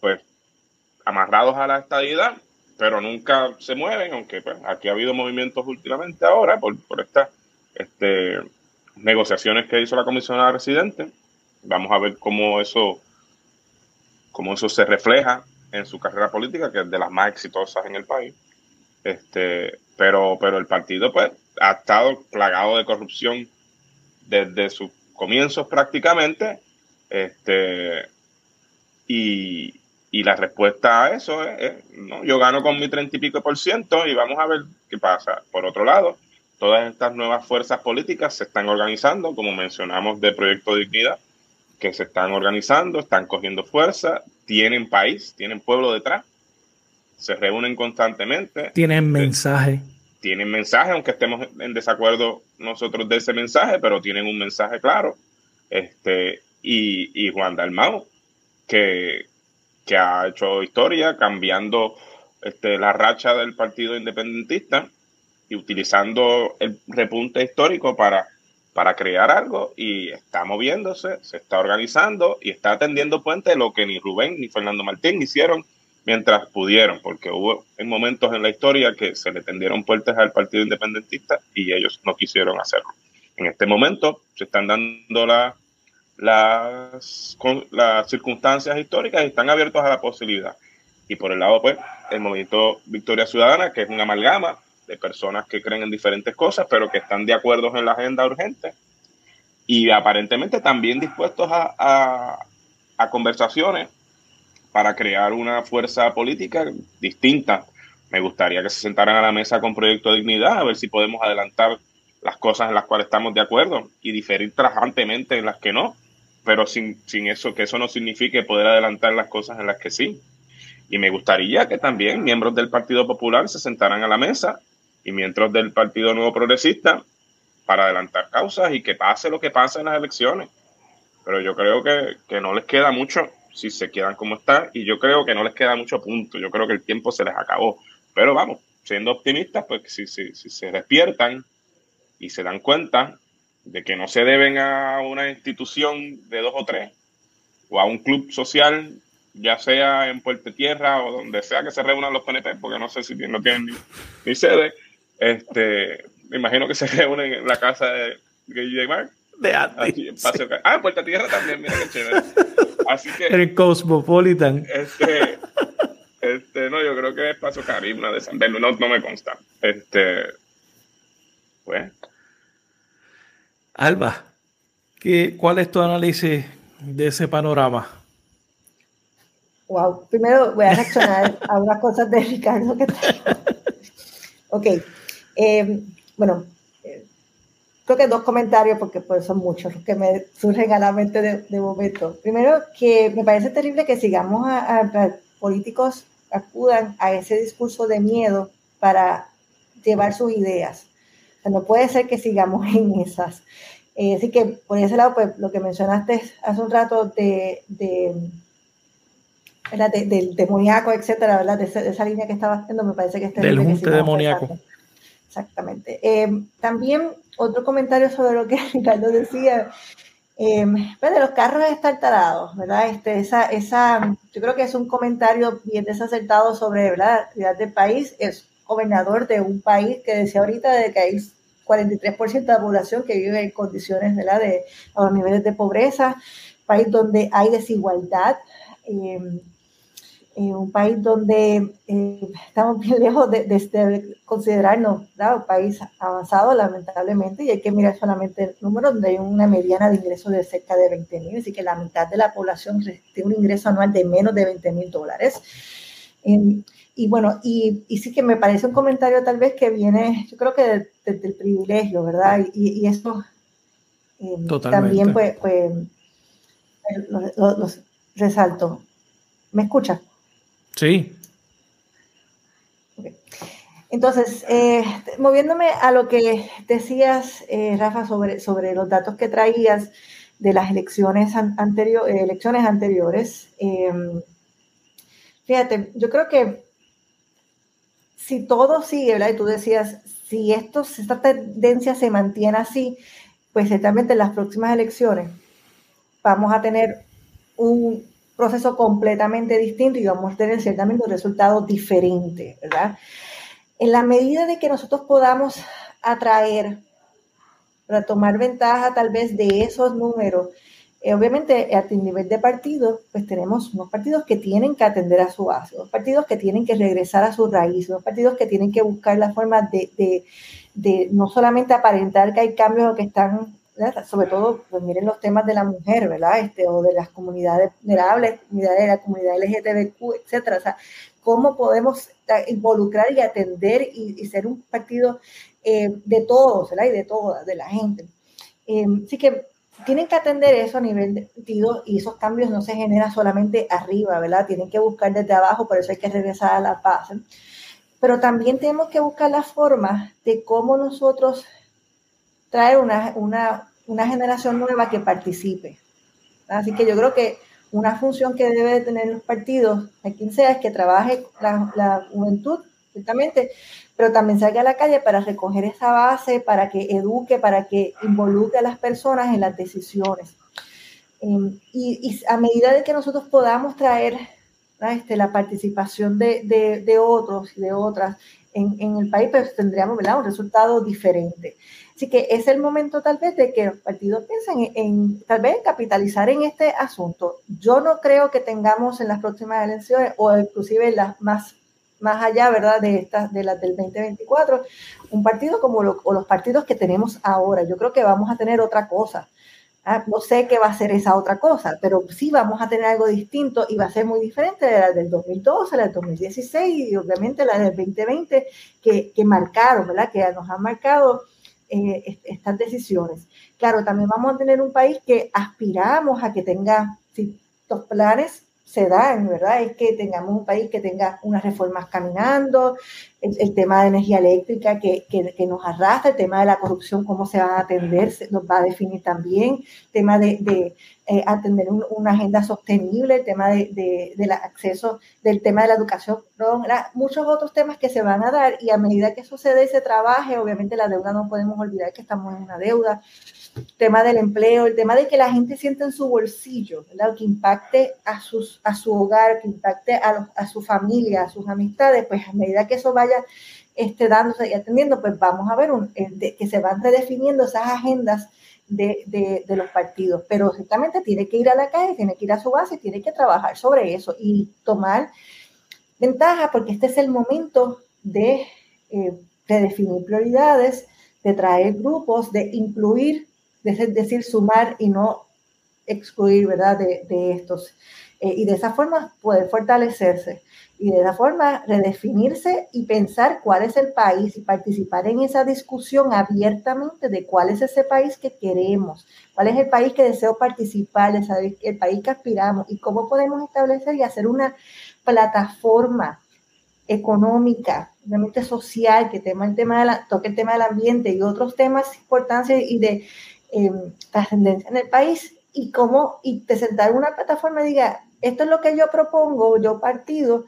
[SPEAKER 2] pues, amarrados a la estadidad, pero nunca se mueven, aunque pues, aquí ha habido movimientos últimamente ahora por, por estas este, negociaciones que hizo la comisionada residente. Vamos a ver cómo eso, cómo eso se refleja en su carrera política, que es de las más exitosas en el país. Este, pero, pero el partido pues ha estado plagado de corrupción desde sus comienzos prácticamente. Este, y, la respuesta a eso es, ¿no? yo gano con mi treinta y pico por ciento y vamos a ver qué pasa. Por otro lado, todas estas nuevas fuerzas políticas se están organizando, como mencionamos de Proyecto Dignidad, que se están organizando, están cogiendo fuerza, tienen país, tienen pueblo detrás, se reúnen constantemente.
[SPEAKER 1] Tienen mensaje.
[SPEAKER 2] Tienen mensaje, aunque estemos en desacuerdo nosotros de ese mensaje, pero tienen un mensaje claro. Este, y, y Juan Dalmau, que, que ha hecho historia cambiando este, la racha del Partido Independentista y utilizando el repunte histórico para, para crear algo y está moviéndose, se está organizando y está atendiendo puente lo que ni Rubén ni Fernando Martín hicieron mientras pudieron, porque hubo en momentos en la historia que se le tendieron puertas al Partido Independentista y ellos no quisieron hacerlo. En este momento se están dando las, las circunstancias históricas y están abiertos a la posibilidad. Y por el lado, pues, el movimiento Victoria Ciudadana, que es una amalgama de personas que creen en diferentes cosas, pero que están de acuerdo en la agenda urgente y aparentemente también dispuestos a, a conversaciones para crear una fuerza política distinta. Me gustaría que se sentaran a la mesa con Proyecto de Dignidad, a ver si podemos adelantar las cosas en las cuales estamos de acuerdo y diferir trajantemente en las que no, pero sin, sin eso, que eso no signifique poder adelantar las cosas en las que sí. Y me gustaría que también miembros del Partido Popular se sentaran a la mesa y miembros del Partido Nuevo Progresista para adelantar causas y que pase lo que pase en las elecciones. Pero yo creo que, que no les queda mucho si se quedan como están. Y yo creo que no les queda mucho punto. Yo creo que el tiempo se les acabó. Pero vamos, siendo optimistas, pues si, si, si se despiertan y se dan cuenta de que no se deben a una institución de dos o tres o a un club social, ya sea en Puerto Tierra o donde sea que se reúnan los PNP, porque no sé si no tienen ni, sede, este, me imagino que se reúnen en la casa de
[SPEAKER 1] De antes.
[SPEAKER 2] Ah, Puerto Tierra también, mira qué chévere. Así que.
[SPEAKER 1] El Cosmopolitan.
[SPEAKER 2] Este, este, no, yo creo que es Paso Caribe, una de esas. No, no me consta. Este. Pues.
[SPEAKER 1] Alba, ¿qué, ¿cuál es tu análisis de ese panorama?
[SPEAKER 3] Wow, primero voy a reaccionar a unas cosas de Ricardo que Ok. Eh, bueno, creo que dos comentarios, porque pues son muchos los que me surgen a la mente de, momento. Primero, que me parece terrible que sigamos a, políticos acudan a ese discurso de miedo para llevar sus ideas. O sea, no puede ser que sigamos [LAUGHS] en esas. Eh, así que por ese lado, pues lo que mencionaste hace un rato de, de del demoníaco, etcétera, ¿verdad? De, esa línea que estaba haciendo, me parece que este
[SPEAKER 1] Del junte demoníaco.
[SPEAKER 3] Exactamente. Eh, también otro comentario sobre lo que [LAUGHS] Ricardo decía, eh, de los carros estartalados, ¿verdad? Este, esa, esa, yo creo que es un comentario bien desacertado sobre la realidad del país. Es gobernador de un país que decía ahorita de que hay 43% de la población que vive en condiciones ¿verdad? de los niveles de pobreza, país donde hay desigualdad. Eh, un país donde eh, estamos bien [LAUGHS] lejos de, considerarnos un país avanzado, lamentablemente, y hay que mirar solamente el número donde hay una mediana de ingresos de cerca de 20 mil, así que la mitad de la población tiene un ingreso anual de menos de 20 mil dólares. y bueno, y, y, sí que me parece un comentario tal vez que viene, yo creo que desde el privilegio, ¿verdad? Y, y eso eh, también pues, pues los resalto. ¿Me escuchas?
[SPEAKER 1] Sí.
[SPEAKER 3] Entonces, eh, moviéndome a lo que decías, eh, Rafa, sobre, sobre los datos que traías de las elecciones, elecciones anteriores, em, fíjate, yo creo que si todo sigue, ¿verdad? Y tú decías, si esto, esta tendencia se mantiene así, pues ciertamente en las próximas elecciones vamos a tener un proceso completamente distinto y vamos a tener ciertamente un resultado diferente, ¿verdad? En la medida de que nosotros podamos atraer, para tomar ventaja tal vez de esos números, eh, obviamente a nivel de partido, pues tenemos unos partidos que tienen que atender a su base, unos partidos que tienen que regresar a su raíz, unos partidos que tienen que buscar la forma de, de, de no solamente aparentar que hay cambios o que están sobre todo, pues miren los temas de la mujer, ¿verdad? Este, o de las comunidades vulnerables, de la comunidad LGTBQ, etcétera. O sea, cómo podemos involucrar y atender y, ser un partido eh, de todos, ¿verdad? Y de todas, de la gente. Eh, así que tienen que atender eso a nivel de sentido y esos cambios no se generan solamente arriba, ¿verdad? Tienen que buscar desde abajo, por eso hay que regresar a la paz. Pero también tenemos que buscar la forma de cómo nosotros traer una, una, una generación nueva que participe. Así que yo creo que una función que debe tener los partidos, a quien sea, es que trabaje la, la, juventud, ciertamente, pero también salga a la calle para recoger esa base, para que eduque, para que involucre a las personas en las decisiones. Em, y, y, a medida de que nosotros podamos traer este, la participación de, de, de, otros y de otras en, en el país, pues tendríamos ¿verdad? un resultado diferente. Así que es el momento tal vez de que los partidos piensen en, tal vez capitalizar en este asunto. Yo no creo que tengamos en las próximas elecciones o inclusive las más más allá, ¿verdad? De estas, de las del 2024, un partido como o los partidos que tenemos ahora. Yo creo que vamos a tener otra cosa. Ah, no sé qué va a ser esa otra cosa, pero sí vamos a tener algo distinto y va a ser muy diferente de la del 2012, la del 2016 y obviamente la del 2020 que, que marcaron, ¿verdad? Que nos han marcado eh, estas decisiones. Claro, también vamos a tener un país que aspiramos a que tenga, los planes se dan, ¿verdad? Es que tengamos un país que tenga unas reformas caminando, el, tema de energía eléctrica que, que, nos arrastra, el tema de la corrupción, cómo se va a atender, nos va a definir también, el tema de, de eh, atender una agenda sostenible, el tema de, del acceso, del tema de la educación, muchos otros temas que se van a dar y a medida que sucede y se trabaje, obviamente la deuda no podemos olvidar que estamos en una deuda, tema del empleo, el tema de que la gente sienta en su bolsillo, que impacte a, sus, a su hogar, que impacte a, a, su familia, a sus amistades, pues a medida que eso vaya este, dándose y atendiendo, pues vamos a ver un, que se van redefiniendo esas agendas de, de, de, los partidos. Pero ciertamente tiene que ir a la calle, tiene que ir a su base, tiene que trabajar sobre eso y tomar ventaja, porque este es el momento de, eh, de definir prioridades, de traer grupos, de incluir es decir, sumar y no excluir, ¿verdad?, de, de estos. Eh, y de esa forma poder fortalecerse y de esa forma redefinirse y pensar cuál es el país y participar en esa discusión abiertamente de cuál es ese país que queremos, cuál es el país que deseo participar, el país que aspiramos y cómo podemos establecer y hacer una plataforma económica, realmente social, que tema el tema de la, toque el tema del ambiente y otros temas importantes y de eh, trascendencia en el país y cómo, y te sentar en una plataforma y diga, esto es lo que yo propongo, yo partido,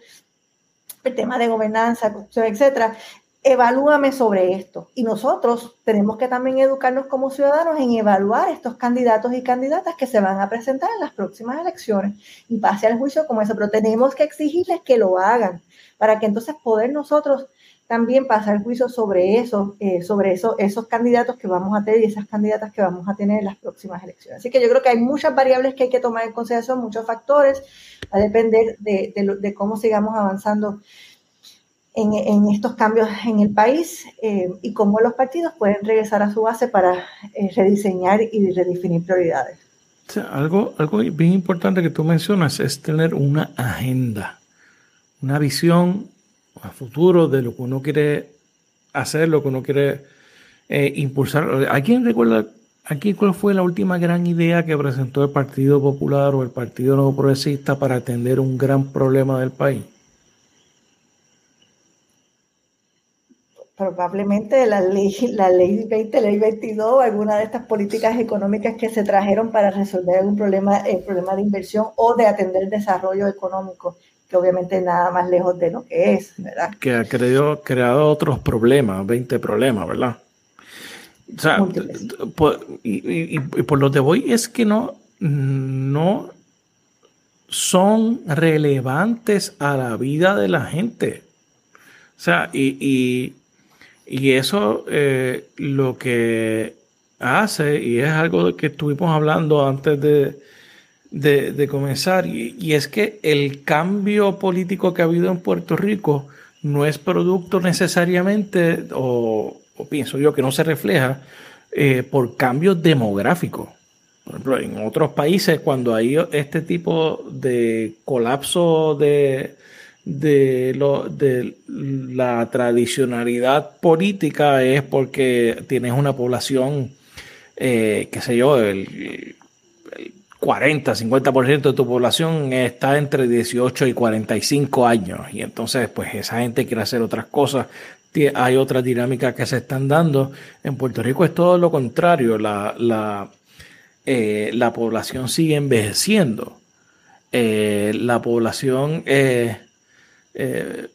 [SPEAKER 3] el tema de gobernanza, etcétera, evalúame sobre esto. Y nosotros tenemos que también educarnos como ciudadanos en evaluar estos candidatos y candidatas que se van a presentar en las próximas elecciones y pase al juicio como eso, pero tenemos que exigirles que lo hagan para que entonces poder nosotros también pasar juicio sobre eso, eh, sobre eso, esos candidatos que vamos a tener y esas candidatas que vamos a tener en las próximas elecciones. Así que yo creo que hay muchas variables que hay que tomar en consideración, muchos factores, va a depender de, de, cómo sigamos avanzando en, en, estos cambios en el país eh, y cómo los partidos pueden regresar a su base para eh, rediseñar y redefinir prioridades.
[SPEAKER 1] O sea, algo, algo bien importante que tú mencionas es tener una agenda, una visión a futuro de lo que uno quiere hacer, lo que uno quiere eh, impulsar. ¿A quién recuerda aquí cuál fue la última gran idea que presentó el Partido Popular o el Partido Nuevo Progresista para atender un gran problema del país?
[SPEAKER 3] probablemente la ley, la ley 20, ley 22, alguna de estas políticas económicas que se trajeron para resolver algún problema, el problema de inversión o de atender el desarrollo económico, que obviamente nada más lejos de lo que es, ¿verdad?
[SPEAKER 1] Que ha creado, creado otros problemas, 20 problemas, ¿verdad? O sea, y, por lo que voy es que no, no son relevantes a la vida de la gente. O sea, y, y eso eh, lo que hace, y es algo que estuvimos hablando antes de, comenzar, y, es que el cambio político que ha habido en Puerto Rico no es producto necesariamente, o, pienso yo que no se refleja, eh, por cambios demográficos. Por ejemplo, en otros países, cuando hay este tipo de colapso de, de, lo, de la tradicionalidad política es porque tienes una población, eh, qué sé yo, el, 40, 40-50% de tu población está entre 18 y 45 años. Y entonces, pues esa gente quiere hacer otras cosas. Hay otras dinámicas que se están dando. En Puerto Rico es todo lo contrario. La, la, eh, la población sigue envejeciendo. Eh, la población eh,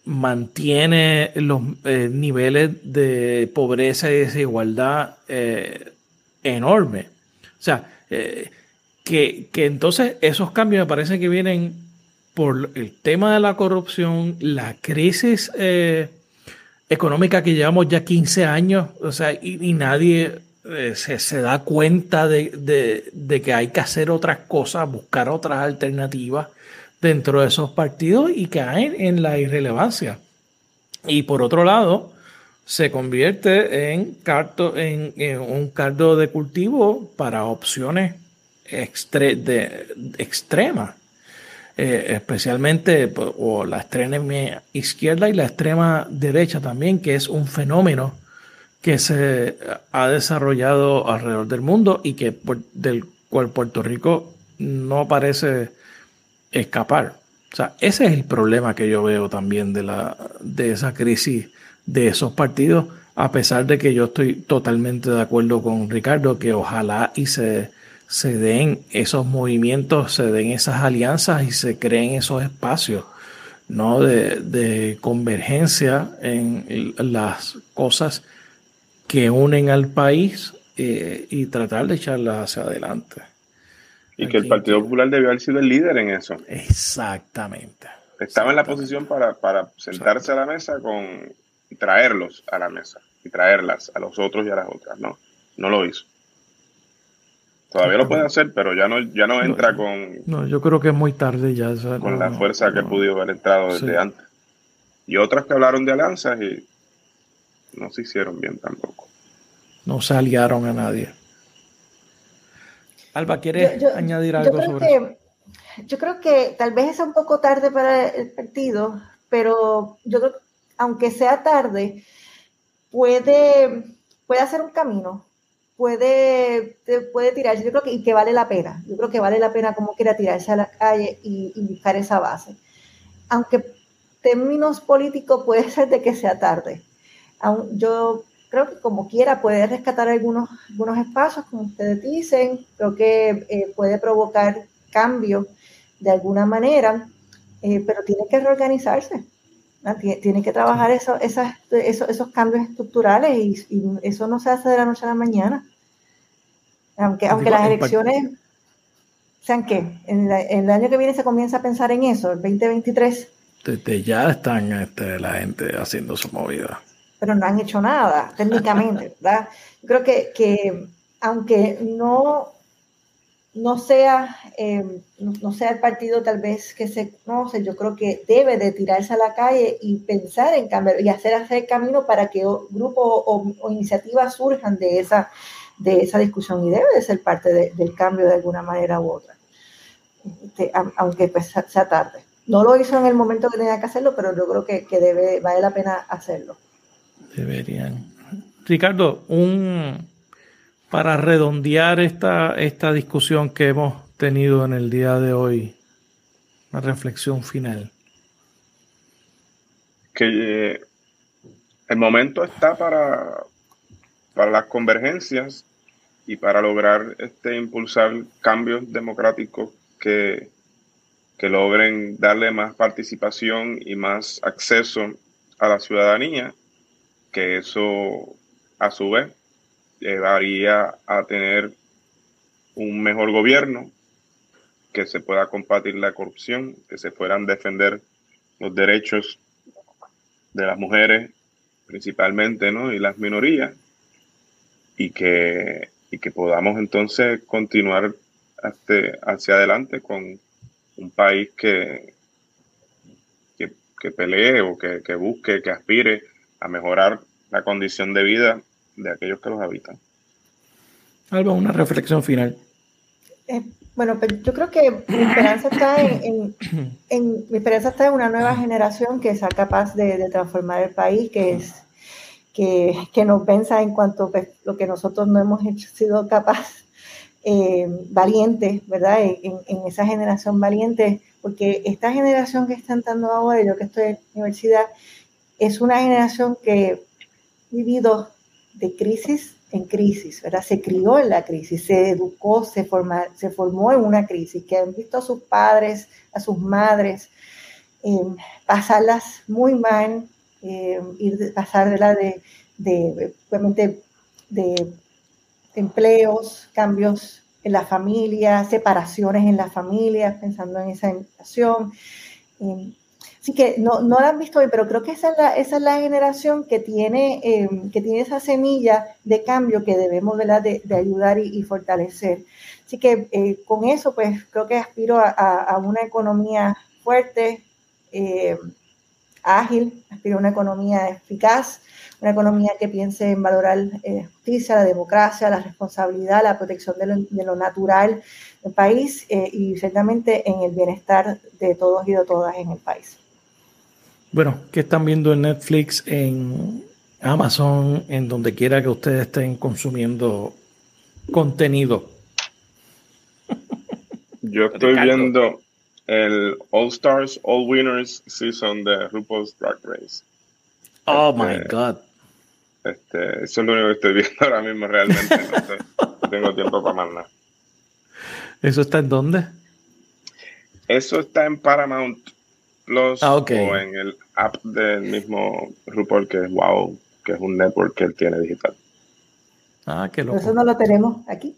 [SPEAKER 1] mantiene los niveles de pobreza y desigualdad enormes. O sea, que, entonces esos cambios me parece que vienen por el tema de la corrupción, la crisis económica que llevamos ya 15 años, o sea, y, nadie se, da cuenta de, de, que hay que hacer otras cosas, buscar otras alternativas dentro de esos partidos y caen en la irrelevancia. Y por otro lado, se convierte en, carto, en, un cardo de cultivo para opciones de, extremas, eh, especialmente pues, o la extrema izquierda y la extrema derecha también, que es un fenómeno que se ha desarrollado alrededor del mundo y que del cual Puerto Rico no parece escapar. O sea, ese es el problema que yo veo también de, la, de esa crisis de esos partidos, a pesar de que yo estoy totalmente de acuerdo con Ricardo, que ojalá y se, se den esos movimientos, se den esas alianzas y se creen esos espacios ¿no? de, convergencia en las cosas que unen al país eh, y tratar de echarlas hacia adelante.
[SPEAKER 2] Y que el Partido Popular debió haber sido el líder en eso.
[SPEAKER 1] Exactamente.
[SPEAKER 2] Estaba en la posición para, sentarse a la mesa con y traerlos a la mesa y traerlas a los otros y a las otras. No, no lo hizo. Todavía lo puede hacer, pero ya no, ya no entra con.
[SPEAKER 1] No, yo creo que es muy tarde ya.
[SPEAKER 2] con la fuerza que pudo haber entrado desde antes. Y otras que hablaron de alianzas y no se hicieron bien tampoco.
[SPEAKER 1] No se aliaron a nadie. Alba, ¿quieres añadir algo
[SPEAKER 3] yo
[SPEAKER 1] sobre
[SPEAKER 3] que, Yo creo que tal vez es un poco tarde para el partido, pero yo creo que aunque sea tarde, puede, puede hacer un camino, puede, puede tirarse. Yo creo que, que vale la pena. Yo creo que vale la pena como quiera tirarse a la calle y, y buscar esa base. Aunque términos políticos [LAUGHS] puede ser de que sea tarde. Yo creo que como quiera puede rescatar algunos, algunos espacios, como ustedes dicen, creo que eh, puede provocar cambios de alguna manera, eh, pero tiene que reorganizarse, tiene que trabajar eso, esas, esos, esos cambios estructurales y, eso no se hace de la noche a la mañana. Aunque, aunque las elecciones sean que en, el año que viene se comienza a pensar en eso, el 2023.
[SPEAKER 1] Desde ya están este, la gente haciendo su movida
[SPEAKER 3] pero no han hecho nada técnicamente, [LAUGHS] ¿verdad? Yo creo que, que aunque no, no, sea, em, no, sea el partido tal vez que se conoce, yo creo que debe de tirarse a la calle y pensar en cambiar y hacer hacer camino para que grupos o, iniciativas surjan de esa, de esa discusión y debe de ser parte del cambio de alguna manera u otra, este, aunque pues sea tarde. No lo hizo en el momento que tenía que hacerlo, pero yo creo que, que debe, vale la pena hacerlo.
[SPEAKER 1] Deberían. Ricardo, un para redondear esta, esta discusión que hemos tenido en el día de hoy, una reflexión final.
[SPEAKER 2] Que eh, el momento está para, para las convergencias y para lograr este, impulsar cambios democráticos que, que logren darle más participación y más acceso a la ciudadanía, que eso a su vez llevaría a tener un mejor gobierno, que se pueda combatir la corrupción, que se puedan defender los derechos de las mujeres principalmente, ¿no? Y las minorías, y que, y que podamos entonces continuar hacia, adelante con un país que, que, pelee o que, que busque, que aspire a mejorar la condición de vida de aquellos que los habitan.
[SPEAKER 1] Alba, una reflexión final.
[SPEAKER 3] Eh, bueno, pero yo creo que mi esperanza está en, [CLEARS THROAT] mi esperanza está en una nueva generación que sea capaz de, transformar el país, que es que, que nos venza en cuanto a pues, lo que nosotros no hemos hecho, sido capaz eh, valientes, ¿verdad? En, esa generación valiente, porque esta generación que está entrando ahora, yo que estoy en la universidad, es una generación que ha vivido de crisis en crisis, ¿verdad? Se crió en la crisis, se educó, se, forma, se formó en una crisis, que han visto a sus padres, a sus madres, em, pasarlas muy mal, eh, ir pasar de la de, de, de empleos, cambios en la familia, separaciones en la familia, pensando en esa invitación. Em, Así que no, no la han visto hoy, pero creo que esa es la, esa es la generación que tiene, eh, que tiene esa semilla de cambio que debemos De, de ayudar y, fortalecer. Así que eh, con eso, pues creo que aspiro a, una economía fuerte, eh, ágil, aspiro a una economía eficaz, una economía que piense en valorar la justicia, la democracia, la responsabilidad, la protección de lo, de lo natural del país y ciertamente en el bienestar de todos y de todas en el país.
[SPEAKER 1] Bueno, ¿qué están viendo en Netflix, en Amazon, en donde quiera que ustedes estén consumiendo contenido?
[SPEAKER 2] Yo [LAUGHS] estoy viendo el All Stars, All Winners season de RuPaul's Drag Race.
[SPEAKER 1] Oh my este, God.
[SPEAKER 2] Este, eso es lo único que estoy [LAUGHS] viendo ahora mismo realmente. No, tengo tiempo para más nada.
[SPEAKER 1] ¿Eso está en dónde?
[SPEAKER 2] Eso está en Paramount Plus ah, o en el app del mismo RuPaul que es Wow, que es un network que él tiene digital.
[SPEAKER 1] Ah, qué loco.
[SPEAKER 3] Eso no lo tenemos aquí.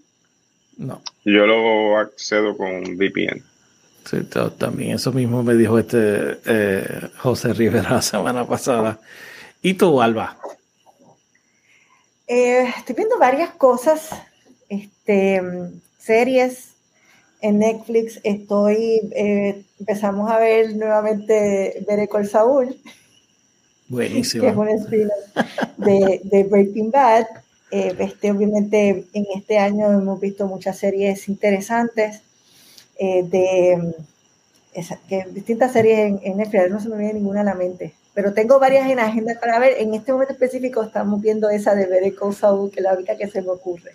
[SPEAKER 1] No.
[SPEAKER 2] Yo lo accedo con VPN.
[SPEAKER 1] Sí, también eso mismo me dijo este eh, José Rivera la semana pasada. ¿Y tú, Alba?
[SPEAKER 3] Eh, estoy viendo varias cosas, este, series, en Netflix estoy, eh, empezamos a ver nuevamente Berecol Saúl.
[SPEAKER 1] Buenísimo.
[SPEAKER 3] Que es un spin de, de, Breaking Bad. Eh, este, obviamente en este año hemos visto muchas series interesantes eh, de que, distintas series en, en, Netflix, no se me viene ninguna a la mente, pero tengo varias en agenda para ver. En este momento específico estamos viendo esa de Berecol Saúl, que es la única que se me ocurre.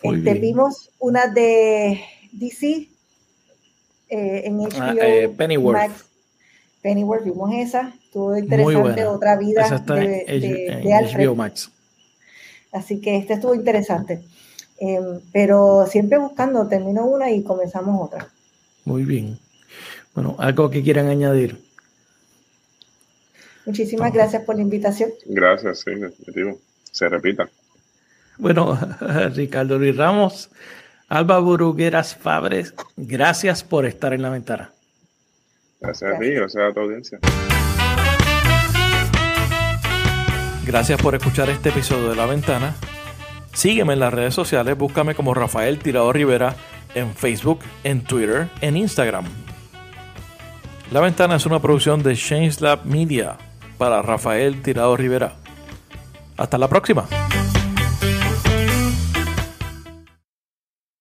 [SPEAKER 3] Este, vimos una de DC eh, en HBO. Ah, eh,
[SPEAKER 1] Pennyworth.
[SPEAKER 3] Pennyworth, vimos esa. Estuvo interesante. Otra vida de, HBO Max. Así que este estuvo interesante. Em, pero siempre buscando, termino una y comenzamos otra.
[SPEAKER 1] Muy bien. Bueno, algo que quieran añadir.
[SPEAKER 3] Muchísimas gracias por la invitación.
[SPEAKER 2] Gracias, sí, Se repita.
[SPEAKER 1] Bueno, [LAUGHS] Ricardo Luis Ramos, Alba Burugueras Fabres, gracias por estar en la ventana.
[SPEAKER 2] Gracias a ti, gracias a tu audiencia.
[SPEAKER 1] Gracias por escuchar este episodio de La Ventana. Sígueme en las redes sociales, búscame como Rafael Tirado Rivera en Facebook, en Twitter, en Instagram. La Ventana es una producción de Change Lab Media para Rafael Tirado Rivera. Hasta la próxima.